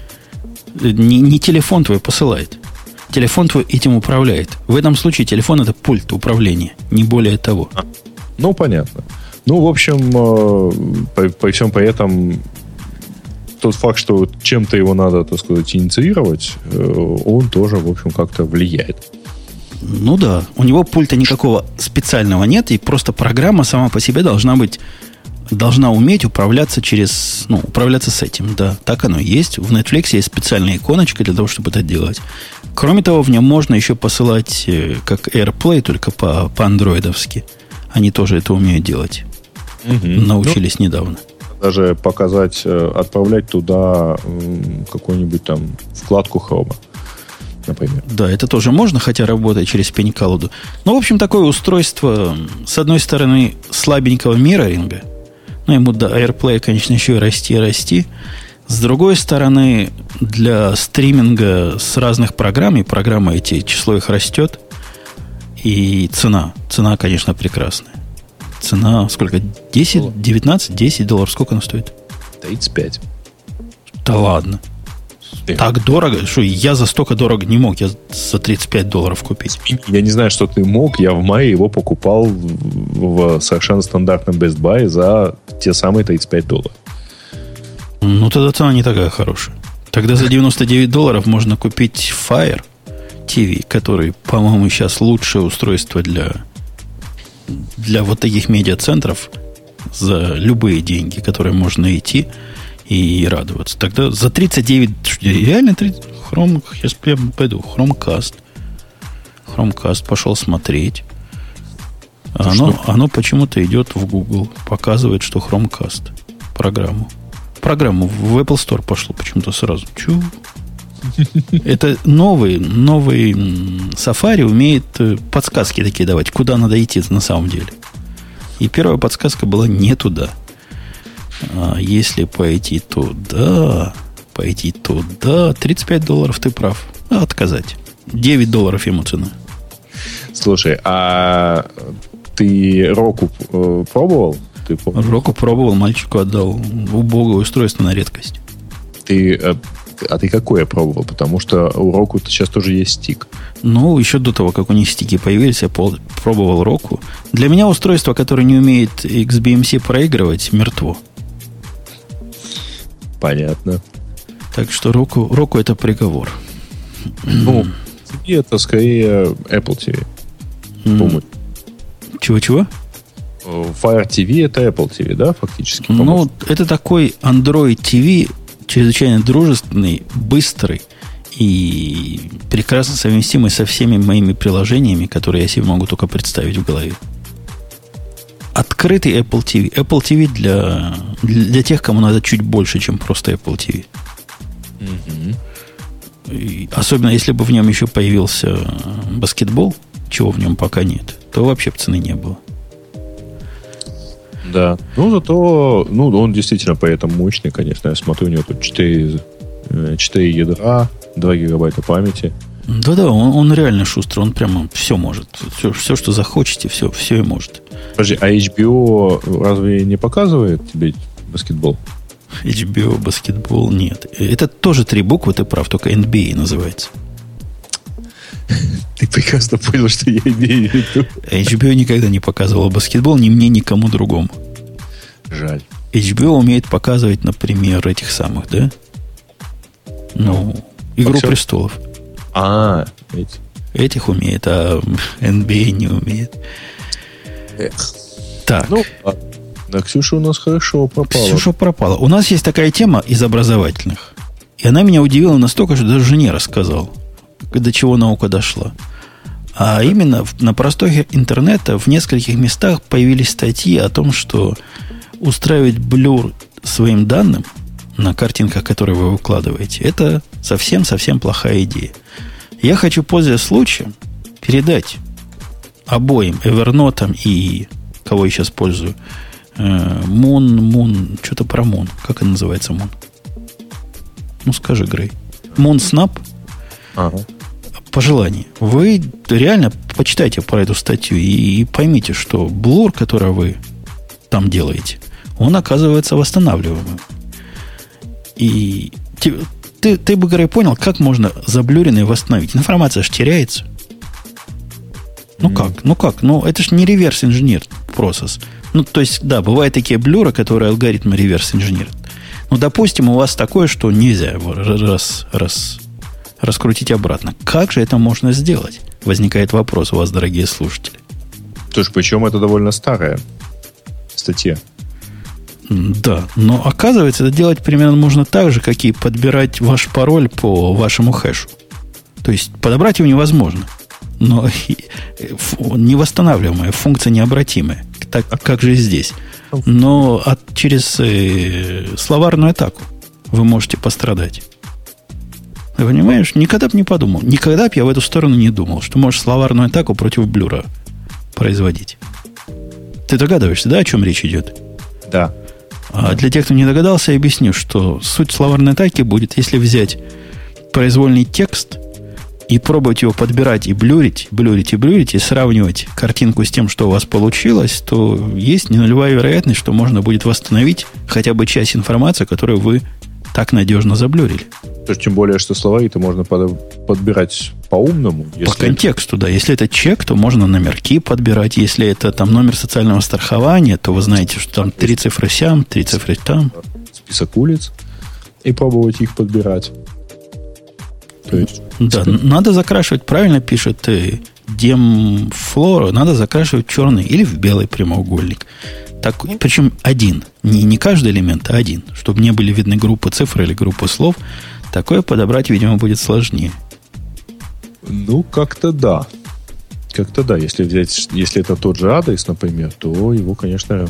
Speaker 1: Не, не телефон твой посылает. Телефон твой этим управляет. В этом случае телефон это пульт управления, не более того. А,
Speaker 3: ну, понятно. Ну, в общем, э, по, по всем при этом тот факт, что чем-то его надо, так сказать, инициировать, э, он тоже, в общем, как-то влияет.
Speaker 1: Ну да, у него пульта никакого специального нет, и просто программа сама по себе должна быть, должна уметь управляться через, ну, управляться с этим, да, так оно и есть. В Netflix есть специальная иконочка для того, чтобы это делать. Кроме того, в нем можно еще посылать э, как AirPlay, только по, по андроидовски. Они тоже это умеют делать. Угу. Научились ну, недавно.
Speaker 3: Даже показать, э, отправлять туда какую-нибудь там вкладку хрома. Например.
Speaker 1: Да, это тоже можно, хотя работает через пень-колоду. Ну, в общем, такое устройство, с одной стороны, слабенького мирроринга. Ну, ему, да, AirPlay, конечно, еще и расти и расти. С другой стороны, для стриминга с разных программ, и программы эти, число их растет, и цена. Цена, конечно, прекрасная. Цена сколько? 10, 19, 10 долларов? Сколько она стоит?
Speaker 3: 35.
Speaker 1: Да ладно. Ты. Так дорого, что я за столько дорого не мог, я за 35 долларов купить.
Speaker 3: Я не знаю, что ты мог, я в мае его покупал в совершенно стандартном Best Buy за те самые 35 долларов.
Speaker 1: Ну, тогда цена не такая хорошая. Тогда за 99 долларов можно купить Fire TV, который, по-моему, сейчас лучшее устройство для, для вот таких медиацентров за любые деньги, которые можно найти и радоваться. Тогда за 39, реально 30, Chrome, я пойду, Chromecast. Chromecast пошел смотреть. оно, оно почему-то идет в Google, показывает, что Chromecast программу программу в Apple Store пошло почему-то сразу. Чу. Это новый, новый Safari умеет э, подсказки такие давать, куда надо идти на самом деле. И первая подсказка была не туда. А если пойти туда, пойти туда, 35 долларов ты прав. А отказать. 9 долларов ему цена.
Speaker 3: Слушай, а ты Року э, пробовал?
Speaker 1: ты помнишь? Року пробовал, мальчику отдал. Убогое устройство на редкость.
Speaker 3: Ты, э, а ты какое пробовал? Потому что у Року сейчас тоже есть стик.
Speaker 1: Ну, еще до того, как у них стики появились, я пробовал Року. Для меня устройство, которое не умеет XBMC проигрывать, мертво.
Speaker 3: Понятно.
Speaker 1: Так что Року, Року это приговор.
Speaker 3: Ну, это скорее Apple TV.
Speaker 1: Думаю. Чего-чего?
Speaker 3: Fire TV это Apple TV, да, фактически?
Speaker 1: Ну, это такой Android TV, чрезвычайно дружественный, быстрый и прекрасно совместимый со всеми моими приложениями, которые я себе могу только представить в голове. Открытый Apple TV. Apple TV для, для тех, кому надо чуть больше, чем просто Apple TV. И особенно если бы в нем еще появился баскетбол, чего в нем пока нет, то вообще бы цены не было.
Speaker 3: Да. Ну, зато, ну, он действительно поэтому мощный, конечно. Я смотрю, у него тут 4 э, 4 ядра, 2 гигабайта памяти.
Speaker 1: Да-да, он, он реально шустрый, он прямо все может. Все, все, что захочете, все, все и может.
Speaker 3: Подожди, а HBO разве не показывает тебе баскетбол?
Speaker 1: HBO, баскетбол, нет. Это тоже три буквы, ты прав, только NBA называется.
Speaker 3: Ты прекрасно понял, что я имею в виду.
Speaker 1: HBO никогда не показывал баскетбол ни мне, ни кому другому.
Speaker 3: Жаль.
Speaker 1: HBO умеет показывать, например, этих самых, да? Ну, Игру
Speaker 3: Боксер?
Speaker 1: престолов.
Speaker 3: А, эти.
Speaker 1: Этих умеет, а NBA не умеет. Так.
Speaker 3: Ну, ладно. Да, Ксюша у нас хорошо пропала.
Speaker 1: Ксюша пропала. У нас есть такая тема из образовательных. И она меня удивила настолько, что даже жене рассказал, до чего наука дошла. А именно в- на простоке интернета в нескольких местах появились статьи о том, что устраивать блюр своим данным на картинках, которые вы выкладываете, это совсем-совсем плохая идея. Я хочу, пользуясь случаем, передать обоим Evernote и кого я сейчас пользую, Мун, Мун, что-то про Мун. Как это называется Мун? Ну, скажи, Грей. Мун Снап,
Speaker 3: Ага.
Speaker 1: пожелание. Вы реально почитайте про эту статью и, и поймите, что блур, который вы там делаете, он оказывается восстанавливаемым. И те- ты, ты бы, Грей, понял, как можно заблюренный восстановить? Информация же теряется. Ну как? Ну как? Ну это же не реверс инженер процесс. Ну, то есть, да, бывают такие блюры, которые алгоритмы реверс инженерят. Ну, допустим, у вас такое, что нельзя его раз, раз, раскрутить обратно. Как же это можно сделать? Возникает вопрос у вас, дорогие слушатели.
Speaker 3: Слушай, причем это довольно старая статья.
Speaker 1: Да, но оказывается, это делать примерно можно так же, как и подбирать ваш пароль по вашему хэшу. То есть подобрать его невозможно. Но э, невосстанавливаемая, функция необратимая. Так как же здесь. Но от, через э, словарную атаку вы можете пострадать. Понимаешь? Никогда бы не подумал. Никогда бы я в эту сторону не думал, что можешь словарную атаку против блюра производить. Ты догадываешься, да, о чем речь идет?
Speaker 3: Да.
Speaker 1: А для тех, кто не догадался, я объясню, что суть словарной атаки будет, если взять произвольный текст и пробовать его подбирать и блюрить, блюрить и блюрить, и сравнивать картинку с тем, что у вас получилось, то есть ненулевая вероятность, что можно будет восстановить хотя бы часть информации, которую вы так надежно заблюрили.
Speaker 3: То есть, тем более, что словари-то можно под- подбирать по-умному.
Speaker 1: По контексту, да. Если это чек, то можно номерки подбирать. Если это там номер социального страхования, то вы знаете, что там три цифры сям, три цифры там.
Speaker 3: список улиц и пробовать их подбирать. То есть,
Speaker 1: Да, надо закрашивать, правильно пишет э, Демфлора, надо закрашивать черный или в белый прямоугольник. Так, причем один. Не, не каждый элемент, а один. Чтобы не были видны группы цифр или группы слов. Такое подобрать, видимо, будет сложнее.
Speaker 3: ну, как-то да. Как-то да. Если взять, если это тот же адрес, например, то его, конечно,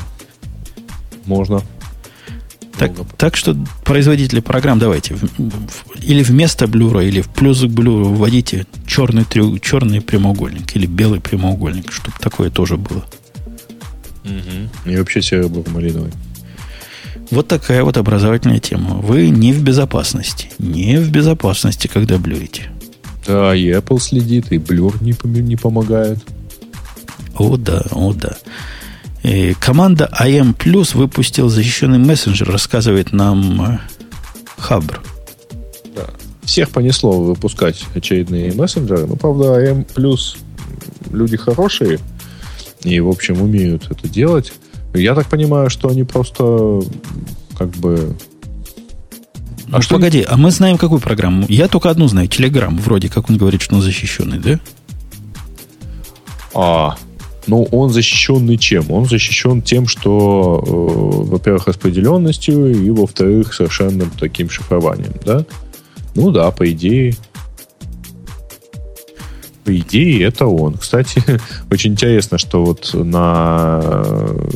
Speaker 3: можно.
Speaker 1: Так,
Speaker 3: долго-
Speaker 1: так что производители программ давайте в- в- или вместо блюра, или в плюс к блюру вводите черный, трю, черный прямоугольник или белый прямоугольник, чтобы такое тоже было.
Speaker 3: И вообще серый малиновый.
Speaker 1: Вот такая вот образовательная тема. Вы не в безопасности. Не в безопасности, когда блюрите.
Speaker 3: Да, и Apple следит, и Blur не, не помогает.
Speaker 1: О да, о да. Э, команда IM Plus выпустил защищенный мессенджер, рассказывает нам э, Хабр.
Speaker 3: Всех понесло выпускать очередные мессенджеры. Ну, правда, M+, люди хорошие и, в общем, умеют это делать. Я так понимаю, что они просто как бы...
Speaker 1: А ну,
Speaker 3: что
Speaker 1: погоди, а мы знаем какую программу? Я только одну знаю, Telegram. Вроде как он говорит, что он защищенный, да?
Speaker 3: А, ну, он защищенный чем? Он защищен тем, что, э, во-первых, распределенностью, и, во-вторых, совершенным таким шифрованием, да? Ну да, по идее. По идее, это он. Кстати, очень интересно, что вот на э,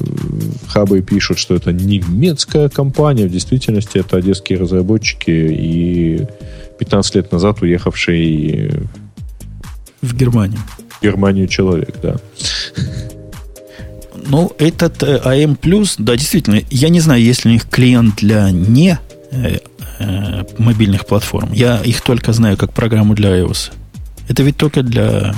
Speaker 3: хабы пишут, что это немецкая компания. В действительности это одесские разработчики и 15 лет назад уехавший
Speaker 1: В Германии.
Speaker 3: в Германию человек, да.
Speaker 1: Ну, этот э, AM+, да, действительно, я не знаю, есть ли у них клиент для не э, э, мобильных платформ. Я их только знаю как программу для iOS. Это ведь только для,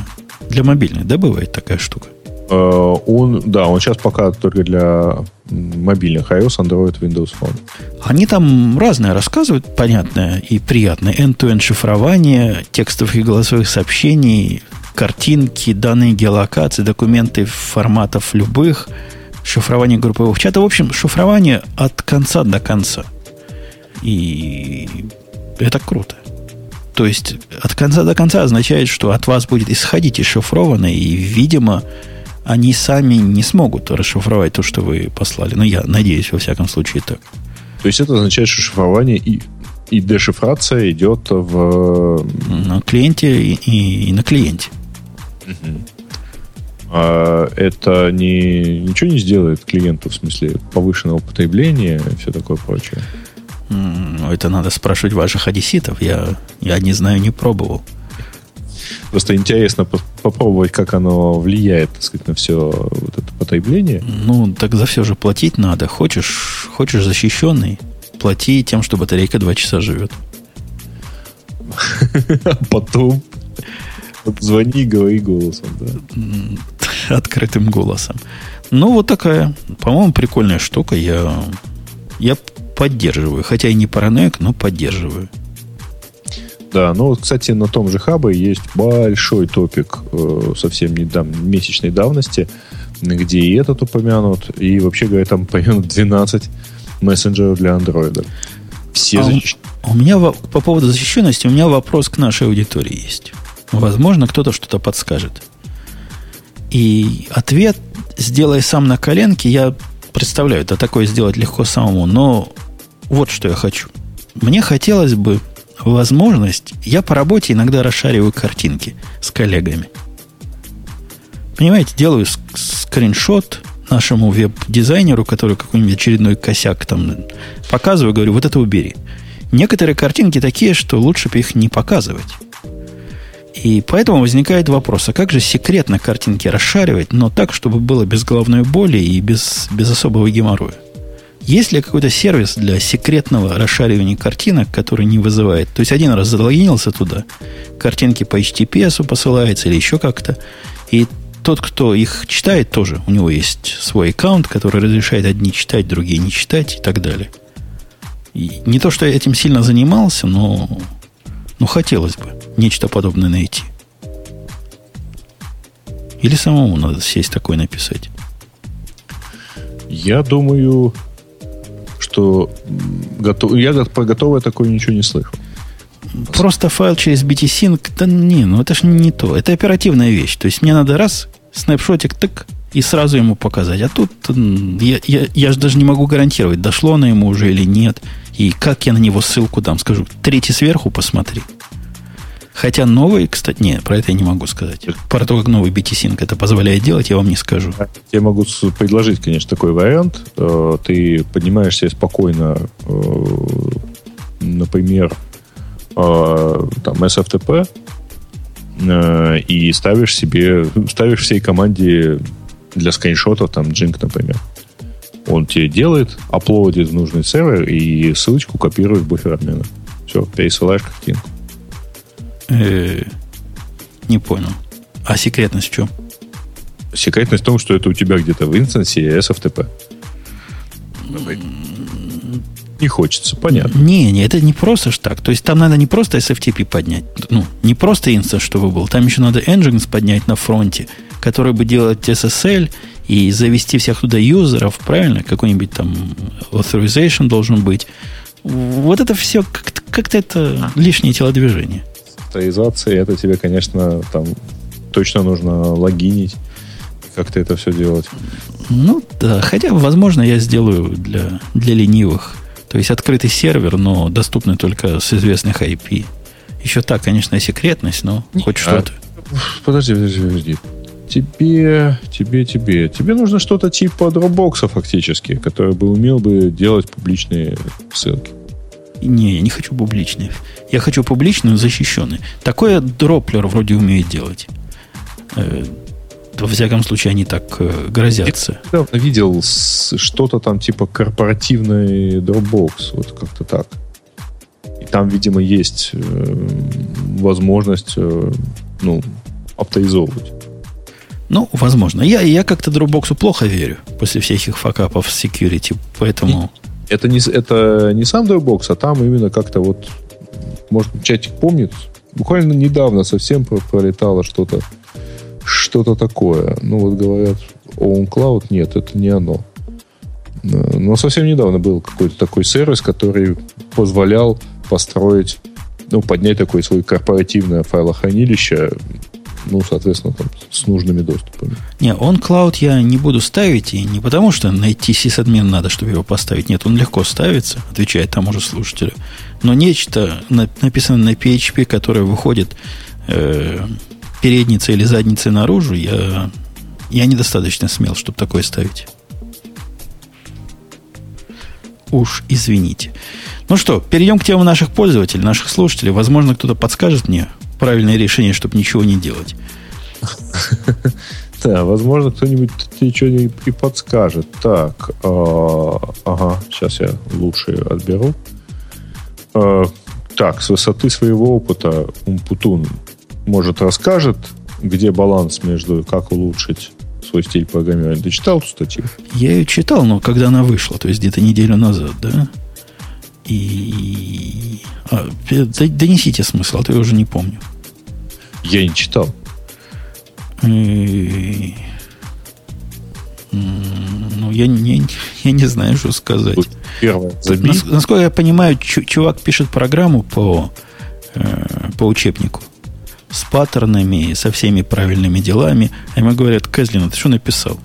Speaker 1: для мобильных, да, бывает такая штука?
Speaker 3: Э, он, да, он сейчас пока только для мобильных iOS, Android, Windows Phone.
Speaker 1: Они там разное рассказывают, понятное и приятное. End-to-end шифрование текстовых и голосовых сообщений, картинки, данные геолокации, документы форматов любых, шифрование групповых чатов. В общем, шифрование от конца до конца. И это круто. То есть от конца до конца означает, что от вас будет исходить и шифрованное, и, видимо, они сами не смогут расшифровать то, что вы послали. Но я надеюсь, во всяком случае, так.
Speaker 3: То есть это означает, что шифрование и, и дешифрация идет в...
Speaker 1: На клиенте и, и, и на клиенте.
Speaker 3: Угу. А это не, ничего не сделает клиенту в смысле повышенного потребления и все такое прочее?
Speaker 1: Это надо спрашивать ваших одесситов. Я, я не знаю, не пробовал.
Speaker 3: Просто интересно попробовать, как оно влияет, так сказать, на все вот это потребление.
Speaker 1: Ну, так за все же платить надо. Хочешь, хочешь защищенный, плати тем, что батарейка 2 часа живет.
Speaker 3: А потом звони, говори голосом, да.
Speaker 1: Открытым голосом. Ну, вот такая, по-моему, прикольная штука. Я, я поддерживаю. Хотя и не параноик, но поддерживаю.
Speaker 3: Да, ну вот, кстати, на том же хабе есть большой топик э, совсем недавно, месячной давности, где и этот упомянут, и вообще говоря, там упомянут 12 мессенджеров для андроида.
Speaker 1: Все а защищены. У меня по поводу защищенности у меня вопрос к нашей аудитории есть. Возможно, кто-то что-то подскажет. И ответ сделай сам на коленке, я представляю, это такое сделать легко самому, но вот что я хочу. Мне хотелось бы возможность, я по работе иногда расшариваю картинки с коллегами. Понимаете, делаю скриншот нашему веб-дизайнеру, который какой-нибудь очередной косяк там показываю, говорю, вот это убери. Некоторые картинки такие, что лучше бы их не показывать. И поэтому возникает вопрос, а как же секретно картинки расшаривать, но так, чтобы было без головной боли и без, без особого геморроя? Есть ли какой-то сервис для секретного расшаривания картинок, который не вызывает? То есть один раз залогинился туда, картинки по HTTPS посылаются или еще как-то, и тот, кто их читает, тоже у него есть свой аккаунт, который разрешает одни читать, другие не читать и так далее. И не то, что я этим сильно занимался, но, но хотелось бы нечто подобное найти. Или самому надо сесть такое написать?
Speaker 3: Я думаю, что готов, я про готовое такое ничего не слышал.
Speaker 1: Просто файл через BT-Sync, да не, ну это же не то. Это оперативная вещь. То есть мне надо раз, снапшотик, так, и сразу ему показать. А тут я, я, я же даже не могу гарантировать, дошло оно ему уже или нет. И как я на него ссылку дам. Скажу, третий сверху посмотри. Хотя новый, кстати, нет, про это я не могу сказать. Про то, как новый BT-Sync это позволяет делать, я вам не скажу.
Speaker 3: Я могу предложить, конечно, такой вариант. Э, ты поднимаешь себе спокойно, э, например, э, там, SFTP, и ставишь себе, ставишь всей команде для скриншотов, там, Jink, например. Он тебе делает, аплодит в нужный сервер и ссылочку копирует в буфер обмена. Все, пересылаешь картинку.
Speaker 1: Э, не понял. А секретность в чем?
Speaker 3: Секретность в том, что это у тебя где-то в инстансе SFTP. Не хочется, понятно.
Speaker 1: Не, не, это не просто ж так. То есть там надо не просто SFTP поднять. Ну, не просто инстанс, чтобы был. Там еще надо Nginx поднять на фронте, который бы делать SSL и завести всех туда юзеров, правильно? Какой-нибудь там authorization должен быть. Вот это все как-то, как-то это лишнее телодвижение
Speaker 3: авторизации, это тебе, конечно, там точно нужно логинить, как-то это все делать.
Speaker 1: Ну да, хотя, возможно, я сделаю для, для ленивых. То есть открытый сервер, но доступный только с известных IP. Еще так, конечно, секретность, но хоть а, что-то.
Speaker 3: Подожди, подожди, подожди. Тебе, тебе, тебе. Тебе нужно что-то типа Dropbox фактически, который бы умел бы делать публичные ссылки.
Speaker 1: Не, я не хочу публичные. Я хочу публичную, защищенную. Такое дроплер вроде умеет делать. Э, во всяком случае, они так э, грозятся.
Speaker 3: Я недавно видел что-то там типа корпоративный Dropbox. Вот как-то так. И там, видимо, есть э, возможность э, ну, авторизовывать.
Speaker 1: Ну, возможно. Я, я как-то Dropbox плохо верю после всех их факапов с security, поэтому...
Speaker 3: Это не, это не сам Dropbox, а там именно как-то вот... Может, чатик помнит? Буквально недавно совсем пролетало что-то что-то такое. Ну, вот говорят, OwnCloud, нет, это не оно. Э, но совсем недавно был какой-то такой сервис, который позволял построить, ну, поднять такое свое корпоративное файлохранилище, ну, соответственно, там, с нужными доступами.
Speaker 1: Не, он cloud я не буду ставить, и не потому, что найти сисадмин надо, чтобы его поставить. Нет, он легко ставится, отвечает тому же слушателю. Но нечто, написано на PHP, которое выходит э, передницей или задницей наружу, я, я недостаточно смел, чтобы такое ставить. Уж извините. Ну что, перейдем к теме наших пользователей, наших слушателей. Возможно, кто-то подскажет мне правильное решение, чтобы ничего не делать.
Speaker 3: Да, возможно, кто-нибудь ничего не и подскажет. Так, а, ага, сейчас я лучше отберу. А, так, с высоты своего опыта Умпутун может расскажет, где баланс между как улучшить свой стиль программирования. Ты читал эту статью?
Speaker 1: Я ее читал, но когда она вышла, то есть где-то неделю назад, да? И... А, донесите смысл, а то я уже не помню.
Speaker 3: Я не читал.
Speaker 1: И... Ну, я не, я не знаю, что сказать.
Speaker 3: Первое.
Speaker 1: Нас, насколько я понимаю, чувак пишет программу по, э, по учебнику с паттернами, со всеми правильными делами. А ему говорят, Кэзлин, ты что написал?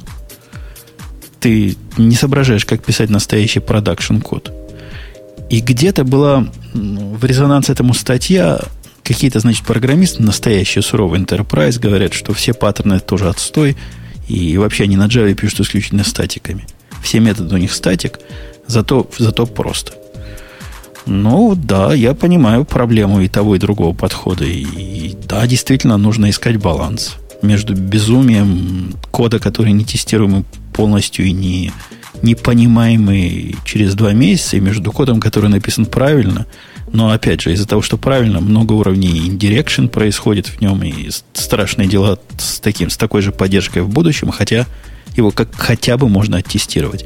Speaker 1: Ты не соображаешь, как писать настоящий продакшн код. И где-то была в резонанс этому статья, какие-то, значит, программисты, настоящие суровый enterprise, говорят, что все паттерны тоже отстой, и вообще они на Java пишут исключительно статиками. Все методы у них статик, зато, зато просто. Ну, да, я понимаю проблему и того, и другого подхода. И да, действительно, нужно искать баланс между безумием кода, который не тестируемый полностью и не, не понимаемый через два месяца, и между кодом, который написан правильно. Но, опять же, из-за того, что правильно, много уровней indirection происходит в нем, и страшные дела с, таким, с такой же поддержкой в будущем, хотя его как хотя бы можно оттестировать.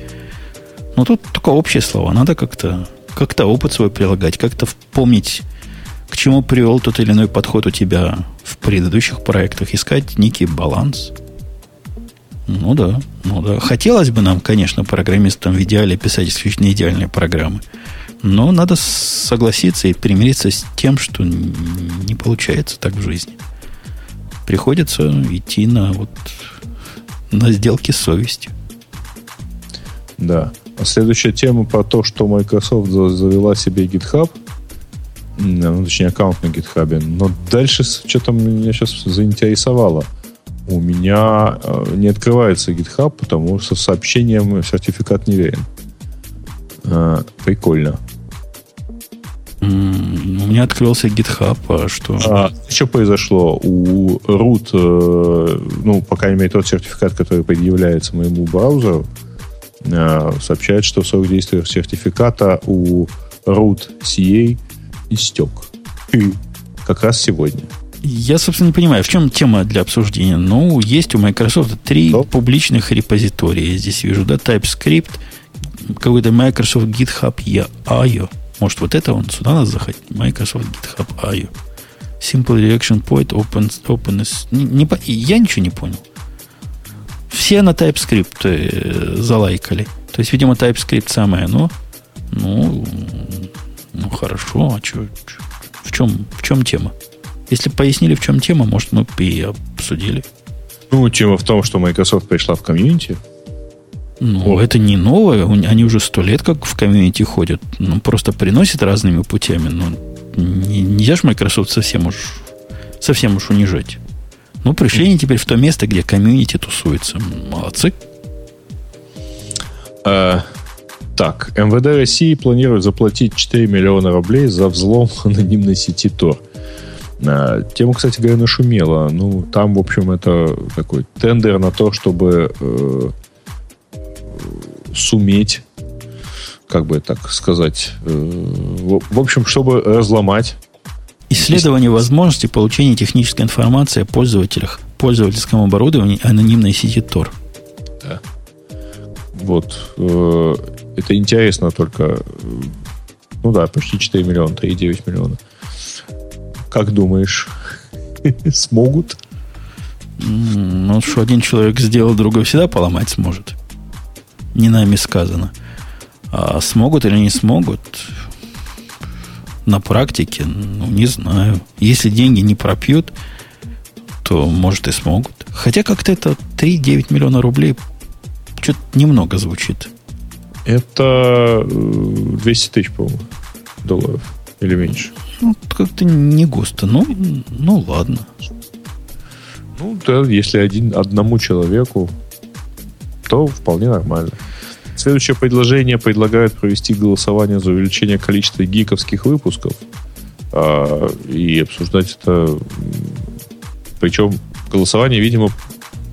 Speaker 1: Но тут только общие слова. Надо как-то как-то опыт свой прилагать, как-то помнить, к чему привел тот или иной подход у тебя в предыдущих проектах, искать некий баланс. Ну да, ну да. Хотелось бы нам, конечно, программистам в идеале писать исключительно идеальные программы. Но надо согласиться и примириться с тем, что не получается так в жизни. Приходится идти на вот на сделки с совестью.
Speaker 3: Да. Следующая тема про то, что Microsoft завела себе GitHub, ну, точнее, аккаунт на GitHub. Но дальше что-то меня сейчас заинтересовало. У меня э, не открывается GitHub, потому что с сообщением сертификат не верен. Э, прикольно.
Speaker 1: У меня открылся GitHub, а что? А,
Speaker 3: что произошло? У root, э, ну, по крайней мере, тот сертификат, который предъявляется моему браузеру, Э, сообщает, что срок действия сертификата у root CA истек. И как раз сегодня.
Speaker 1: Я, собственно, не понимаю, в чем тема для обсуждения. Ну, есть у Microsoft три Что? публичных репозитория. Я здесь вижу, да, TypeScript, какой-то Microsoft GitHub IO. Может, вот это он сюда надо заходить? Microsoft GitHub IO. Simple Reaction Point, open, Openness. Не, не, я ничего не понял все на TypeScript э, залайкали. То есть, видимо, TypeScript самое оно. Ну, ну хорошо, а чё, чё, в, чем, в чем тема? Если пояснили, в чем тема, может, мы бы и обсудили.
Speaker 3: Ну, тема в том, что Microsoft пришла в комьюнити.
Speaker 1: Ну, О. это не новое. Они уже сто лет как в комьюнити ходят. Ну, просто приносят разными путями. Но не, нельзя же Microsoft совсем уж, совсем уж унижать. Ну, пришли они теперь в то место, где комьюнити тусуется. Молодцы.
Speaker 3: А, так, МВД России планирует заплатить 4 миллиона рублей за взлом анонимной сети Тор. А, тема, кстати говоря, нашумела. Ну, там, в общем, это такой тендер на то, чтобы э, суметь как бы так сказать, э, в, в общем, чтобы разломать
Speaker 1: Исследование возможности получения технической информации о пользователях, пользовательском оборудовании анонимной сети Tor.
Speaker 3: Да. Вот. Э, это интересно только... Ну да, почти 4 миллиона, 3,9 миллиона. Как думаешь, смогут?
Speaker 1: Ну, что один человек сделал, другой всегда поломать сможет. Не нами сказано. А смогут или не смогут, на практике, ну, не знаю. Если деньги не пропьют, то, может, и смогут. Хотя как-то это 3-9 миллиона рублей что-то немного звучит.
Speaker 3: Это э, 200 тысяч, по-моему, долларов. Или меньше.
Speaker 1: Ну, как-то не густо. Ну, ну ладно.
Speaker 3: Ну, да, если один, одному человеку, то вполне нормально. Следующее предложение предлагает провести голосование за увеличение количества гиковских выпусков а, и обсуждать это. Причем голосование, видимо,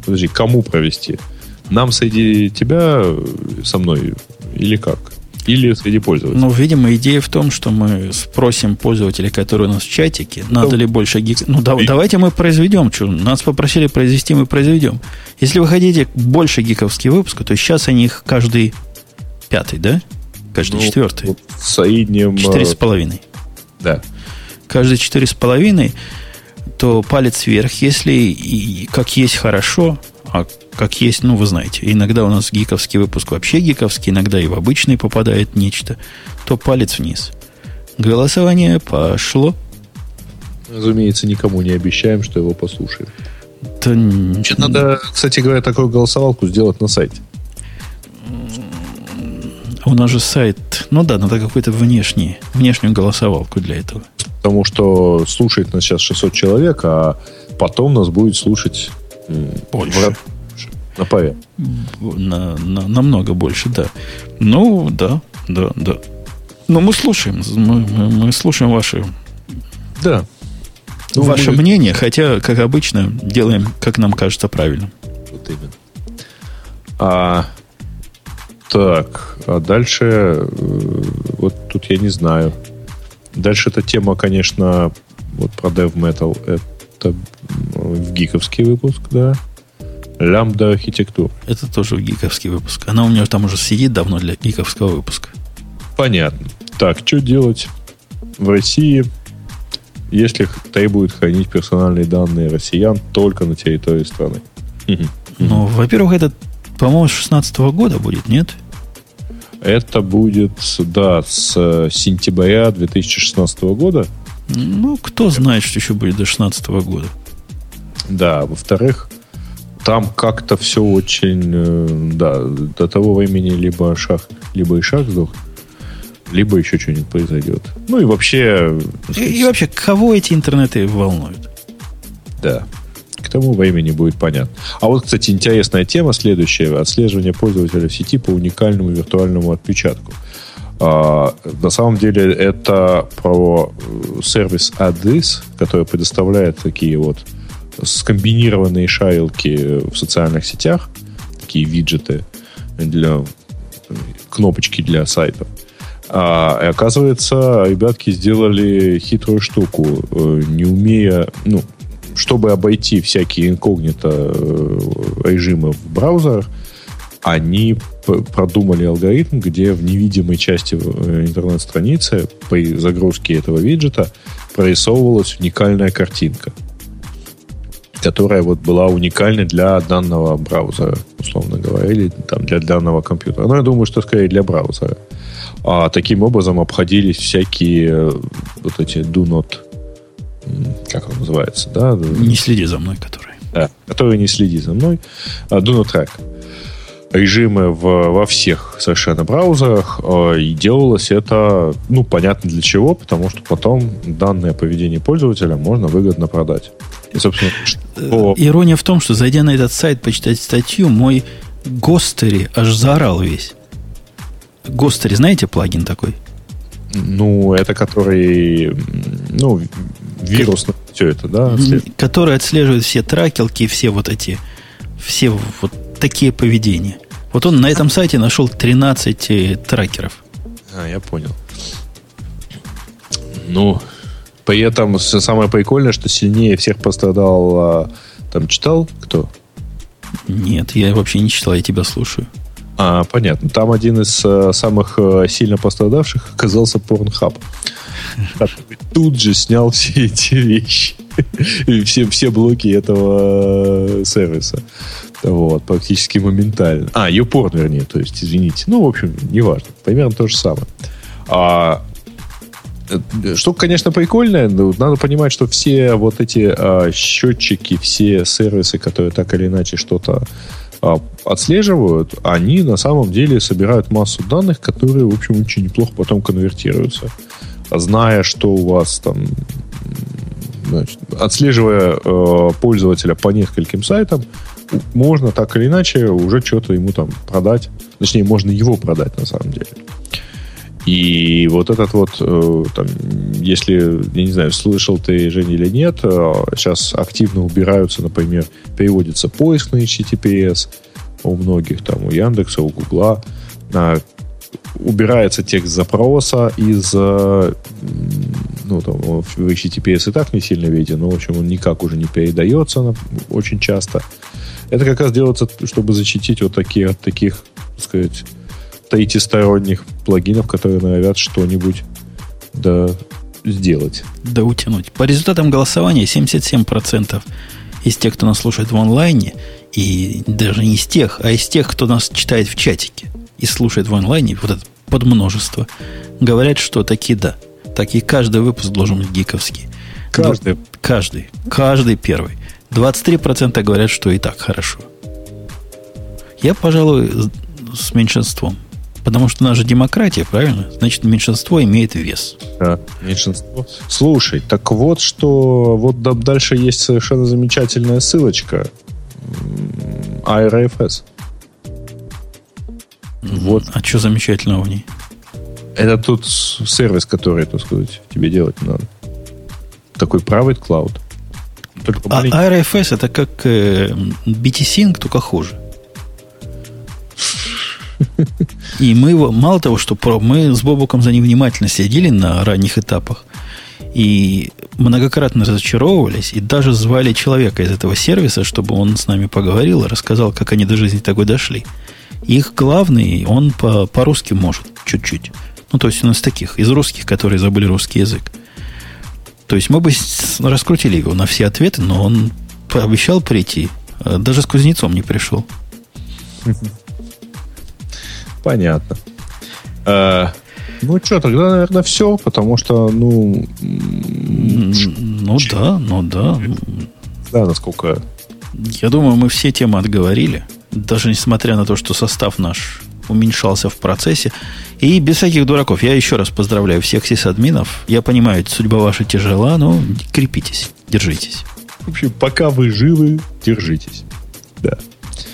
Speaker 3: подожди, кому провести? Нам среди тебя, э, со мной, или как? Или среди пользователей?
Speaker 1: Ну, видимо, идея в том, что мы спросим пользователей, которые у нас в чатике, надо
Speaker 3: Ну,
Speaker 1: ли больше гик... Ну, да-
Speaker 3: и-
Speaker 1: давайте мы произведем. Что, нас попросили произвести, мы произведем. Если вы хотите больше гиковских выпусков, то сейчас они их каждый пятый, да? Каждый
Speaker 3: Ну,
Speaker 1: четвертый.
Speaker 3: вот в среднем...
Speaker 1: Четыре с
Speaker 3: э,
Speaker 1: половиной.
Speaker 3: Да.
Speaker 1: Каждый четыре с половиной, то палец вверх. Если и как есть хорошо, а как есть, ну, вы знаете, иногда у нас гиковский выпуск вообще гиковский, иногда и в обычный попадает нечто, то палец вниз. Голосование пошло.
Speaker 3: Разумеется, никому не обещаем, что его послушаем.
Speaker 1: Н-
Speaker 3: Значит, надо, кстати говоря, такую голосовалку сделать на сайте.
Speaker 1: У нас же сайт, ну да, надо какую-то внешний, внешнюю голосовалку для этого.
Speaker 3: Потому что слушает нас сейчас 600 человек, а потом нас будет слушать
Speaker 1: Больше.
Speaker 3: на паре.
Speaker 1: На, на- намного больше, да. Ну, да, да, да. Но мы слушаем, мы, мы- мы слушаем ваши,
Speaker 3: Да. Ну,
Speaker 1: ваше
Speaker 3: мы-
Speaker 1: мнение, хотя, как обычно, делаем, как нам кажется, правильно.
Speaker 3: Вот именно. А, так, а дальше, э, вот тут я не знаю. Дальше эта тема, конечно, вот про Dev Metal, это в гиковский выпуск, да. Лямбда архитектур.
Speaker 1: Это тоже гиковский выпуск. Она у меня там уже сидит давно для гиковского выпуска.
Speaker 3: Понятно. Так, что делать в России, если требуют хранить персональные данные россиян только на территории страны?
Speaker 1: Ну, во-первых, это, по-моему, с 16 года будет, нет?
Speaker 3: Это будет, да, с э, сентября 2016 года.
Speaker 1: Ну, кто знает, что еще будет до 16 года.
Speaker 3: Да, во-вторых, там как-то все очень, э, да, до того времени либо шах, либо и шах сдох, либо еще что-нибудь произойдет. Ну и вообще, так
Speaker 1: И, и вообще, кого эти интернеты волнуют?
Speaker 3: да, к тому времени будет понятно. А вот, кстати, интересная тема следующая. Отслеживание пользователя в сети по уникальному виртуальному отпечатку. А, на самом деле это про э, сервис Addis, который предоставляет такие вот скомбинированные шарилки в социальных сетях, такие виджеты для кнопочки для сайтов. А, и оказывается, ребятки сделали хитрую штуку, э, не умея, ну, чтобы обойти всякие инкогнито э, режимы в браузерах, они продумали алгоритм, где в невидимой части э, интернет-страницы при загрузке этого виджета прорисовывалась уникальная картинка, которая вот была уникальной для данного браузера, условно говоря, или там для данного компьютера. Но я думаю, что скорее для браузера. А таким образом обходились всякие э, вот эти do not, как он называется, да?
Speaker 1: Не следи за мной, который.
Speaker 3: Да, который не следит за мной. А, Do not track. Режимы в, во всех совершенно браузерах. а, И делалось это, ну, понятно для чего, потому что потом данное поведение пользователя можно выгодно продать. И, собственно, что...
Speaker 1: Ирония в том, что зайдя на этот сайт, почитать статью, мой Гостери аж заорал весь. Гостери, знаете плагин такой?
Speaker 3: Ну, это который, ну, вирус, все это, да? след-
Speaker 1: Который отслеживает все тракелки, все вот эти, все вот такие поведения. Вот он на этом сайте нашел 13 э, трекеров.
Speaker 3: А, я понял. Ну, при этом самое прикольное, что сильнее всех пострадал, а, там читал кто?
Speaker 1: Нет, я вообще не читал, я тебя слушаю.
Speaker 3: А, понятно. Там один из а, самых а, сильно пострадавших оказался Pornhub. Тут же снял все эти вещи. Все, все блоки этого э, сервиса. Вот, практически моментально. А, YouPorn, вернее, то есть, извините. Ну, в общем, неважно. Примерно то же самое. А, э, что, конечно, прикольное, но надо понимать, что все вот эти а, счетчики, все сервисы, которые так или иначе что-то а, отслеживают, они на самом деле собирают массу данных, которые, в общем, очень неплохо потом конвертируются. Зная, что у вас там значит, отслеживая э, пользователя по нескольким сайтам, можно так или иначе уже что-то ему там продать. Точнее, можно его продать на самом деле. И вот этот вот, э, там, если, я не знаю, слышал ты, Женя, или нет, э, сейчас активно убираются, например, переводится поиск на HTTPS у многих, там, у Яндекса, у Гугла. А, убирается текст запроса из э, ну, там, в HTTPS и так не сильно виден, но, в общем, он никак уже не передается очень часто. Это как раз делается, чтобы защитить вот такие, от таких, так сказать, третьесторонних плагинов, которые норовят что-нибудь да, сделать.
Speaker 1: Да утянуть. По результатам голосования 77% из тех, кто нас слушает в онлайне, и даже не из тех, а из тех, кто нас читает в чатике и слушает в онлайне, вот это подмножество, говорят, что таки да. Так и каждый выпуск должен быть гиковский.
Speaker 3: Каждый?
Speaker 1: Каждый. Каждый первый. 23% говорят, что и так хорошо. Я, пожалуй, с меньшинством. Потому что у нас же демократия, правильно? Значит, меньшинство имеет вес.
Speaker 3: Да, меньшинство. Слушай, так вот, что вот дальше есть совершенно замечательная ссылочка. IRFS.
Speaker 1: Вот. А что замечательного в ней?
Speaker 3: Это тут сервис, который, так сказать, тебе делать надо. Такой private cloud.
Speaker 1: Только а RFS это как э, BT-Sync, только хуже. И мы его, мало того, что про, мы с Бобуком за невнимательно следили на ранних этапах и многократно разочаровывались, и даже звали человека из этого сервиса, чтобы он с нами поговорил и рассказал, как они до жизни такой дошли. Их главный, он по, по-русски может чуть-чуть. Ну, то есть он из таких, из русских, которые забыли русский язык. То есть мы бы раскрутили его на все ответы, но он пообещал прийти. А даже с кузнецом не пришел.
Speaker 3: Понятно. А, ну что, тогда, наверное, все, потому что, ну...
Speaker 1: Ну да, ну да.
Speaker 3: Да, насколько...
Speaker 1: Я думаю, мы все темы отговорили. Даже несмотря на то, что состав наш уменьшался в процессе. И без всяких дураков. Я еще раз поздравляю всех сисадминов. Я понимаю, судьба ваша тяжела, но крепитесь, держитесь.
Speaker 3: В общем, пока вы живы, держитесь. Да.